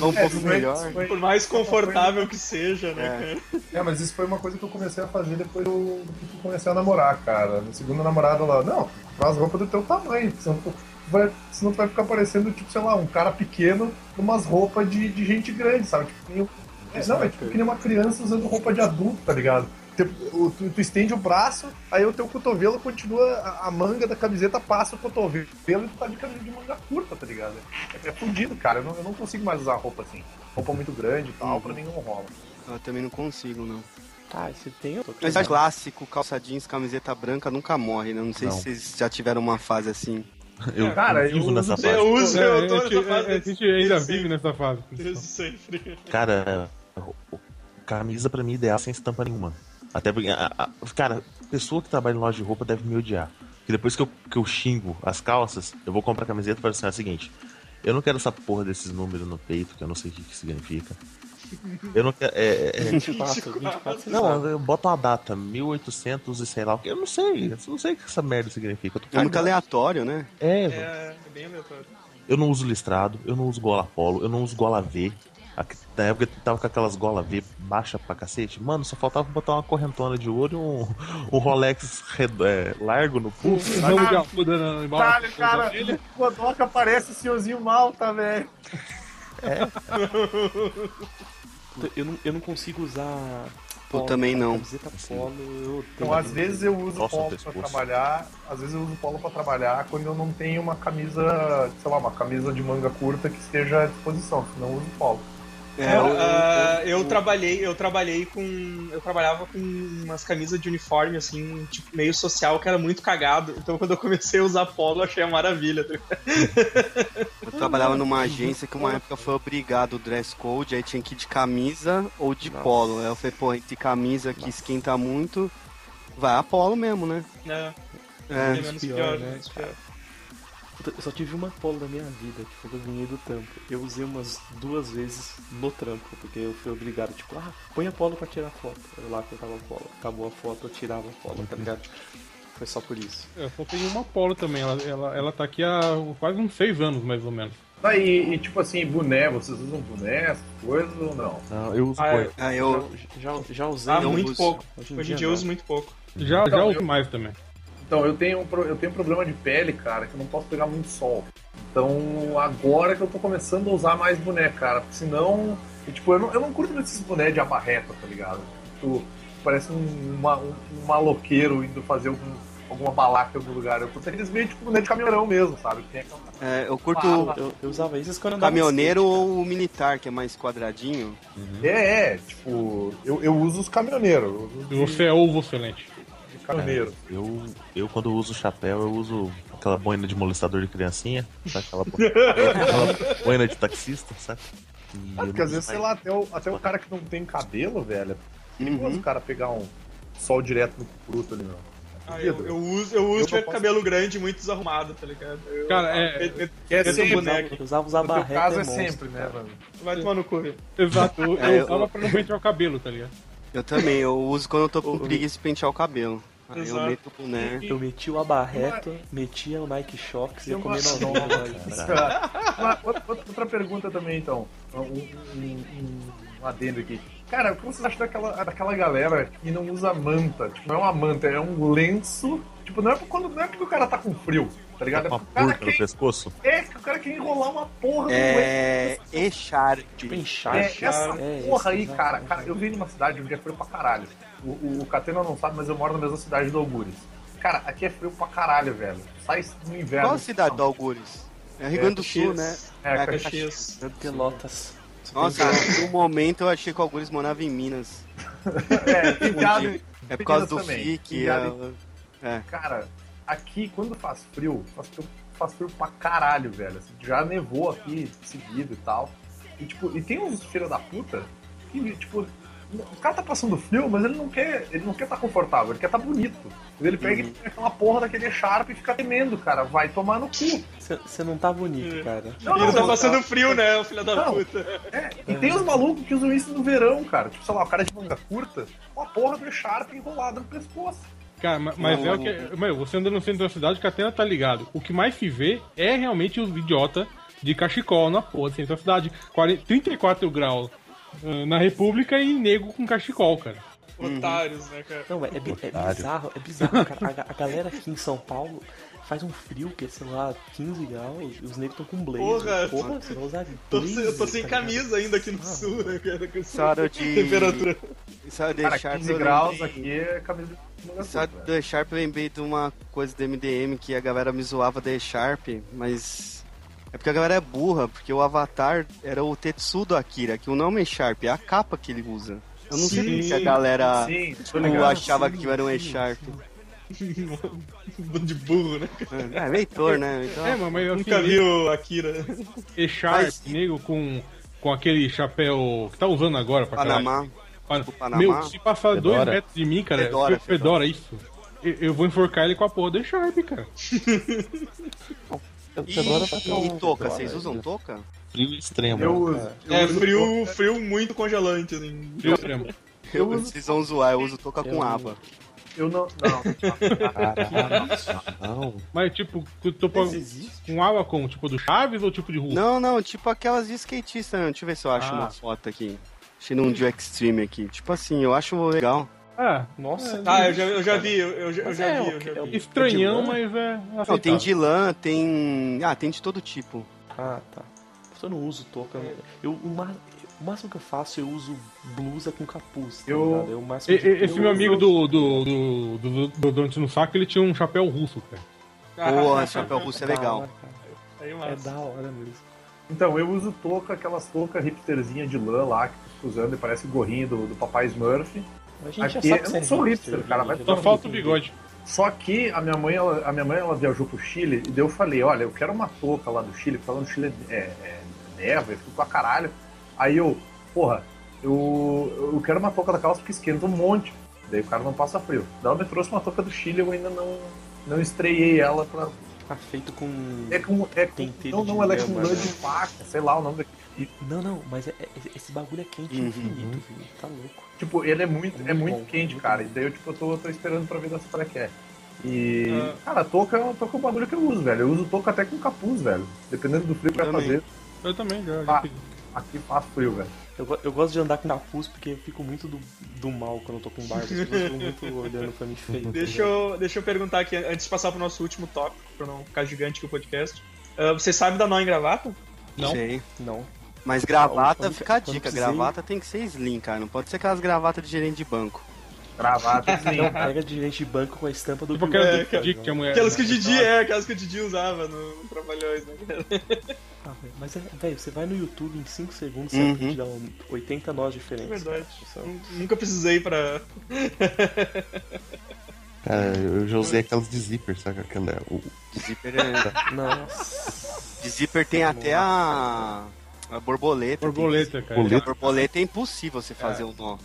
Speaker 7: Um
Speaker 5: É,
Speaker 7: pouco
Speaker 5: foi-
Speaker 7: melhor.
Speaker 5: foi-
Speaker 3: Por mais confortável que seja, né,
Speaker 7: É.
Speaker 3: cara?
Speaker 5: É, mas isso foi uma coisa que eu comecei a fazer depois do do que eu comecei a namorar, cara. Minha segunda namorada lá, não, faz roupa do teu tamanho, senão tu vai, senão tu vai ficar parecendo, tipo, sei lá, um cara pequeno com umas roupas de, de gente grande, sabe? Tipo, que nem- é, não, é tipo que nem uma criança usando roupa de adulto, tá ligado? Tu, tu- tu estende o braço, aí o teu cotovelo continua, a, a manga da camiseta passa o cotovelo e tu tá de camisa de manga curta, tá ligado? É, é fudido, cara. Eu não, eu não consigo mais usar roupa assim. Roupa muito grande e tal, pra mim não rola.
Speaker 7: Eu também não consigo, não.
Speaker 8: Tá, você tem outro.
Speaker 7: Mas é clássico, calça jeans, camiseta branca nunca morre, né? Não sei
Speaker 9: Não.
Speaker 7: se vocês já tiveram uma fase assim.
Speaker 9: Eu,
Speaker 5: Cara,
Speaker 9: eu vivo
Speaker 5: eu
Speaker 9: nessa
Speaker 5: uso-
Speaker 9: fase.
Speaker 3: Eu uso,
Speaker 6: É,
Speaker 3: eu tô
Speaker 6: a
Speaker 3: nessa
Speaker 6: gente-
Speaker 3: fase.
Speaker 6: a gente ainda vive nessa fase.
Speaker 3: Sempre.
Speaker 9: Cara, camisa pra mim é ideal sem estampa nenhuma. Até porque, a- a- cara, pessoa que trabalha em loja de roupa deve me odiar. Porque depois que eu, que eu xingo as calças, eu vou comprar camiseta e falo assim: é o seguinte, eu não quero essa porra desses números no peito, que eu não sei o que, que significa. Eu não quero. É, é-
Speaker 8: 24, 24, você sabe.
Speaker 9: não, eu boto uma data, 1800 e sei lá o que. Eu não sei, eu não sei o que essa merda significa. Eu tô
Speaker 7: É muito aleatório, né?
Speaker 9: É.
Speaker 3: É, é bem aleatório.
Speaker 9: Eu não uso listrado, eu não uso gola polo, eu não uso gola V. Na época eu tava com aquelas gola V baixa pra cacete. Mano, só faltava botar uma correntona de ouro e um, um Rolex redo- é, largo no pulso.
Speaker 6: na embalagem.
Speaker 5: Caralho, cara, o Godoka parece o senhorzinho Malta, velho.
Speaker 8: Eu não, eu não consigo usar.
Speaker 7: Eu também não.
Speaker 8: Camiseta polo, eu
Speaker 5: Então, às vezes eu uso
Speaker 9: Calça no
Speaker 5: polo pra
Speaker 9: pescoço.
Speaker 5: trabalhar, às vezes eu uso polo pra trabalhar quando eu não tenho uma camisa, sei lá, uma camisa de manga curta que esteja à disposição, senão eu uso polo.
Speaker 7: É,
Speaker 3: Cara,
Speaker 7: eu-
Speaker 3: ah,
Speaker 7: eu-
Speaker 3: eu, trabalhei, eu trabalhei com. Eu trabalhava com umas camisas de uniforme, assim, tipo, meio social, que era muito cagado. Então quando eu comecei a usar polo, eu achei a maravilha. tá?
Speaker 7: Eu trabalhava numa agência que uma época foi obrigado o dress code, aí tinha que ir de camisa ou de polo. Aí eu falei, pô, entre camisa que esquenta muito, vai a polo mesmo, né?
Speaker 3: É,
Speaker 7: É.
Speaker 3: bem menos
Speaker 8: pior,
Speaker 3: pior,
Speaker 8: né,
Speaker 3: menos pior.
Speaker 8: Eu só tive uma polo na minha vida, que foi que eu ganhei do trampo. Eu usei umas duas vezes no trampo, porque eu fui obrigado, tipo, ah, põe a polo pra tirar foto. Eu lá colocava a polo. Acabou a foto, eu tirava a polo, tá ligado? Foi só por isso.
Speaker 6: Eu só tenho uma polo também. Ela, ela, ela tá aqui há quase uns seis anos, mais ou menos.
Speaker 5: Ah, e, e, tipo assim, boné, vocês usam boné, essas coisas ou não?
Speaker 9: Não, eu uso
Speaker 3: Ah,
Speaker 9: boina.
Speaker 7: Ah, eu.
Speaker 8: Já, já usei.
Speaker 3: Ah,
Speaker 7: eu
Speaker 3: muito
Speaker 7: uso.
Speaker 3: pouco.
Speaker 8: Hoje em
Speaker 3: Hoje
Speaker 8: dia
Speaker 3: dia eu uso muito pouco.
Speaker 6: Já,
Speaker 5: Então,
Speaker 6: já
Speaker 5: eu-
Speaker 6: uso mais também.
Speaker 5: Então, eu tenho, um eu tenho um problema de pele, cara, que eu não posso pegar muito sol. Então, agora que eu tô começando a usar mais boné, cara, porque senão, tipo, eu não, eu não curto muito esses boné de abarreta, tá ligado? Tipo, parece um, uma- um, um maloqueiro indo fazer algum, alguma balaca em algum lugar. Eu curto aqueles meio tipo boné de caminhão mesmo, sabe? Que Tem aquela...
Speaker 7: É, eu curto
Speaker 5: Ah,
Speaker 8: Eu, eu usava isso quando eu
Speaker 7: caminhoneiro
Speaker 8: skate,
Speaker 7: ou o militar, que é mais quadradinho.
Speaker 5: É, é, tipo, eu, eu uso os caminhoneiros. Uso
Speaker 6: Você é ovo excelente.
Speaker 5: Caminhoneiro.
Speaker 9: Eu, eu, quando uso chapéu, eu uso aquela boina de molestador de criancinha, sabe? Aquela, bo- aquela boina de taxista, sabe? E
Speaker 5: Ah, porque às vezes, sei lá, até o, até o cara que não tem cabelo, velho, é
Speaker 7: Uhum.
Speaker 5: o cara pegar um sol direto no fruto ali, não.
Speaker 3: Ah, eu, eu uso, eu uso
Speaker 5: Eu
Speaker 3: tiver
Speaker 5: posso-
Speaker 3: cabelo grande e muito desarrumado, tá ligado? Eu-
Speaker 6: Cara, é-
Speaker 3: eu-
Speaker 5: é sempre,
Speaker 3: boneco.
Speaker 8: Eu usava
Speaker 5: teu
Speaker 8: abarreta
Speaker 5: caso é
Speaker 8: monstro,
Speaker 5: sempre, né, mano?
Speaker 3: Vai tomar no cu.
Speaker 6: Exato, eu,
Speaker 7: É,
Speaker 6: eu usava pra não pentear o cabelo, tá ligado?
Speaker 7: Eu também, eu uso quando eu tô com preguiça de pentear o cabelo. Aí eu meto o boné.
Speaker 8: Eu meti o abarreto, metia o Nike Shox e ia
Speaker 5: Eu
Speaker 8: novinha.
Speaker 5: Uma- outra, outra pergunta também, então. Um, um, um- um adendo aqui. Cara, o que vocês acham daquela, daquela galera que não usa manta? Tipo, não é uma manta, é um lenço. Tipo, não é, quando, não é porque o cara tá com frio, tá ligado? É
Speaker 9: uma
Speaker 5: porque o cara
Speaker 9: burca no
Speaker 5: quer,
Speaker 9: pescoço.
Speaker 5: é que o cara quer enrolar uma porra no
Speaker 7: É. Echarpe.
Speaker 8: Tipo,
Speaker 5: É,
Speaker 8: encharpe.
Speaker 5: essa
Speaker 8: é,
Speaker 5: porra aí, cara, cara, eu vim numa cidade onde é frio pra caralho. O, o, o Catena não sabe, mas eu moro na mesma cidade do Algures. Cara, aqui é frio pra caralho, velho. Sai no inverno.
Speaker 7: Qual a cidade do Algures? É Rio Grande do Sul, né?
Speaker 5: É,
Speaker 7: É,
Speaker 5: Caxias.
Speaker 8: Pelotas.
Speaker 7: Nossa, um momento eu achei que o Algures morava em Minas.
Speaker 5: É,
Speaker 7: É por causa do
Speaker 5: também.
Speaker 7: FIC. É- É.
Speaker 5: Cara, aqui quando faz frio, faz frio, faz frio pra caralho, velho. Assim, já nevou aqui seguido e tal. E tipo, e tem uns filha da puta que, tipo, O cara tá passando frio, mas ele não quer. Ele não quer estar confortável, ele quer estar bonito. Ele pega e pega aquela porra daquele Sharp e fica temendo, cara. Vai tomar no cu.
Speaker 8: Você não tá bonito, cara.
Speaker 5: Não,
Speaker 3: Ele
Speaker 5: não,
Speaker 3: tá
Speaker 5: não,
Speaker 3: passando
Speaker 5: tá-
Speaker 3: frio, né, o filho da
Speaker 5: Não.
Speaker 3: puta.
Speaker 5: É, e tem os malucos que usam isso no verão, cara. Tipo, sei lá, o cara de manga curta, com a porra do Sharp enrolada no pescoço.
Speaker 6: Cara, ma- mas é o que. Meu, você anda no centro da cidade, que até tá ligado. O que mais se vê é realmente os idiota de cachecol na porra do centro da cidade. 40 34 graus ah, na República e nego com cachecol, cara.
Speaker 3: Otários, né, cara?
Speaker 8: Não, é, é é bizarro, é bizarro, cara. A, a galera aqui em São Paulo faz um frio que é, sei lá, 15 graus e os negros estão com blazer.
Speaker 3: Porra,
Speaker 8: você vai usar
Speaker 3: Tô
Speaker 8: blazer,
Speaker 3: sem- eu tô sem
Speaker 8: tá ligado?
Speaker 3: camisa ainda aqui no
Speaker 8: Ah,
Speaker 3: sul, né, cara? Com
Speaker 7: Essa hora de.
Speaker 3: temperatura.
Speaker 7: Hora de
Speaker 5: Cara,
Speaker 7: Sharp,
Speaker 5: 15
Speaker 7: eu
Speaker 5: graus aqui é camisa
Speaker 7: Só do E-Sharp eu lembrei de uma coisa do MDM que a galera me zoava da E-Sharp, mas. É porque a galera é burra, porque o avatar era o Tetsudo Akira, que o nome é E-Sharp, é a capa que ele usa. Eu não sei
Speaker 3: Sim,
Speaker 7: se a galera
Speaker 5: Sim, tô ligado.
Speaker 7: achava que era um E-Sharp.
Speaker 3: Bando de burro, né?
Speaker 7: É, leitor, né? Então,
Speaker 6: É, mas, mas assim,
Speaker 3: Nunca vi o Akira.
Speaker 7: Mas-
Speaker 6: nego com, com aquele chapéu que tá usando agora pra caralho.
Speaker 7: Panamá.
Speaker 6: Pa-
Speaker 7: tipo Panamá.
Speaker 6: Meu, se passar dois
Speaker 9: Fedora.
Speaker 6: metros de mim, cara,
Speaker 7: Fedora,
Speaker 6: Fedora, Fedora isso. Eu, eu vou enforcar ele com a porra do Sharp, cara.
Speaker 9: Eu
Speaker 7: E,
Speaker 9: vai pra
Speaker 7: e
Speaker 9: um-
Speaker 7: touca, vocês usam touca?
Speaker 9: Frio extremo.
Speaker 5: Eu
Speaker 9: né?
Speaker 5: uso. eu
Speaker 3: É,
Speaker 5: uso
Speaker 3: frio, frio muito congelante, assim.
Speaker 6: Frio extremo.
Speaker 7: Eu, vocês vão zoar, eu uso touca
Speaker 8: Eu-
Speaker 7: com aba.
Speaker 5: Eu não. Não.
Speaker 9: Caralho, não.
Speaker 6: Mas tipo,
Speaker 8: Mas existe.
Speaker 6: com água como? Tipo do Chaves ou tipo de rua?
Speaker 7: Não, não, tipo aquelas de skatista, né? Deixa eu ver se eu acho
Speaker 6: Ah.
Speaker 7: uma foto aqui. Achei num de Extreme aqui. Tipo assim, eu acho legal.
Speaker 6: Ah,
Speaker 8: Nossa,
Speaker 3: Ah, eu já, eu já vi, eu, eu já, eu já
Speaker 8: é,
Speaker 3: vi, eu já
Speaker 8: é
Speaker 3: vi.
Speaker 6: estranhão, mas é.
Speaker 7: Não, tem de lã, tem. Ah, tem de todo tipo.
Speaker 8: Ah, tá. Eu não uso touca. Eu, o, ma- o máximo que eu faço, eu uso blusa com capuz. Tá
Speaker 5: Eu-
Speaker 8: ligado? É o máximo
Speaker 6: E-
Speaker 8: que
Speaker 6: Esse
Speaker 8: eu
Speaker 6: meu
Speaker 8: uso.
Speaker 6: amigo do, do, do, do, do Dante no Saco, ele tinha um chapéu russo, cara.
Speaker 7: Pô, chapéu russo é
Speaker 8: Da
Speaker 7: legal.
Speaker 8: hora, cara.
Speaker 3: Aí,
Speaker 8: É da hora mesmo.
Speaker 5: Então, eu uso touca, aquelas toucas hipsterzinha de lã lá que tu usando e parece o gorrinho do, do Papai Smurf.
Speaker 8: A gente já
Speaker 5: Aqui,
Speaker 8: sabe
Speaker 5: eu
Speaker 8: que
Speaker 5: não
Speaker 8: você
Speaker 5: sou
Speaker 8: é
Speaker 5: hipster, cara, vai
Speaker 6: Só falta o bigode.
Speaker 5: Só que a minha mãe, ela, a minha mãe, ela viajou pro Chile e daí eu falei, olha, eu quero uma touca lá do Chile, no Chile é, é neva, é frio pra caralho. Aí eu, porra, eu, eu quero uma touca daquelas porque esquenta um monte. Daí o cara não passa frio. Daí ela me trouxe uma touca do Chile, eu ainda não, não estreiei ela pra.
Speaker 8: Tá feito com.
Speaker 5: É com. É com não, não, ela é com lã
Speaker 8: né?
Speaker 5: de faca, sei lá o nome daquele.
Speaker 8: Não, não, mas é- é- esse bagulho é quente
Speaker 7: Uhum.
Speaker 8: infinito. Tá louco.
Speaker 5: Tipo, ele é muito, é
Speaker 8: Muito
Speaker 5: muito
Speaker 8: bom,
Speaker 5: quente,
Speaker 8: muito
Speaker 5: cara.
Speaker 8: bom.
Speaker 5: E daí eu, tipo, eu tô, tô esperando pra ver dessa pra que é. E.
Speaker 3: Ah.
Speaker 5: Cara, a touca, é- touca é um bagulho que eu uso, velho. Eu uso touca até com capuz, velho. Dependendo do frio que vai fazer.
Speaker 6: Eu também, já.
Speaker 5: Ah. Aqui faz frio, velho.
Speaker 8: Eu, eu gosto de andar com capuz porque eu fico muito do, do mal quando eu tô com barba. As pessoas ficam muito olhando pra mim feio. tá
Speaker 3: Deixa eu, deixa eu perguntar aqui, antes de passar pro nosso último tópico, pra não ficar gigante aqui o podcast. Ah, você sabe da nó em gravata?
Speaker 6: Não.
Speaker 7: Sei.
Speaker 8: Não.
Speaker 7: Mas gravata,
Speaker 8: Quando-
Speaker 7: fica a dica, gravata tem que ser slim, cara. Não pode ser aquelas gravatas de gerente de banco.
Speaker 5: Gravata, assim.
Speaker 8: Não, pega de gente de banco com a estampa do
Speaker 6: Tipo
Speaker 3: É, cara.
Speaker 6: Dick que a mulher.
Speaker 3: Aquelas que o Didi, é, aquelas que o Didi usava no, no Trabalhões, né? cara?
Speaker 8: Ah, velho, mas é, velho, você vai no YouTube em 5 segundos você
Speaker 7: Uhum.
Speaker 8: a dar um- 80 nós
Speaker 3: É
Speaker 8: diferentes.
Speaker 3: verdade.
Speaker 8: cara.
Speaker 3: Nun- Nunca precisei pra.
Speaker 9: Cara, eu já usei aquelas de zíper, sabe? Aquela, o,
Speaker 7: De zíper, é...
Speaker 8: Nossa.
Speaker 7: de zíper tem até a. A borboleta.
Speaker 6: Borboleta, cara.
Speaker 7: Tem... A borboleta é impossível você fazer um nó.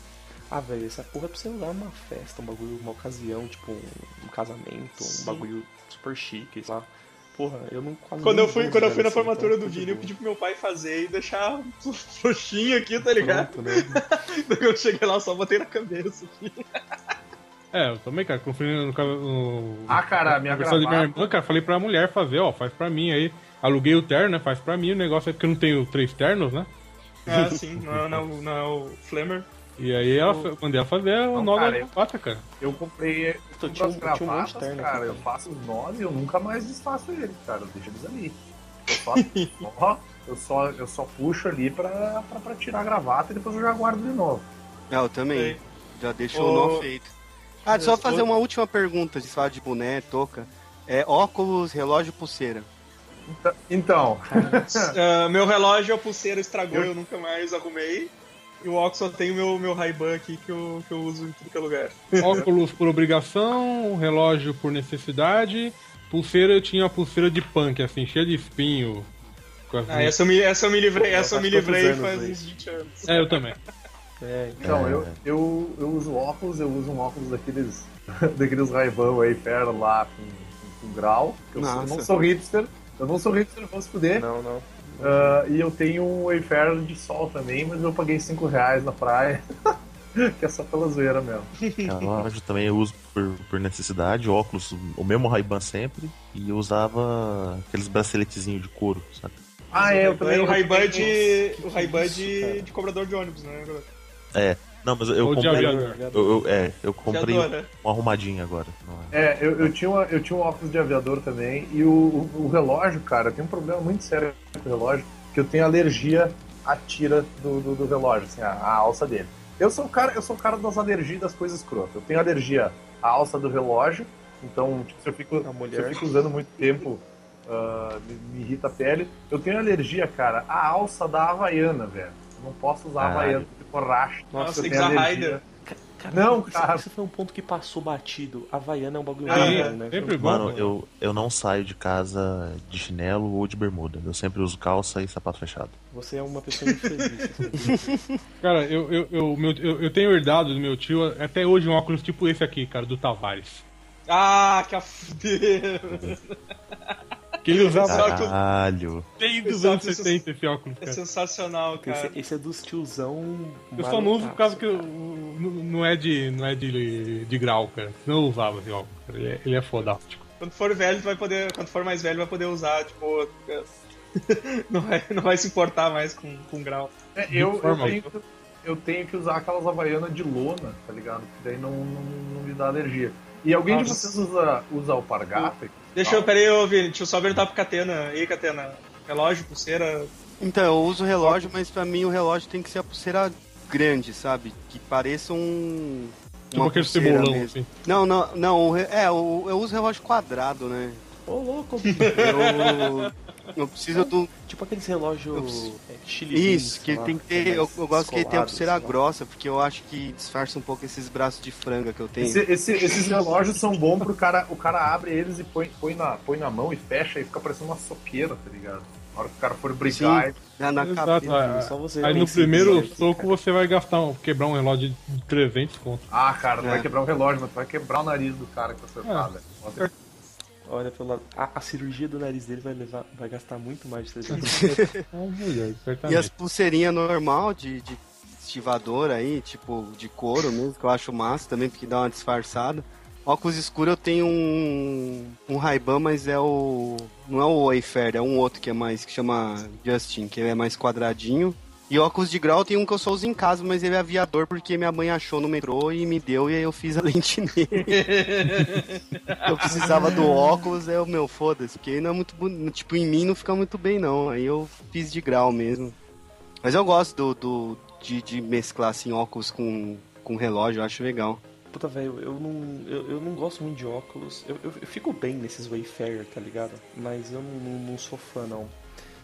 Speaker 8: Ah, velho, essa porra é pra você usar numa festa, um bagulho, uma ocasião, tipo um, um casamento, um bagulho super chique, sei lá. Porra, eu não quase
Speaker 3: Quando eu fui,
Speaker 8: uso
Speaker 3: quando eu fui na formatura
Speaker 8: então
Speaker 3: do Vini, eu pedi pro meu pai fazer e deixar frouxinho aqui, tá ligado?
Speaker 8: Pronto, né?
Speaker 3: Quando eu cheguei lá, eu só botei na cabeça aqui.
Speaker 6: É, eu também, cara. Fui no, no,
Speaker 5: Ah, cara, a minha
Speaker 6: aniversário de minha
Speaker 5: gravata.
Speaker 6: irmã, cara, falei pra mulher fazer, ó, faz pra mim aí. Aluguei o terno, né? Faz pra mim. O negócio é porque eu não tenho três ternos, né?
Speaker 3: Ah, sim, não, não, não é o Flamer.
Speaker 6: E aí ela fa- mandei ela fazer o nó da
Speaker 5: cara, eu-
Speaker 6: gravata, cara.
Speaker 5: Eu comprei
Speaker 8: Eu tinha
Speaker 5: as
Speaker 8: eu tinha um monte de
Speaker 5: gravatas,
Speaker 8: terno
Speaker 5: cara.
Speaker 8: aqui
Speaker 5: Eu faço os nós e eu nunca mais desfaço eles, cara. Eu deixo eles ali. Eu só, ó, eu só, eu só puxo ali pra, pra, pra tirar a gravata e depois eu já guardo de novo.
Speaker 7: É, eu também.
Speaker 3: Sei.
Speaker 7: Já deixo
Speaker 3: Ô,
Speaker 7: o nó feito. Ah, só fazer uma última pergunta de falar de boné, touca. É óculos, relógio, pulseira.
Speaker 5: Então, então
Speaker 3: Ah, meu relógio, a pulseira estragou, eu nunca mais arrumei. E o óculos só tem o meu, meu Ray-Ban aqui que eu, que eu uso em tudo que é lugar.
Speaker 6: Óculos por obrigação, relógio por necessidade. Pulseira, eu tinha uma pulseira de punk, assim, cheia de espinho.
Speaker 3: Ah, essa eu me, essa eu me livrei,
Speaker 8: Pô,
Speaker 3: essa eu me livrei
Speaker 8: anos
Speaker 3: faz
Speaker 8: aí?
Speaker 3: uns 20 anos.
Speaker 6: É, eu também.
Speaker 8: É,
Speaker 5: Então,
Speaker 9: É.
Speaker 5: eu, eu, eu uso óculos, eu uso um óculos daqueles, daqueles Ray-Ban Wayfarer lá com, com, com grau. que Eu, sou- eu não sou hipster, eu não sou hipster, vou se fuder.
Speaker 8: Não, não.
Speaker 5: Ah, e eu tenho um Wayfarer de sol também, mas eu paguei 5 reais na praia. que é só pela zoeira mesmo.
Speaker 9: Relógio também eu uso por, por necessidade, óculos, o mesmo Ray-Ban sempre, e eu usava aqueles braceletezinhos de couro, sabe?
Speaker 5: Ah, é, eu também.
Speaker 3: o
Speaker 5: eu
Speaker 3: Ray-Ban
Speaker 5: também-
Speaker 3: de, o Ray-Ban
Speaker 8: isso,
Speaker 3: de, de cobrador de ônibus, né?
Speaker 9: É, não, mas eu
Speaker 6: Ou
Speaker 9: comprei. Eu, eu- é, eu comprei
Speaker 3: Aviador, né?
Speaker 9: um arrumadinho agora. é?
Speaker 5: É, eu, eu, tinha uma- eu tinha um óculos de aviador também, e o, o, o relógio, cara, tem um problema muito sério com o relógio, que eu tenho alergia à tira do, do, do relógio, assim, a, a alça dele. Eu sou o cara, eu sou o cara das alergias das coisas escrotas. Eu tenho alergia à alça do relógio, então tipo, se eu fico,
Speaker 8: A
Speaker 5: se eu fico usando muito tempo, ah, me, me irrita a pele. Eu tenho alergia, cara, à alça da Havaiana, velho. Não posso usar
Speaker 9: Caralho.
Speaker 5: Havaiana de borracha.
Speaker 3: Nossa, tem que usar. Raider.
Speaker 8: Cara,
Speaker 5: Não, cara.
Speaker 8: Isso foi um ponto que passou batido. Havaiana é um bagulho
Speaker 3: Ah, é.
Speaker 8: né?
Speaker 6: Sempre bom.
Speaker 9: Mano,
Speaker 6: cara.
Speaker 9: eu, eu não saio de casa de chinelo ou de bermuda. Eu sempre uso calça e sapato fechado.
Speaker 8: Você é uma pessoa infeliz.
Speaker 6: Cara, eu, eu, eu, meu- eu, eu tenho herdado do meu tio até hoje um óculos tipo esse aqui, cara, do Tavares.
Speaker 3: Ah, que a.
Speaker 6: Que ele usava
Speaker 3: Só que o-
Speaker 9: Caralho.
Speaker 6: desde os anos
Speaker 3: que isso-
Speaker 6: 70 esse óculos,
Speaker 3: É
Speaker 6: cara.
Speaker 3: sensacional, cara.
Speaker 8: esse, esse é dos tiozão.
Speaker 6: Eu só não uso por causa que eu- não não é de, não é de, de grau, cara. Senão eu usava esse óculos, cara. Ele é, ele é fodástico.
Speaker 3: Quando for velho, vai poder. Quando for mais velho, vai poder usar, tipo. Não vai, não vai se importar mais com, com grau.
Speaker 5: É, eu, eu, tenho, que- eu tenho que usar aquelas havaianas de lona, tá ligado? Que daí não, não, não me dá alergia. E alguém de
Speaker 3: Nossa.
Speaker 5: vocês usa, usa alpargata?
Speaker 3: Deixa eu, peraí, ô Vini, deixa eu só perguntar pro Catena. E aí, Catena? Relógio, pulseira.
Speaker 7: Então, eu uso relógio, mas pra mim o relógio tem que ser a pulseira grande, sabe? Que pareça um.
Speaker 6: Tipo aquele cebolão,
Speaker 7: mesmo.
Speaker 6: assim.
Speaker 7: Não, não, não. É, eu, eu uso relógio quadrado, né?
Speaker 8: Ô, louco!
Speaker 7: Eu, eu preciso do.
Speaker 8: tipo aqueles relógios é,
Speaker 7: Isso, que
Speaker 8: lá,
Speaker 7: tem que ter.
Speaker 8: mais
Speaker 7: Eu, eu gosto que ele tenha a pulseira grossa, porque eu acho que disfarça um pouco esses braços de franga que eu tenho.
Speaker 5: Esse- esse- esses relógios são bons pro cara. O cara abre eles e põe, põe, na, põe na mão e fecha e fica parecendo uma soqueira, tá ligado? Na hora que o cara for brigar.
Speaker 7: Sim, na, na
Speaker 6: Exato,
Speaker 7: cabeça.
Speaker 6: ah,
Speaker 8: só você
Speaker 6: Aí no primeiro
Speaker 8: nisso,
Speaker 6: soco
Speaker 8: cara.
Speaker 6: você vai gastar, um- quebrar um relógio de 300 conto.
Speaker 5: Ah, cara, tu
Speaker 7: É.
Speaker 5: vai quebrar o relógio, mas tu vai quebrar o nariz do cara que tá acertado. velho.
Speaker 8: Olha pelo lado. A, a cirurgia do nariz dele vai levar. Vai gastar muito mais de 300
Speaker 6: É
Speaker 7: E as pulseirinhas normal de, de estivador aí, tipo de couro mesmo, que eu acho massa também, porque dá uma disfarçada. Óculos escuro eu tenho um, um Ray-Ban, mas é o. Não é o Wayfair, é um outro que é mais. que chama Justin, que ele é mais quadradinho. E óculos de grau tem um que eu só uso em casa, mas ele é aviador porque minha mãe achou no metrô e me deu e aí eu fiz a lente nele. eu precisava do óculos, é o meu, foda-se, porque não é muito bonito. Tipo, em mim não fica muito bem não. Aí eu fiz de grau mesmo. Mas eu gosto do, do- de, de mesclar assim óculos com, com relógio, eu acho legal.
Speaker 8: Puta, velho, eu não, eu, eu não gosto muito de óculos. Eu, eu, eu fico bem nesses Wayfarer, tá ligado? Mas eu não, não, não sou fã, não.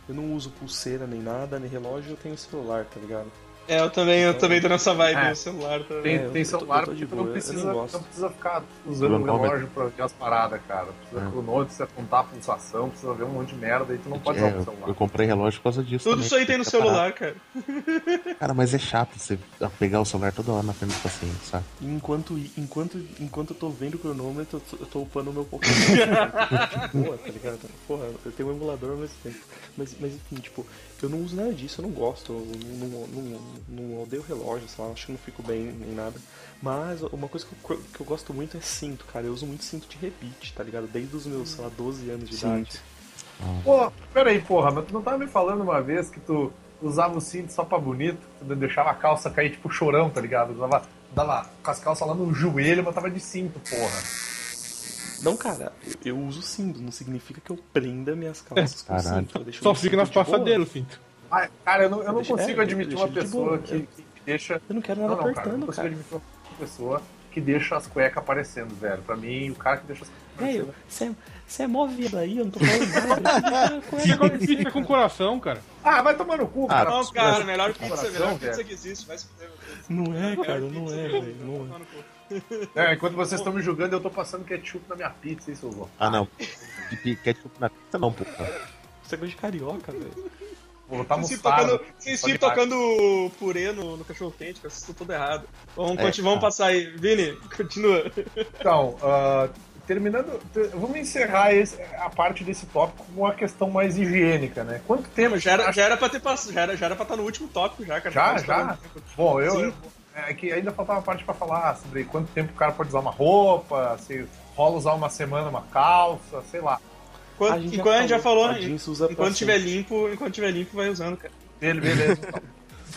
Speaker 8: Eu não uso pulseira nem nada, nem relógio, eu tenho celular, tá ligado?
Speaker 3: É, eu também, eu também tô nessa vibe,
Speaker 5: É.
Speaker 3: meu celular também.
Speaker 5: Tem,
Speaker 8: É,
Speaker 5: tem celular
Speaker 8: tô
Speaker 5: tu não precisa, não precisa ficar usando o relógio pra ver as paradas, cara. Precisa
Speaker 9: É.
Speaker 5: cronômetro, precisa contar a pulsação, precisa ver um monte de merda e tu não pode usar
Speaker 9: É,
Speaker 5: o
Speaker 9: eu,
Speaker 5: celular.
Speaker 9: eu comprei relógio por causa disso.
Speaker 3: Tudo
Speaker 9: também,
Speaker 3: isso aí tem no
Speaker 9: fica parado.
Speaker 3: celular, cara.
Speaker 9: Cara, mas é chato você pegar o celular toda hora na frente do paciente, sabe?
Speaker 8: Enquanto, enquanto, enquanto eu tô vendo o cronômetro, eu tô, eu tô upando o meu Pokémon. Porra, tá ligado? Porra, eu tenho um emulador ao mesmo tempo. Mas, mas enfim, tipo, eu não uso nada disso, eu não gosto. Eu não, não, não, não odeio relógio, sei lá, acho que não fico bem nem nada. Mas uma coisa que eu, que eu gosto muito é cinto, cara. Eu uso muito cinto de rebite, tá ligado? Desde os meus, sei lá, 12 anos de
Speaker 7: Cinto.
Speaker 8: idade.
Speaker 5: Pô, peraí, porra, mas tu não tava me falando uma vez que tu usava o cinto só pra bonito? Tu deixava a calça cair tipo chorão, tá ligado? Usava, dava com as calças lá no joelho, mas tava de cinto, porra.
Speaker 8: Não, cara, eu, eu uso cinto, não significa que eu prenda minhas calças com
Speaker 9: Caralho.
Speaker 8: cinto. Eu deixo
Speaker 6: Só fica nas passadeiras, cinto.
Speaker 5: Ah, cara, eu não, eu não
Speaker 8: Deixa-
Speaker 5: consigo
Speaker 8: é,
Speaker 5: admitir uma pessoa
Speaker 8: boa,
Speaker 5: que,
Speaker 8: é.
Speaker 5: que deixa.
Speaker 8: Eu não quero
Speaker 5: Não,
Speaker 8: nada
Speaker 5: não, cara, eu não
Speaker 8: apertando,
Speaker 5: consigo
Speaker 8: cara.
Speaker 5: admitir uma pessoa que deixa as cuecas aparecendo, velho. Pra mim, o cara que deixa as cuecas aparecendo.
Speaker 8: Velho, você é, você é mó vida aí, eu não tô falando nada.
Speaker 6: De pizza com coração, cara.
Speaker 5: Ah, vai tomar no cu,
Speaker 9: Ah,
Speaker 5: cara.
Speaker 3: Não, cara, melhor pizza,
Speaker 5: Coração,
Speaker 3: melhor pizza que existe, vai se fuder. meu Deus.
Speaker 8: Não é, cara, não é, velho. Não é.
Speaker 5: É, enquanto vocês estão me julgando, eu tô passando ketchup na minha pizza, isso eu vou.
Speaker 9: Ah, não. Ketchup na pizza não, pô.
Speaker 8: Você é coisa de carioca, velho.
Speaker 5: Vou botar
Speaker 3: Vocês
Speaker 5: mostarda.
Speaker 3: tocando, vocês ficam tocando purê no, no cachorro quente, cara. Vocês estão tudo errado. Vamos,
Speaker 9: É,
Speaker 3: conti- vamos
Speaker 9: tá.
Speaker 3: passar aí. Vini, continua.
Speaker 5: Então, ah, terminando, te- vamos encerrar esse- a parte desse tópico com uma questão mais higiênica, né? Quanto tempo
Speaker 3: Já era, já era pra ter passado, já era, já era pra estar no último tópico já, cara.
Speaker 5: Já, já? Bom, eu,
Speaker 3: Sim.
Speaker 5: eu- é que ainda faltava parte pra falar sobre quanto tempo o cara pode usar uma roupa, se rola usar uma semana uma calça, sei lá.
Speaker 3: Quando-
Speaker 8: A gente já
Speaker 3: enquanto a gente já
Speaker 8: falou, pra
Speaker 3: enquanto tiver limpo, enquanto tiver limpo, vai usando, cara.
Speaker 5: Ele, beleza. Então,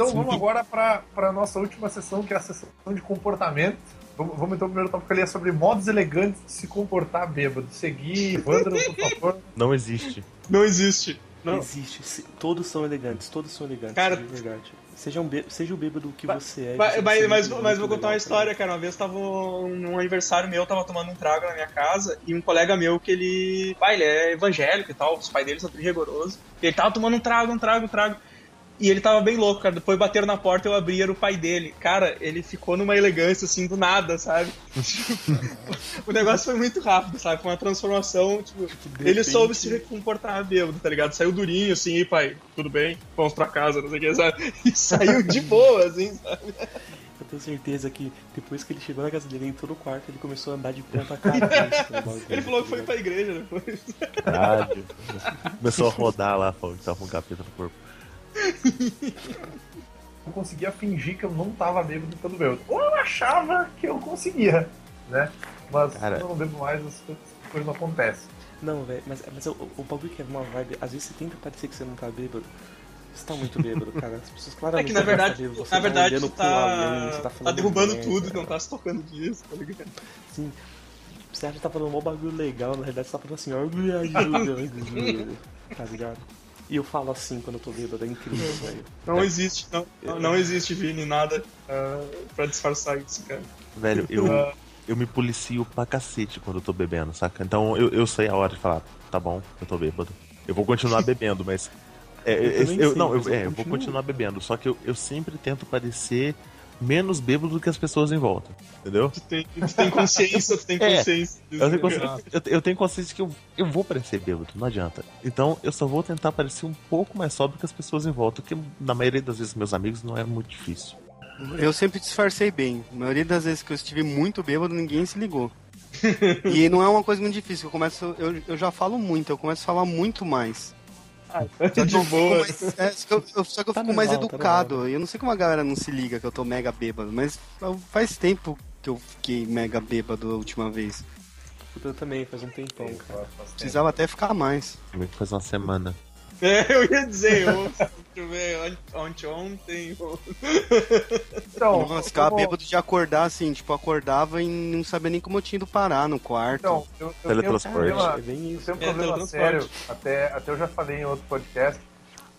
Speaker 5: então vamos agora para a nossa última sessão, que é a sessão de comportamento. Vamos, vamos então, primeiro tópico ali é sobre modos elegantes de se comportar bêbado. Seguir, Wander, por favor.
Speaker 9: Não existe.
Speaker 3: Não existe. Não.
Speaker 8: Existe. Todos são elegantes, todos são elegantes.
Speaker 3: Cara-
Speaker 8: de verdade. Seja, um seja o bêbado que você é.
Speaker 3: Mas,
Speaker 8: você
Speaker 3: mas, mas,
Speaker 8: muito
Speaker 3: mas vou contar uma história, cara. Uma vez tava um, num aniversário meu, eu tava tomando um trago na minha casa e um colega meu que ele. Pai, ele é evangélico e tal, os pais dele são rigorosos. Ele tava tomando um trago, um trago, um trago. E ele tava bem louco, cara. Depois bateram na porta, eu abri, era o pai dele. Cara, ele ficou numa elegância assim do nada, sabe? o negócio foi muito rápido, sabe? Foi uma transformação, tipo, ele
Speaker 8: repente-
Speaker 3: soube se comportar bêbado, tá ligado? Saiu durinho assim, e pai, tudo bem, vamos pra casa, não sei o que, sabe? E saiu de boa, assim, sabe?
Speaker 8: Eu tenho certeza que depois que ele chegou na casa dele, ele entrou no quarto, ele começou a andar de ponta no bagulho,
Speaker 3: Ele falou que foi pra igreja depois.
Speaker 9: Caralho. Começou a rodar lá, falou que tava com um capeta no corpo.
Speaker 5: Eu conseguia fingir que eu não tava bêbado pelo bêbado. Ou eu achava que eu conseguia, né? Mas
Speaker 9: Cara.
Speaker 5: eu não bebo mais, as coisas- as coisas não acontecem.
Speaker 8: Não, velho, mas, mas o, o bagulho que é uma vibe, às vezes você tenta parecer que você não tá bêbado. Você tá muito bêbado, cara. As pessoas
Speaker 3: É
Speaker 8: claramente
Speaker 3: que na
Speaker 8: tá
Speaker 3: verdade,
Speaker 8: bêbado, você
Speaker 3: na
Speaker 8: tá
Speaker 3: verdade
Speaker 8: olhando
Speaker 3: tu
Speaker 8: pro além,
Speaker 3: tá,
Speaker 8: você tá
Speaker 3: tá derrubando tudo, não tá se tocando disso, tá ligado?
Speaker 8: Sim. Você acha que tá falando um bagulho legal, na realidade você tá falando assim, ó, me ajuda, tá ligado? E eu falo assim quando eu tô bêbado, é incrível, velho.
Speaker 3: Não existe, não, não, não existe, Vini, nada ah, pra disfarçar isso, cara.
Speaker 9: Velho, eu,
Speaker 3: Ah.
Speaker 9: eu me policio pra cacete quando eu tô bebendo, saca? Então eu, eu sei a hora de falar, tá bom, eu tô bêbado. Eu vou continuar bebendo, mas. É,
Speaker 8: Eu
Speaker 9: é, eu-
Speaker 8: sei,
Speaker 9: não, eu,
Speaker 8: eu
Speaker 9: é, eu vou continuar bebendo, só que eu, eu sempre tento parecer menos bêbado do que as pessoas em volta, entendeu?
Speaker 3: Tu tem, tu tem consciência, tu tem
Speaker 9: É,
Speaker 3: consciência disso.
Speaker 9: Eu tenho, consciência, eu, eu tenho consciência que eu, eu vou parecer bêbado, não adianta. Então eu só vou tentar parecer um pouco mais sóbrio que as pessoas em volta, que na maioria das vezes meus amigos não é muito difícil.
Speaker 7: Eu sempre disfarcei bem. A maioria das vezes que eu estive muito bêbado, ninguém se ligou. e não é uma coisa muito difícil. Eu começo, eu, eu já falo muito, eu começo a falar muito mais. Só que
Speaker 3: De
Speaker 7: eu fico
Speaker 3: boa.
Speaker 7: mais- é, só que eu, só que eu
Speaker 8: Tá
Speaker 7: fico mais
Speaker 8: normal, tá
Speaker 7: educado. E eu não sei como a galera não se liga que eu tô mega bêbado, mas faz tempo que eu fiquei mega bêbado a última vez.
Speaker 8: Eu também, faz um tempão, cara.
Speaker 7: Precisava até ficar mais.
Speaker 9: Faz uma semana.
Speaker 3: É, eu ia dizer, eu, eu ver, ontem, ontem,
Speaker 5: Então,
Speaker 7: Nossa, ficava bêbado de acordar assim, tipo, acordava e não sabia nem como eu tinha ido parar no quarto.
Speaker 5: Então, eu, eu tenho um
Speaker 9: Teletransporte.
Speaker 5: problema,
Speaker 8: É bem
Speaker 5: eu
Speaker 8: isso.
Speaker 5: tenho um
Speaker 3: É,
Speaker 5: problema
Speaker 3: teletransporte.
Speaker 5: sério, até, até eu já falei em outro podcast,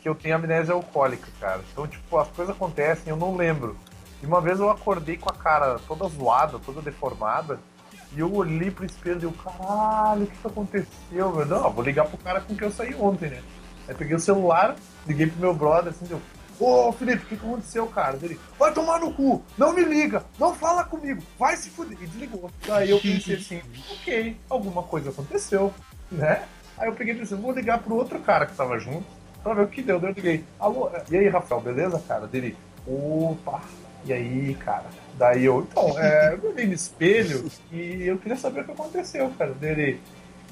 Speaker 5: que eu tenho amnésia alcoólica, cara. Então, tipo, as coisas acontecem eu não lembro. E uma vez eu acordei com a cara toda zoada, toda deformada, e eu olhei pro espelho e eu, caralho, o que, que aconteceu, meu? Não, vou ligar pro cara com quem eu saí ontem, né? Aí peguei o celular, liguei pro meu brother, assim, deu, ô Felipe, o que, que aconteceu, cara? Ele, vai tomar no cu, não me liga, não fala comigo, vai se fuder. E desligou. Daí eu pensei assim, ok, alguma coisa aconteceu, né? Aí eu peguei e pensei, vou ligar pro outro cara que tava junto, pra ver o que deu. Daí eu liguei, alô, e aí, Rafael, beleza, cara? Dele, opa, e aí, cara? Daí eu, então, é, eu olhei no espelho e eu queria saber o que aconteceu, cara. Dele,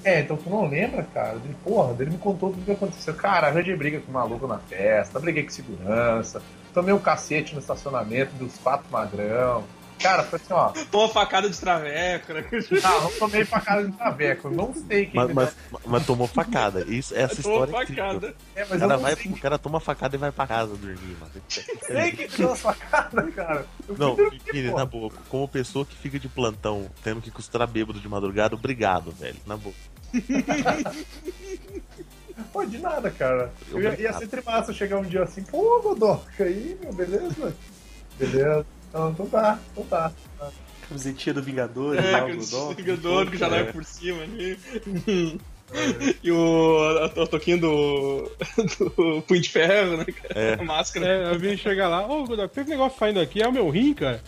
Speaker 5: é, então tu não lembra, cara? Dele, porra, dele me contou tudo o que aconteceu. Cara, arranjei briga com o maluco na festa, briguei com segurança, tomei um cacete no estacionamento dos quatro magrão. Cara, foi assim, ó.
Speaker 3: Pô, facada de traveco, né?
Speaker 5: Não, não tomei facada de traveco, não sei quem
Speaker 9: Mas, mas, mas tomou facada. Isso, essa
Speaker 3: Tomou
Speaker 9: história é incrível.
Speaker 3: facada.
Speaker 5: É,
Speaker 9: O
Speaker 5: mas eu
Speaker 9: cara,
Speaker 5: não
Speaker 9: vai,
Speaker 5: sei
Speaker 9: o cara toma facada e vai pra casa dormir, mano.
Speaker 5: quem que deu a facada, cara. Eu
Speaker 9: Não,
Speaker 5: pô.
Speaker 9: na boa, como pessoa que fica de plantão, tendo que costurar bêbado de madrugada, obrigado, velho. Na boa.
Speaker 5: Pô, de nada, cara. Eu ia, ia ser trimassa chegar um dia assim, pô, Godoka, aí, meu, beleza? Beleza. Então, então tá, então tá.
Speaker 8: Camisetinha do Vingador,
Speaker 3: É,
Speaker 8: é,
Speaker 3: aquele ligador que já vai por cima ali. E o a, a toquinha do, do Punho de Ferro, né, cara?
Speaker 9: É.
Speaker 3: A máscara.
Speaker 6: É, eu vim chegar lá, ô, Godok, tem esse negócio saindo aqui, é o meu rim, cara.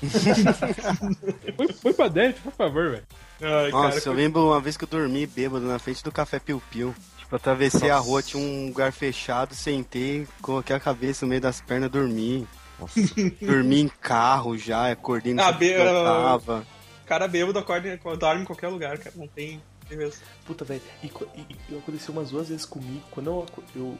Speaker 6: põe, põe pra dentro, por favor, velho.
Speaker 3: Ai,
Speaker 7: Nossa,
Speaker 3: cara,
Speaker 7: eu lembro uma vez que eu dormi bêbado na frente do café Piu Piu. Tipo, atravessei a
Speaker 8: Nossa.
Speaker 7: rua, tinha um lugar fechado, sentei, coloquei a cabeça no meio das pernas, dormi.
Speaker 9: Nossa.
Speaker 7: Dormi em carro já, acordei no
Speaker 3: Ah, be-
Speaker 7: eu tava.
Speaker 3: Cara bêbado acorda, dorme em qualquer lugar, cara. Não tem.
Speaker 8: Puta, velho. E, e, e aconteceu umas duas vezes comigo. Quando eu, eu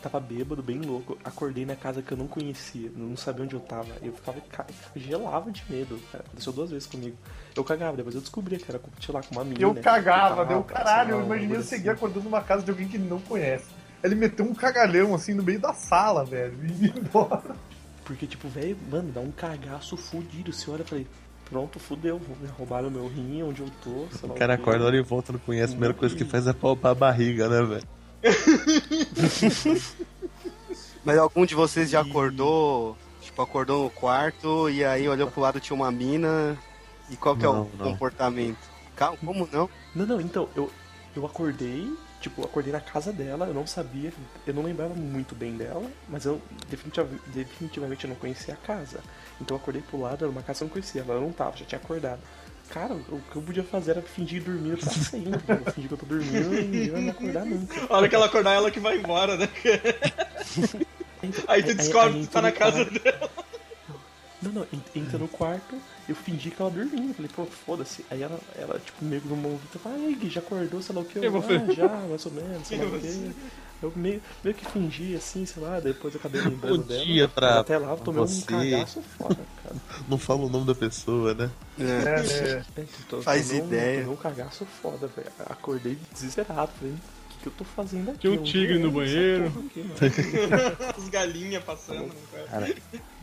Speaker 8: tava bêbado, bem louco, acordei na casa que eu não conhecia, não sabia onde eu tava. Eu ficava, ca- gelava de medo, cara. Aconteceu duas vezes comigo. Eu cagava, depois eu descobri que era, sei lá, com uma menina.
Speaker 5: Eu cagava,
Speaker 8: que
Speaker 5: deu caralho.
Speaker 8: lá,
Speaker 5: Eu
Speaker 8: um
Speaker 5: imaginei eu seguir
Speaker 8: assim.
Speaker 5: acordando numa casa de alguém que ele não conhece. Ele meteu um cagalhão assim no meio da sala, velho. E ia embora.
Speaker 8: Porque, tipo, velho, mano, dá um cagaço fudido. Você olha e falei, pronto, fudeu, me roubaram meu rim, onde eu tô, sei lá
Speaker 9: O cara acorda, olha e volta, não conhece. A primeira coisa que faz é palpar a barriga, né, velho?
Speaker 7: Mas algum de vocês já acordou, tipo, acordou no quarto e aí olhou pro lado tinha uma mina. E qual que é
Speaker 9: Não,
Speaker 7: o
Speaker 9: não.
Speaker 7: comportamento? Calma, como não?
Speaker 8: Não, não, então, eu, eu acordei, tipo, acordei na casa dela, eu não sabia, eu não lembrava muito bem dela, mas eu definitiva- definitivamente eu não conhecia a casa. Então eu acordei pro lado, era uma casa que eu não conhecia, ela não tava, já tinha acordado. Cara, o que eu podia fazer era fingir dormir pra sempre. Eu fingir que eu tô dormindo e vai me acordar nunca.
Speaker 3: A hora que ela acordar, ela que vai embora, né? Aí tu descobre que tu tá na casa dela.
Speaker 8: Não, não, en- entra no quarto, eu fingi que ela dormia. Falei, pô, foda-se. Aí ela, ela, tipo, meio que no momento, fala, ai, Gui, já acordou, sei lá o que?
Speaker 6: E
Speaker 8: Eu,
Speaker 6: você?
Speaker 8: ah, já, mais ou menos, sei lá o que. Eu meio, meio que fingi assim, sei lá, depois eu acabei lembrando
Speaker 9: Bom
Speaker 8: dela.
Speaker 9: dia pra
Speaker 8: Até lá eu tomei
Speaker 9: você.
Speaker 8: um cagaço foda.
Speaker 9: Não fala o nome da pessoa, né?
Speaker 7: É.
Speaker 5: É,
Speaker 8: É, tô-
Speaker 7: Faz
Speaker 8: um-
Speaker 7: ideia.
Speaker 8: Tomei um cagaço foda, velho. Acordei desesperado, falei, o que, que eu tô fazendo aqui?
Speaker 6: Tinha um
Speaker 8: Eu não
Speaker 6: tigre no banheiro.
Speaker 8: aqui.
Speaker 3: As galinhas passando. né, cara.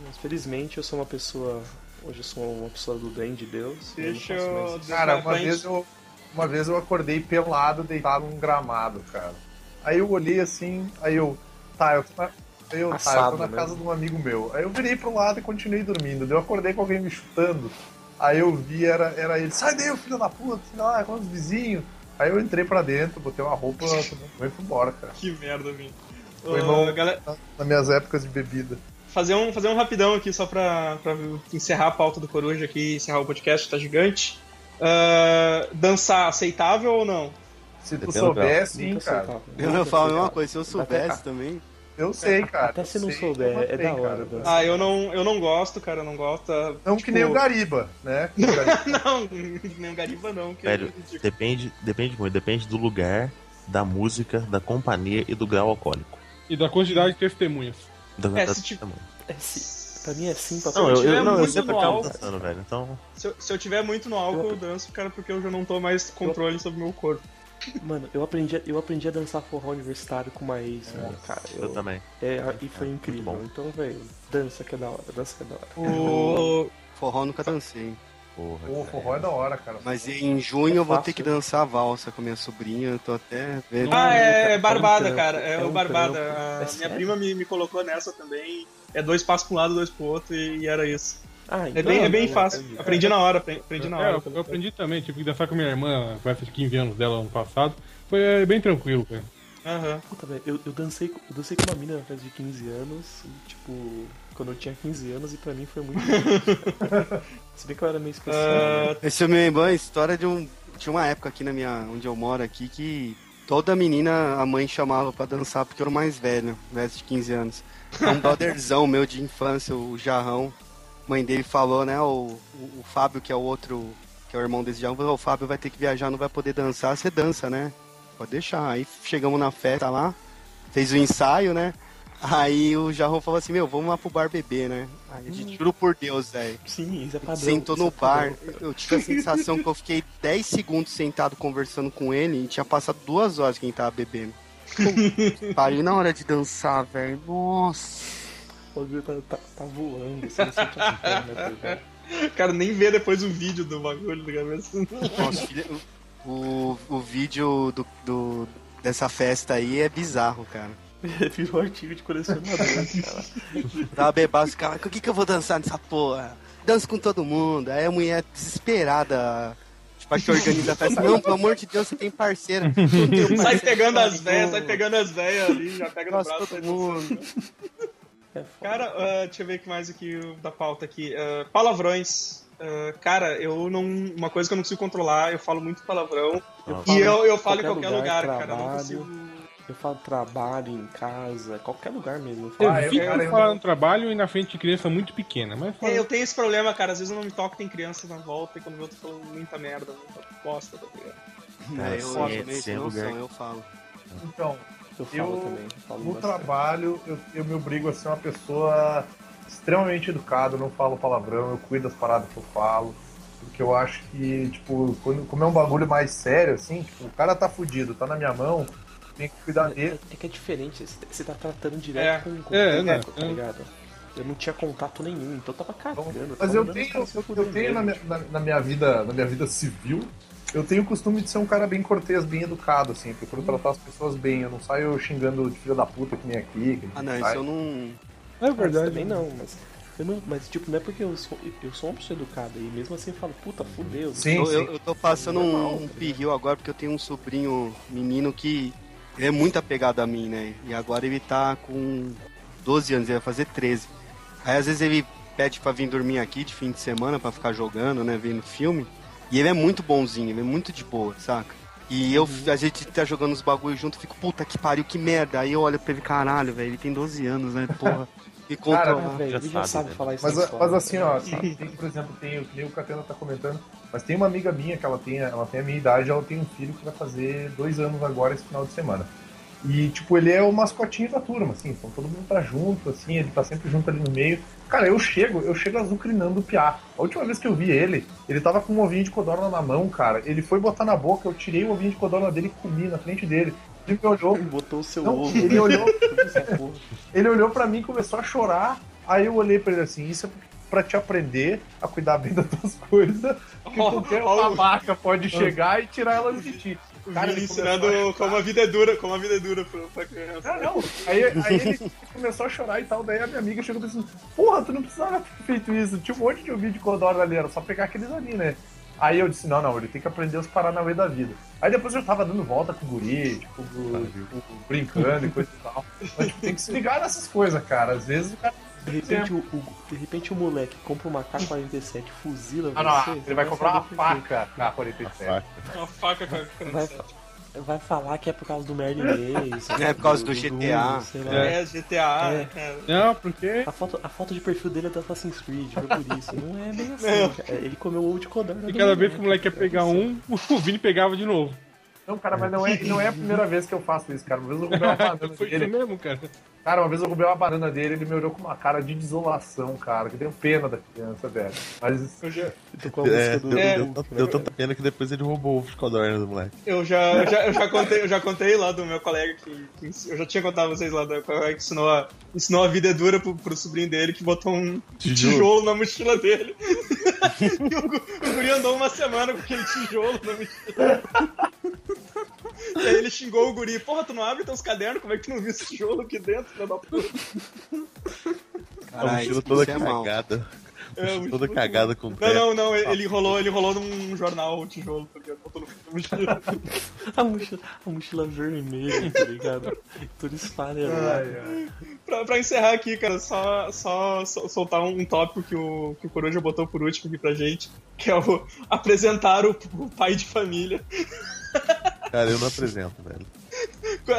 Speaker 8: Mas felizmente eu sou uma pessoa. Hoje eu sou uma pessoa do bem de Deus. eu
Speaker 3: Deixa eu-
Speaker 8: mais isso.
Speaker 5: Cara, uma vez eu. Uma vez eu acordei pelado, deitado num gramado, cara. Aí eu olhei assim, aí eu. Tá, eu tô aí eu, tá, eu
Speaker 8: Assado,
Speaker 5: tô na
Speaker 8: né?
Speaker 5: casa de um amigo meu. Aí eu virei pro lado e continuei dormindo. Eu acordei com alguém me chutando. Aí eu vi, era, era ele. Sai daí, filho da puta, sei lá, com os vizinhos. Aí eu entrei pra dentro, botei uma roupa, e fui embora, cara.
Speaker 3: Que merda, Vini.
Speaker 5: Foi
Speaker 3: Ô,
Speaker 5: bom.
Speaker 3: galera,
Speaker 5: Nas minhas épocas de bebida.
Speaker 3: fazer um, fazer um rapidão aqui só pra, pra encerrar a pauta do Coruja aqui, encerrar o podcast, tá gigante. Ah, dançar aceitável ou não?
Speaker 5: Se tu souber, sim, cara.
Speaker 7: Eu não falo a mesma coisa, se eu soubesse também.
Speaker 5: Eu sei, cara.
Speaker 8: Até se não
Speaker 5: sei,
Speaker 8: souber, é da hora,
Speaker 5: cara.
Speaker 3: Ah, eu não, eu não gosto, cara, eu não gosto. ah,
Speaker 5: Não
Speaker 3: tipo,
Speaker 5: que nem o Gariba, né? O Gariba
Speaker 3: Não, nem o Gariba não. Que
Speaker 9: velho,
Speaker 3: tipo,
Speaker 9: depende, depende muito, depende do lugar, da música, da companhia e do grau alcoólico.
Speaker 6: E da quantidade de testemunhas.
Speaker 9: Da,
Speaker 3: É,
Speaker 9: da-
Speaker 3: se tipo-.
Speaker 8: É sim. Pra mim é sim, pra
Speaker 9: Não, eu, eu, não, eu sempre acabo
Speaker 3: álcool-
Speaker 9: dançando, velho. Então,
Speaker 3: se, eu, se eu tiver muito no álcool, eu danço, cara, porque eu já não tô mais controle sobre o meu corpo.
Speaker 8: Mano, eu aprendi, a- eu aprendi a dançar forró universitário com uma ex,
Speaker 3: É.
Speaker 8: mano, cara.
Speaker 9: eu também.
Speaker 8: É, e foi
Speaker 9: muito
Speaker 8: incrível.
Speaker 9: bom.
Speaker 8: Então, velho, dança que é da hora, dança que é da hora.
Speaker 3: O,
Speaker 7: Forró eu nunca dancei.
Speaker 9: Porra.
Speaker 5: O forró é da hora, cara.
Speaker 7: Mas em junho eu vou ter que dançar a valsa com a minha sobrinha. Eu tô até vendo.
Speaker 3: Ah, é,
Speaker 8: É
Speaker 3: Barbada, cara. É,
Speaker 8: é
Speaker 3: o
Speaker 8: um
Speaker 3: Barbada.
Speaker 8: trampo.
Speaker 3: A
Speaker 8: É
Speaker 3: minha
Speaker 8: sério?
Speaker 3: prima me, me colocou nessa também. É dois passos pra um lado, dois pro outro, e, e era isso.
Speaker 8: Ah,
Speaker 3: É bem, é bem
Speaker 8: não,
Speaker 3: fácil.
Speaker 8: entendi.
Speaker 3: Aprendi na hora, apre- aprendi na
Speaker 6: É,
Speaker 3: hora.
Speaker 6: eu, eu aprendi também, tive que dançar com minha irmã na festa de 15 anos dela ano passado. Foi é, bem tranquilo, cara.
Speaker 3: Aham.
Speaker 8: Puta, velho, eu, eu, dancei, com- eu dancei com uma mina na festa de 15 anos, e, tipo, quando eu tinha 15 anos, e pra mim foi muito difícil. Se bem que eu era meio especial. né?
Speaker 3: Ah,
Speaker 7: Esse é me lembra a história de um. Tinha uma época aqui na minha. onde eu moro aqui que toda menina a mãe chamava pra dançar porque eu era o mais velho, velho de 15 anos. É um brotherzão meu de infância, o Jarrão. Mãe dele falou, né? O, o, o Fábio, que é o outro, que é o irmão desse Jarrão, falou, o Fábio vai ter que viajar, não vai poder dançar, você dança, né? Pode deixar. Aí chegamos na festa lá, fez o ensaio, né? Aí o Jarrão falou assim, meu, vamos lá pro bar beber, né? Aí a gente, juro por Deus, velho.
Speaker 8: Sim, isso é padrão.
Speaker 7: Sentou no
Speaker 8: é padrão,
Speaker 7: bar,
Speaker 8: cara.
Speaker 7: eu tive a sensação que eu fiquei 10 segundos sentado conversando com ele e tinha passado duas horas que a gente tava bebendo. Parei na hora de dançar, velho. Nossa.
Speaker 8: O bagulho tá, tá, tá voando, você não sente a perna, tá
Speaker 3: cara, nem vê depois o vídeo do bagulho da cabeça.
Speaker 7: Nossa, filha, o, o vídeo do, do- dessa festa aí é bizarro, cara.
Speaker 8: Virou artigo de colecionador, cara.
Speaker 7: Tava bebaço, cara, com o que, que eu vou dançar nessa porra? Danço com todo mundo. Aí a mulher desesperada, tipo, a que organiza a festa. Não, pelo amor de Deus, você tem parceira. Tenho
Speaker 3: Sai pegando as velhas, sai pegando as velhas ali, já pega no
Speaker 7: Nossa,
Speaker 3: braço.
Speaker 7: todo mundo.
Speaker 8: É.
Speaker 3: Cara, ah, deixa eu ver o que mais aqui da pauta aqui. Ah, palavrões. Ah, cara, eu não. Uma coisa que eu não consigo controlar, eu falo muito palavrão.
Speaker 9: Ah,
Speaker 3: E eu, eu falo em
Speaker 8: qualquer
Speaker 3: lugar,
Speaker 8: lugar,
Speaker 3: cara. Eu não
Speaker 8: trabalho.
Speaker 3: consigo.
Speaker 8: Eu falo trabalho, em casa, qualquer lugar mesmo. Eu falo,
Speaker 5: Ah, eu-
Speaker 6: Evita
Speaker 5: cara, eu
Speaker 6: falar
Speaker 5: não-
Speaker 6: no trabalho e na frente de criança muito pequena, mas fala-
Speaker 3: É, eu tenho esse problema, cara. Às vezes eu não me toco, tem criança na volta e quando eu tô falando muita merda, muita bosta, tá ligado?
Speaker 9: É,
Speaker 7: eu,
Speaker 9: sim,
Speaker 7: eu
Speaker 9: é,
Speaker 7: eu falo.
Speaker 5: Então,
Speaker 8: eu falo
Speaker 5: eu-
Speaker 8: também. Eu falo
Speaker 5: no
Speaker 8: bastante.
Speaker 5: trabalho, eu, eu me obrigo a ser uma pessoa extremamente educada, eu não falo palavrão, eu cuido das paradas que eu falo. Porque eu acho que, tipo, quando, como é um bagulho mais sério, assim, tipo, o cara tá fudido, tá na minha mão, tem que cuidar
Speaker 8: É,
Speaker 5: dele.
Speaker 8: é que é diferente, você- você tá tratando direto
Speaker 3: É.
Speaker 8: com, com
Speaker 6: É,
Speaker 8: o
Speaker 6: né?
Speaker 8: boneco, tá ligado? Eu não tinha contato nenhum, então eu tava cagando.
Speaker 5: Mas eu tenho, eu, tenho na, minha, na, na minha vida, na minha vida civil, eu tenho o costume de ser um cara bem cortês, bem educado, assim, eu procuro tratar as pessoas bem, eu não saio xingando de filho da puta que nem aqui. Que
Speaker 7: Ah, não,
Speaker 5: sai.
Speaker 7: isso eu não.
Speaker 6: É verdade.
Speaker 8: também não, mas. Eu não, mas tipo, não é porque eu sou, eu sou uma pessoa educada e mesmo assim eu falo, puta, fudeu.
Speaker 5: Sim,
Speaker 7: Eu,
Speaker 5: sim.
Speaker 7: eu, eu tô passando um, um pirril agora porque eu tenho um sobrinho menino que ele é muito apegado a mim, né? E agora ele tá com 12 anos, ele vai fazer 13. Aí às vezes ele pede pra vir dormir aqui de fim de semana pra ficar jogando, né? Vendo filme. E ele é muito bonzinho, ele é muito de boa, saca? E eu, a gente tá jogando os bagulhos junto, fico, puta que pariu, que merda. Aí eu olho pra ele, caralho, velho, ele tem 12 anos, né? Porra. Me
Speaker 5: Cara,
Speaker 7: controlar.
Speaker 8: Ah, velho, ele já
Speaker 9: sabe,
Speaker 8: falar isso
Speaker 5: Mas,
Speaker 8: escola,
Speaker 5: mas assim, ó, tem, por exemplo, tem, o que nem o Catena tá comentando, mas tem uma amiga minha que ela tem, ela tem a minha idade, ela tem um filho que vai fazer dois anos agora esse final de semana. E, tipo, ele é o mascotinho da turma, assim, então todo mundo tá junto, assim, ele tá sempre junto ali no meio. Cara, eu chego, eu chego azucrinando o piá. A última vez que eu vi ele, ele tava com um ovinho de codorna na mão, cara. Ele foi botar na boca, eu tirei o ovinho de codorna dele e comi na frente dele. Ele me olhou,
Speaker 8: Botou o seu
Speaker 5: Não,
Speaker 8: ovo.
Speaker 5: ele olhou-
Speaker 8: essa porra.
Speaker 5: ele olhou pra mim e começou a chorar. Aí eu olhei pra ele assim, isso é pra te aprender a cuidar bem das tuas coisas. Que qualquer
Speaker 3: ó,
Speaker 5: babaca pode chegar e tirar elas de ti.
Speaker 3: O
Speaker 5: Cara,
Speaker 3: Vini
Speaker 5: ele
Speaker 3: ensinando
Speaker 5: a
Speaker 3: como a vida é dura, como a vida é dura pra, pra criança.
Speaker 5: Não, não. Aí, aí ele começou a chorar e tal. Daí a minha amiga chegou e disse assim: Porra, tu não precisava ter feito isso. Tinha um monte de vídeo de Codorna ali, era só pegar aqueles ali, né? Aí eu disse: Não, não, ele tem que aprender os Paranauê da vida. Aí depois eu tava dando volta com o guri, tipo, o- o- brincando e coisa e tal. Mas tipo, tem que se ligar nessas coisas, cara. Às vezes o cara.
Speaker 8: De repente, o, o- de repente o moleque compra uma K-47, fuzila
Speaker 5: Ah, não,
Speaker 8: você,
Speaker 5: ele vai comprar uma
Speaker 8: por quê.
Speaker 5: faca K-47.
Speaker 3: Uma faca com a
Speaker 8: Vai, vai falar que é por causa do Merlin Mason.
Speaker 7: É por causa do GTA.
Speaker 8: sei lá.
Speaker 3: É, GTA,
Speaker 8: É.
Speaker 3: cara.
Speaker 6: Não, porque.
Speaker 8: A foto, a foto de perfil dele é do Assassin's Creed, foi por isso. Não é bem assim. Cara. Ele comeu o ovo de codorna.
Speaker 6: E
Speaker 8: do
Speaker 6: cada vez que o
Speaker 8: moleque.
Speaker 6: moleque ia pegar um, o Vini pegava de novo.
Speaker 5: Não, cara, mas não é, não é a primeira vez que eu faço isso, cara. Uma vez eu roubei uma banana
Speaker 6: Foi
Speaker 5: dele.
Speaker 6: mesmo, cara.
Speaker 5: Cara, uma vez eu roubei uma banana dele, ele me olhou com uma cara de desolação, cara. Que tenho pena da criança, velho. Mas
Speaker 3: Eu já,
Speaker 8: Tô com a música
Speaker 9: É,
Speaker 8: do.
Speaker 9: deu,
Speaker 3: É.
Speaker 9: deu, deu tanta pena que depois ele roubou o codorna do moleque.
Speaker 3: eu já, eu já, eu já contei, eu já contei lá do meu colega que, que eu já tinha contado a vocês lá do colega que ensinou a, ensinou a vida é dura pro, pro sobrinho dele que botou um
Speaker 9: Tijolo.
Speaker 3: tijolo, na mochila dele. e o, o guri andou uma semana com aquele tijolo na mochila. E aí ele xingou o guri, porra, tu não abre teus cadernos, como é que tu não viu esse tijolo aqui dentro, filho da puta?
Speaker 9: A
Speaker 7: Caralho,
Speaker 9: mochila toda
Speaker 7: é
Speaker 9: cagada.
Speaker 3: É, Muito-
Speaker 9: toda cagada com
Speaker 3: Não,
Speaker 9: terra.
Speaker 3: não, não, ele ele rolou, ele rolou num jornal o tijolo, tá ligado? Botou no na mochila.
Speaker 8: A mochila, a mochila vermelha, tá ligado? Tudo esfarelado.
Speaker 3: Pra, pra encerrar aqui, cara, só, só, só soltar um tópico que o, que o Coruja botou por último aqui pra gente, que é o apresentar o, o pai de família.
Speaker 9: Cara, eu não apresento, velho.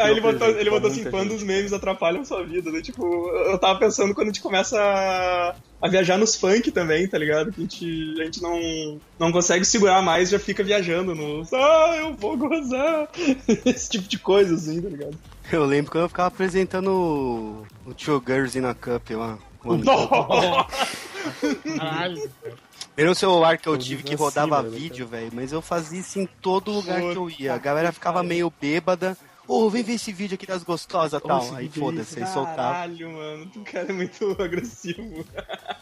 Speaker 3: Aí ele botou, ele botou assim, quando
Speaker 8: gente.
Speaker 3: os memes atrapalham sua vida, né? Tipo, eu tava pensando quando a gente começa a, a viajar nos funk também, tá ligado? Que a gente, a gente não, não consegue segurar mais, já fica viajando nos. Ah, eu vou gozar! Esse tipo de coisa, assim, tá ligado?
Speaker 7: Eu lembro quando eu ficava apresentando o, o Two Girls in a Cup lá.
Speaker 6: Caralho.
Speaker 7: Era um celular que eu
Speaker 8: Eu
Speaker 7: tive que
Speaker 8: assim,
Speaker 7: rodava
Speaker 8: mano,
Speaker 7: vídeo, velho. Mas eu fazia isso em todo lugar que eu ia. A galera ficava meio bêbada. Ô, vem ver esse vídeo aqui das gostosas e tal. Aí foda-se, aí soltava.
Speaker 3: Caralho, mano, tu cara é muito agressivo.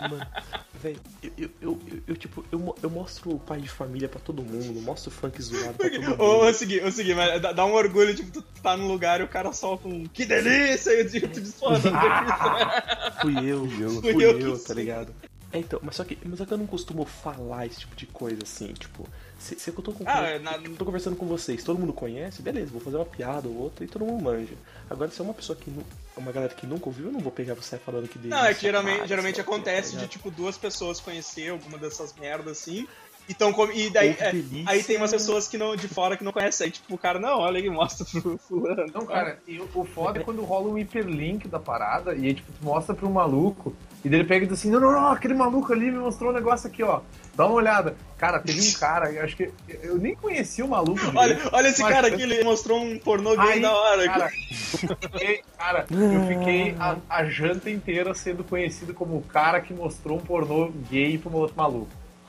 Speaker 8: Mano, velho, eu, eu, eu, eu, eu, tipo, eu, eu mostro o pai de família pra todo mundo, mostro o funk zoado pra todo mundo.
Speaker 3: Ô, ô, segui, ô, segui, mas dá, dá um orgulho, tipo, tu tá num lugar e o cara solta um que delícia! E tu tu diz, porra, tá
Speaker 8: Fui eu,
Speaker 3: Fui
Speaker 8: fui
Speaker 3: eu
Speaker 8: eu, tá ligado? É, então, mas só, que, mas só que eu não costumo falar esse tipo de coisa assim, tipo, se, se eu tô, com,
Speaker 3: Ah, é, na-
Speaker 8: eu tô conversando com vocês, todo mundo conhece, beleza, vou fazer uma piada ou outra e todo mundo manja. Agora, se é uma pessoa que não. Uma galera que nunca ouviu, eu não vou pegar você falando que delícia.
Speaker 3: Não, é que geralmente,
Speaker 8: cara,
Speaker 3: geralmente
Speaker 8: quê,
Speaker 3: acontece de, tipo, duas pessoas conhecer alguma dessas merdas assim, Então, com- e daí, é, aí tem umas pessoas que não, de fora que não conhecem. Aí, tipo, o cara, não, olha aí, mostra pro fulano.
Speaker 5: Não, cara, e o o foda é quando rola um hiperlink da parada e aí, tipo, tu mostra pro maluco e daí ele pega e diz assim: não, não, não, aquele maluco ali me mostrou um negócio aqui, ó. Dá uma olhada. Cara, teve um cara, eu acho que. Eu nem conhecia o maluco.
Speaker 3: Olha,
Speaker 5: direito,
Speaker 3: olha esse
Speaker 5: mas-
Speaker 3: cara aqui, ele mostrou um pornô gay
Speaker 5: Aí,
Speaker 3: da hora.
Speaker 5: Cara, eu fiquei, cara, eu fiquei a, a janta inteira sendo conhecido como o cara que mostrou um pornô gay pra um outro maluco.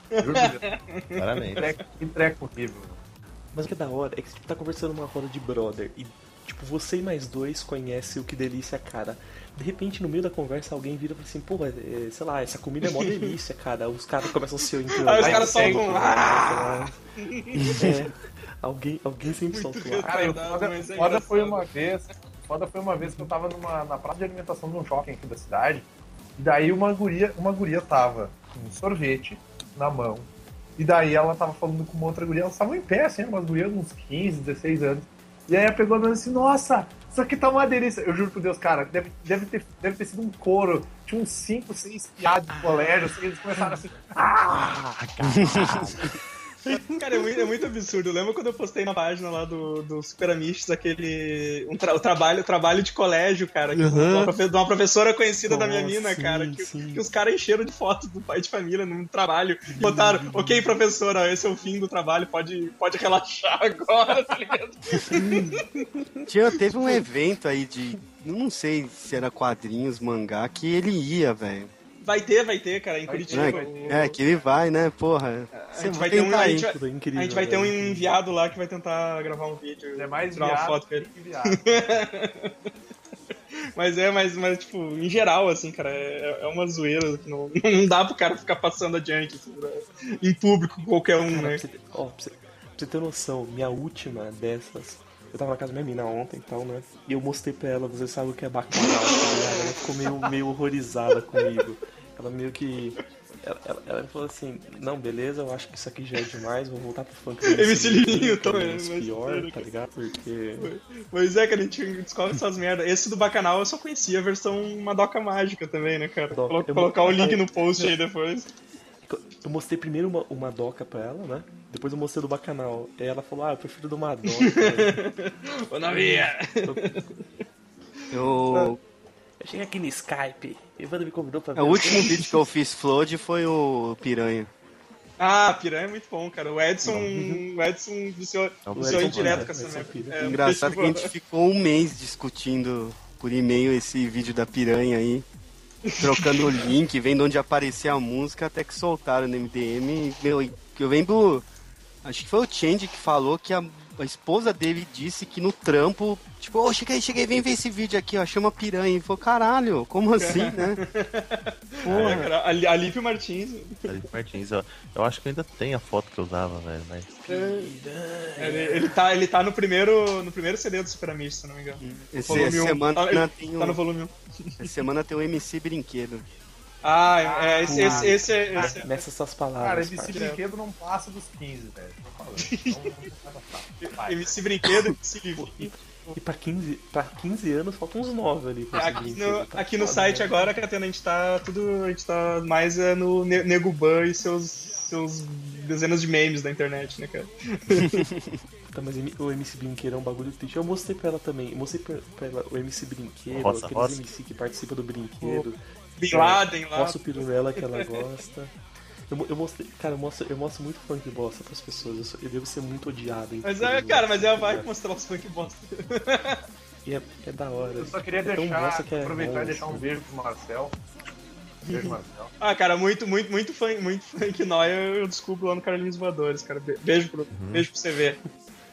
Speaker 9: Parabéns.
Speaker 5: Que treco, horrível.
Speaker 8: Mas o que é da hora é que você tipo, tá conversando numa roda de brother e, tipo, você e mais dois conhecem o que delícia, cara. De repente, no meio da conversa, alguém vira e fala assim, pô, é, sei lá, essa comida é mó delícia, cara. Os caras começam a se interrogar.
Speaker 3: Aí os caras soltam um.
Speaker 8: Ah! É, alguém, alguém sempre solta lá.
Speaker 5: Cara, o
Speaker 3: retardado,
Speaker 5: foda,
Speaker 3: é
Speaker 5: foda foi uma vez. Foda foi uma vez que eu tava numa, na praça de alimentação de um shopping aqui da cidade. E daí uma guria, uma guria tava com um sorvete na mão. E daí ela tava falando com uma outra guria, elas estavam em pé, assim, umas gurias de uns 15, 16 anos. E aí ela pegou e disse assim, nossa, isso aqui tá uma delícia. Eu juro por Deus, cara, deve, deve, ter, deve ter sido um coro. Tinha uns 5, 6 piados de colégio, assim, eles começaram assim, ah,
Speaker 3: Cara, é muito, é muito absurdo. Eu lembro quando eu postei na página lá do, do Super Amistos aquele. Um tra- o trabalho, o trabalho de colégio, cara. que- de, uma profe- de uma professora conhecida da minha
Speaker 8: Nossa,
Speaker 3: mina,
Speaker 8: sim,
Speaker 3: cara. Que,
Speaker 8: sim.
Speaker 3: que os caras encheram de foto do pai de família no trabalho. E botaram, ok, professora, esse é o fim do trabalho, pode, pode relaxar agora, tá ligado?
Speaker 7: Tinha, teve um evento aí de. Não sei se era quadrinhos, mangá, que ele ia, velho.
Speaker 3: Vai ter, vai ter, cara, em Curitiba.
Speaker 7: Né? É, que ele vai, né? Porra.
Speaker 3: A
Speaker 7: Você
Speaker 3: gente
Speaker 7: vai
Speaker 3: ter um. A gente vai,
Speaker 8: Tudo incrível,
Speaker 3: a gente vai ter um enviado lá que vai tentar gravar um vídeo.
Speaker 5: É mais
Speaker 3: tirar uma foto com ele. Mas é, mas, mas tipo, em geral, assim, cara, é, é uma zoeira que não, não dá pro cara ficar passando adiante, assim, pra- em público, qualquer um,
Speaker 8: Cara,
Speaker 3: né?
Speaker 8: pra você, ter- ó, pra, você, pra você ter noção, minha última dessas, eu tava na casa da minha mina ontem e tal, né? E eu mostrei pra ela, você sabe o que é bacanal, tá? Ela ficou meio, meio horrorizada comigo. Ela meio que. Ela, ela, ela falou assim, não, beleza, eu acho que isso aqui já é demais, vou voltar pro funk
Speaker 3: MC
Speaker 8: é
Speaker 3: também,
Speaker 8: menos
Speaker 3: mas
Speaker 8: pior, tá ligado? Porque.
Speaker 3: Pois é, cara, a gente descobre essas merdas. Esse do Bacanal eu só conhecia a versão Madoka Mágica também, né, cara? Colo-
Speaker 8: Eu-
Speaker 3: colocar o link no post aí depois.
Speaker 8: Eu mostrei primeiro uma, uma doca pra ela, né? Depois eu mostrei do bacanal. E ela falou, ah, eu prefiro do Madoka.
Speaker 3: Ô, novinha!
Speaker 7: Eu,
Speaker 8: Eu cheguei aqui no Skype, Evandro me convidou pra ver.
Speaker 7: É, o último vídeo que eu fiz flood foi o Piranha.
Speaker 3: Ah, Piranha é muito bom, cara. O Edson, o Edson viciou,
Speaker 9: o
Speaker 3: viciou
Speaker 8: Edson
Speaker 3: direto com essa merda.
Speaker 8: Piranha.
Speaker 3: É,
Speaker 7: Engraçado que a gente ficou um mês discutindo por e-mail esse vídeo da Piranha aí. Trocando o link, vendo onde aparecia a música, até que soltaram no MDM. Meu, e eu lembro. Acho que foi o Change que falou que a, a esposa dele disse que no trampo, tipo, ô, cheguei, cheguei, vem ver esse vídeo aqui, ó, chama piranha. E falou, caralho, como assim, né?
Speaker 3: É, cara, a, a Lipe Martins.
Speaker 9: Felipe Martins, eu, eu acho que ainda tem a foto que eu usava, velho, mas.
Speaker 3: Ele, ele tá, ele tá no primeiro, no primeiro CD do Super Amish, se não me engano.
Speaker 7: Esse,
Speaker 3: Volume
Speaker 7: essa
Speaker 3: um.
Speaker 7: semana
Speaker 3: Tá- ele
Speaker 7: tem
Speaker 3: Tá no
Speaker 7: um,
Speaker 3: volume 1.
Speaker 7: essa semana tem um MC Brinquedo.
Speaker 3: Ah, é, esse, esse, esse, é- esse é-
Speaker 8: Nessa essas
Speaker 5: Cara,
Speaker 8: palavras.
Speaker 5: esse
Speaker 8: parça.
Speaker 5: brinquedo não passa dos 15, velho. Então.
Speaker 3: MC Brinquedo, MC Livro.
Speaker 8: E pra 15, pra 15 anos faltam uns 9 ali
Speaker 3: Aqui no,
Speaker 8: tá
Speaker 3: aqui no site
Speaker 8: né?
Speaker 3: agora, Catena, a gente tá tudo. A gente tá mais é, no Ne- Nego Ban e seus, seus dezenas de memes da internet, né, cara?
Speaker 8: Tá, mas o MC Brinquedo é um bagulho triste. Eu mostrei pra ela também. Eu mostrei pra, pra ela o MC Brinquedo,
Speaker 9: Roça,
Speaker 8: aqueles
Speaker 9: roça.
Speaker 8: MC que participam do brinquedo.
Speaker 3: Bin Laden lá.
Speaker 8: Mostro o pirulela que ela gosta. Eu, eu mostrei, cara, eu mostro, eu mostro muito funk bosta pras pessoas. Eu, sou- eu devo ser muito odiado.
Speaker 3: Mas é, cara, mas é a
Speaker 8: tá
Speaker 3: vibe
Speaker 8: ligado?
Speaker 3: mostrar os funk bosta.
Speaker 8: E é, é da hora.
Speaker 5: Eu só queria
Speaker 8: É
Speaker 5: deixar,
Speaker 8: que é
Speaker 5: aproveitar e
Speaker 8: bom,
Speaker 5: deixar um
Speaker 8: assim.
Speaker 5: beijo pro Marcel. Beijo, Marcel.
Speaker 3: Ah, cara, muito, muito, muito funk, muito funk nóia eu desculpo lá no Carlinhos Voadores, cara. Be- Beijo pro, beijo pro CV.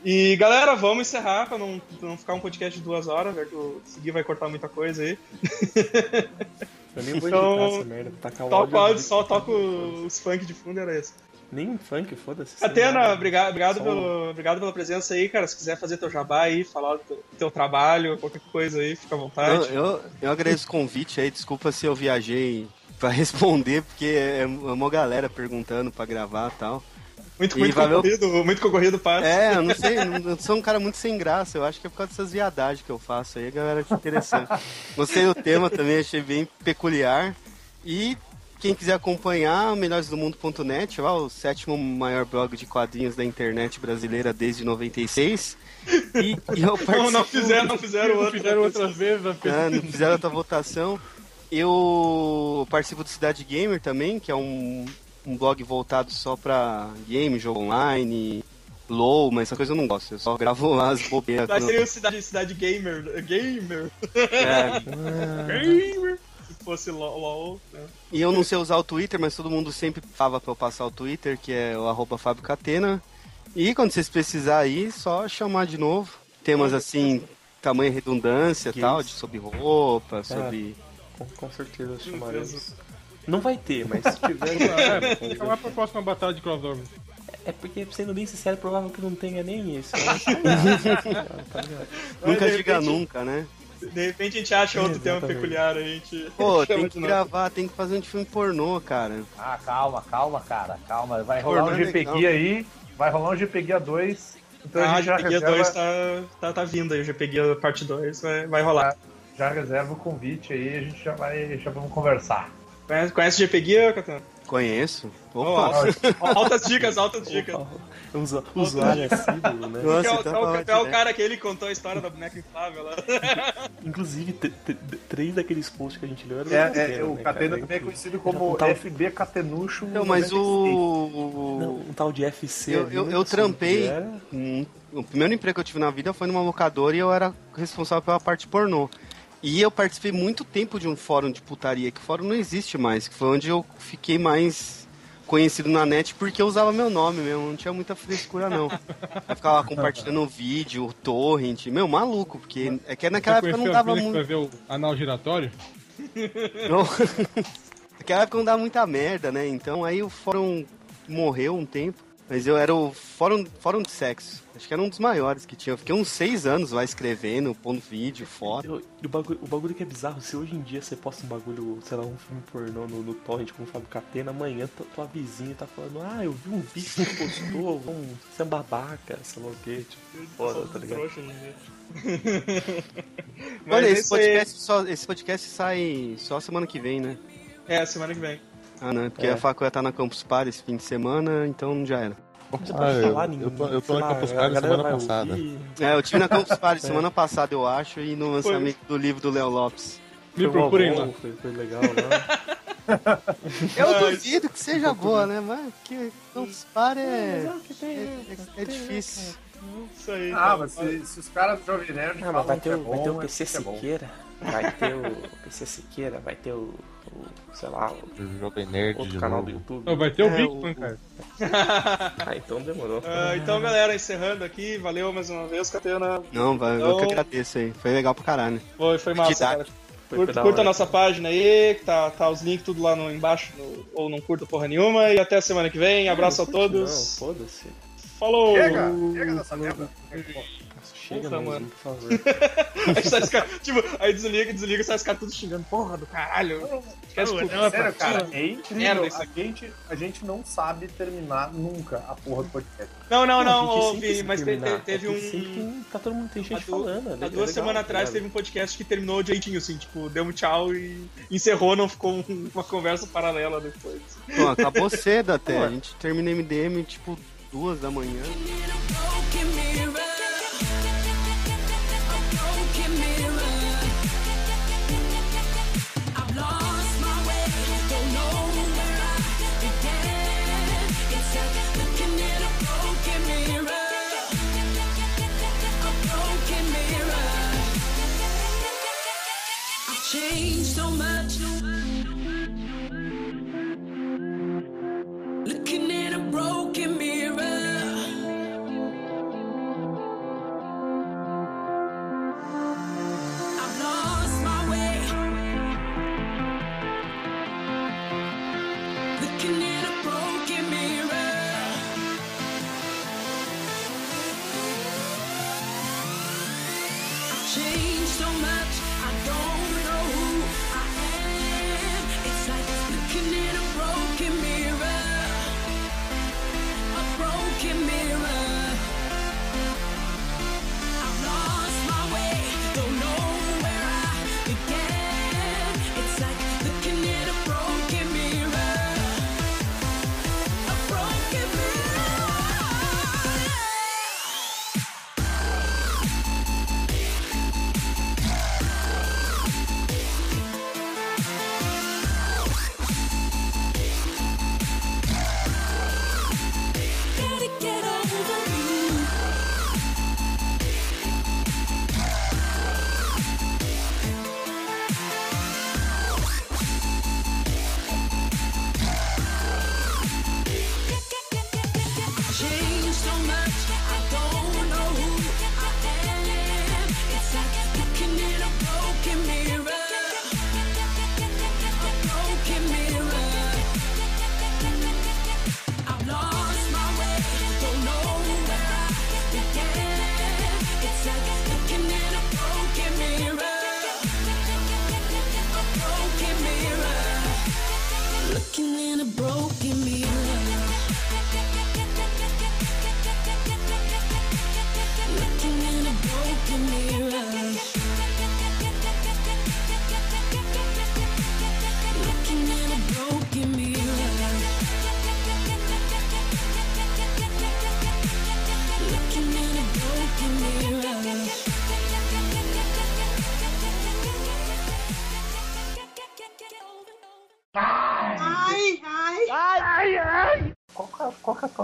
Speaker 3: E galera, vamos encerrar pra não, pra não ficar um podcast de duas horas, velho, que o Segui vai cortar muita coisa aí.
Speaker 8: Eu nem vou
Speaker 3: Então,
Speaker 8: editar essa merda. Tacar o
Speaker 3: Toca o
Speaker 8: áudio
Speaker 3: áudio, só toca os funk de fundo, era isso.
Speaker 8: Nem funk, foda-se.
Speaker 3: Atena, obrigado, obrigado,
Speaker 8: Só
Speaker 3: pelo, obrigado pela presença aí, cara. Se quiser fazer teu jabá aí, falar do teu, trabalho, qualquer coisa aí, fica à
Speaker 7: Eu,
Speaker 3: vontade.
Speaker 7: eu, eu agradeço o convite aí, desculpa se eu viajei pra responder, porque é uma galera perguntando pra gravar e tal.
Speaker 3: Muito, muito
Speaker 7: valeu-
Speaker 3: concorrido, muito concorrido, passe.
Speaker 7: É, eu não sei, não- eu sou um cara muito sem graça, eu acho que é por causa dessas viadagens que eu faço aí, a galera acha interessante. Gostei do tema também, achei bem peculiar. E quem quiser acompanhar, melhoresdomundo.net, lá, o sétimo maior blog de quadrinhos da internet brasileira desde 96. E, e eu
Speaker 3: Não,
Speaker 7: participo...
Speaker 3: não fizeram, não fizeram outro.
Speaker 6: Fizeram outras vezes?
Speaker 7: Ah, não fizeram outra votação. Eu participo do Cidade Gamer também, que é um, um blog voltado só pra game, jogo online, LOL, mas essa coisa eu não gosto. Eu só gravo lá as bobeiras.
Speaker 3: Mas seria o cidade, cidade gamer. Gamer.
Speaker 7: É.
Speaker 3: gamer. Se fosse LOL. LOL né?
Speaker 7: E eu não sei usar o Twitter, mas todo mundo sempre fala pra eu passar o Twitter, que é o arroba Fábio Catena. E quando vocês precisarem aí, só chamar de novo. Temas assim, tamanho e redundância e tal,
Speaker 8: isso?
Speaker 7: de sobre roupa, sobre.
Speaker 8: Com, com certeza chamaremos. Não vai ter, mas se tiver.
Speaker 6: É,
Speaker 8: vamos
Speaker 6: fica lá pra próxima batalha de crossover.
Speaker 8: É porque, sendo bem sincero, é provável que não tenha nem esse. né?
Speaker 7: Nunca diga
Speaker 3: repente-
Speaker 7: nunca, né?
Speaker 3: De repente a gente acha outro tema
Speaker 8: Exatamente.
Speaker 3: peculiar, a gente.
Speaker 7: Pô, tem que gravar, tem que fazer um de filme pornô, cara.
Speaker 5: Ah, calma, calma, cara, calma. Vai rolar um
Speaker 7: Orlando é
Speaker 5: GPG
Speaker 7: legal.
Speaker 5: aí, vai rolar um GPG 2. Então a
Speaker 3: Ah,
Speaker 5: gente já
Speaker 3: GPG
Speaker 5: reserva,
Speaker 3: 2 tá, tá, tá vindo aí, o GPG parte 2 vai, vai rolar.
Speaker 5: já reserva o convite aí, a gente já vai, já vamos conversar.
Speaker 3: Conhece, conhece GPG, Catana?
Speaker 7: Conheço. Opa!
Speaker 3: altas dicas, altas dicas.
Speaker 8: Usa- Usuário assíduo, né?
Speaker 7: Nossa,
Speaker 3: é o-
Speaker 7: então
Speaker 3: é que é o
Speaker 7: né?
Speaker 3: cara que ele contou a história da boneca inflável lá.
Speaker 8: Inclusive, três daqueles posts que a gente leu eram
Speaker 5: É, é, o
Speaker 8: né,
Speaker 5: Catena também é conhecido como
Speaker 8: Tá-
Speaker 5: FB Catenucho.
Speaker 7: Não, mas
Speaker 5: 96.
Speaker 7: o.
Speaker 8: Não, um tal de FC.
Speaker 7: Eu, eu,
Speaker 8: não
Speaker 7: eu
Speaker 8: sei o
Speaker 7: trampei. hum, O primeiro emprego que eu tive na vida foi numa locadora e eu era responsável pela parte pornô. E eu participei muito tempo de um fórum de putaria, que o fórum não existe mais, que foi onde eu fiquei mais conhecido na net porque eu usava meu nome mesmo, não tinha muita frescura não. Eu ficava lá compartilhando vídeo, torrent, meu, maluco, porque é que naquela
Speaker 6: Você
Speaker 7: época não dava muito.
Speaker 6: vai ver o anal giratório?
Speaker 7: Não. Naquela época não dava muita merda, né? Então aí o fórum morreu um tempo. Mas eu era o fórum, fórum de sexo. Acho que era um dos maiores que tinha. Eu fiquei uns seis anos lá escrevendo, pondo vídeo, foto.
Speaker 8: Eu- e o, bagulho, o bagulho que é bizarro, se hoje em dia você posta um bagulho, sei lá, um filme pornô no, no torrent com o Fábio Catena, amanhã tua, tua vizinha tá falando, ah, eu vi um vídeo que você postou, vamos, você é um babaca, sei lá o quê, tipo, foda, tá ligado?
Speaker 7: Olha,
Speaker 3: é
Speaker 7: esse
Speaker 3: aí.
Speaker 7: podcast, só, esse podcast sai só semana que vem, né?
Speaker 3: É, semana que vem.
Speaker 7: Ah, não, porque
Speaker 8: É.
Speaker 7: a faculdade tá na Campus Party esse fim de semana, então já era.
Speaker 8: Você
Speaker 9: Ah, eu-
Speaker 8: falar,
Speaker 9: eu tô- eu tô na Campus Party semana passada.
Speaker 8: ouvir.
Speaker 7: É, eu tive na Campus Party semana passada, eu acho, e no lançamento do livro do Léo Lopes.
Speaker 6: Me
Speaker 8: Foi
Speaker 6: procurem
Speaker 8: bom,
Speaker 6: lá.
Speaker 8: Foi, foi legal lá.
Speaker 7: Eu
Speaker 3: Mas-
Speaker 7: duvido que seja boa, né? Mas porque Campus Party é, é, é- é difícil.
Speaker 3: Isso aí.
Speaker 5: Ah, mas se, se os caras do Jovem Nerd
Speaker 8: Ah, mas vai
Speaker 5: que
Speaker 8: ter,
Speaker 5: é
Speaker 8: o, vai ter
Speaker 5: bom,
Speaker 8: o
Speaker 5: é
Speaker 8: PC
Speaker 5: é.
Speaker 8: Siqueira, vai ter o PC Siqueira, vai ter o sei lá, o
Speaker 9: Jovem Nerd
Speaker 8: outro canal
Speaker 9: novo.
Speaker 8: do YouTube.
Speaker 6: Não, vai ter o
Speaker 7: É, o-
Speaker 6: cara.
Speaker 8: Ah, então demorou.
Speaker 3: Ah, então, galera, encerrando aqui, valeu mais uma vez, Catena.
Speaker 7: Não, vai, eu que
Speaker 3: Então-
Speaker 7: agradeço aí. Foi legal pra caralho.
Speaker 3: Foi, foi massa,
Speaker 7: Didático.
Speaker 3: cara.
Speaker 8: Foi
Speaker 3: Curta, curta a nossa página aí, que tá, tá os links tudo lá no, embaixo, no- ou não curta porra nenhuma. E até semana que vem. Abraço a
Speaker 8: Não,
Speaker 3: todos.
Speaker 8: Não, foda-se.
Speaker 3: Falou!
Speaker 5: Chega, chega dessa merda.
Speaker 8: Chega
Speaker 3: Puta,
Speaker 8: mesmo,
Speaker 3: mano.
Speaker 8: por favor.
Speaker 3: aí, sai os caras- tipo, aí desliga, desliga, sai os caras tudo xingando. Porra do caralho. Esquece tudo.
Speaker 5: Sério, cara, é incrível. A gente, a gente não sabe terminar nunca a porra do podcast.
Speaker 3: Não, não, não, ô, Vini, mas te- te- teve
Speaker 8: É
Speaker 3: um.
Speaker 8: sempre tem- tá todo mundo, tem gente falando. é
Speaker 3: Há
Speaker 8: legal,
Speaker 3: duas
Speaker 8: é
Speaker 3: semanas
Speaker 8: legal,
Speaker 3: atrás
Speaker 8: tá
Speaker 3: teve um podcast que terminou direitinho, assim, tipo, deu um tchau e encerrou, não ficou um- uma conversa paralela depois.
Speaker 7: Pô, acabou cedo até. A gente termina MDM tipo duas da manhã.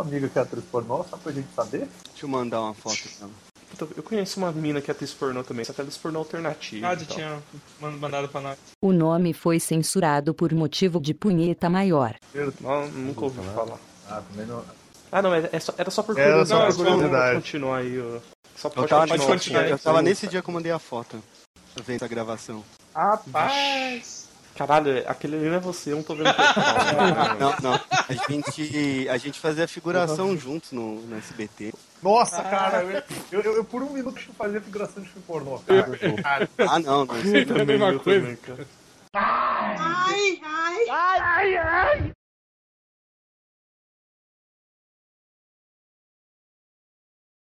Speaker 5: Amiga que é atriz pornô, só pra gente saber?
Speaker 7: Deixa eu mandar uma foto dela.
Speaker 8: Puta, Eu conheço uma mina que é atriz pornô também, só que é atriz pornô alternativa.
Speaker 3: Ah, tinha man- mandado pra nós.
Speaker 1: O nome foi censurado por motivo de punheta maior.
Speaker 8: Não, nunca ouvi falar.
Speaker 5: Ah, também não.
Speaker 8: Ah, não, é, é só- era só por
Speaker 5: Era
Speaker 8: curiosidade.
Speaker 5: só por
Speaker 8: Vamos
Speaker 5: curiosidade.
Speaker 8: continuar aí. ó. Só
Speaker 7: Eu
Speaker 8: pode
Speaker 7: tava,
Speaker 8: continuar.
Speaker 7: nesse, dia, eu tava nesse dia que eu mandei a foto. Eu ver essa gravação.
Speaker 3: Rapaz!
Speaker 8: Caralho, aquele ali não é você, eu não tô vendo.
Speaker 7: Não, não. A gente, a gente fazia figuração juntos no, no SBT.
Speaker 5: Nossa, cara, eu, eu, eu- eu por um minuto que fazia figuração de filme pornô, cara.
Speaker 7: Ah, não, não.
Speaker 6: É a mesma
Speaker 8: eu
Speaker 6: coisa.
Speaker 8: também, cara.
Speaker 2: Ai, ai, ai, ai, ai.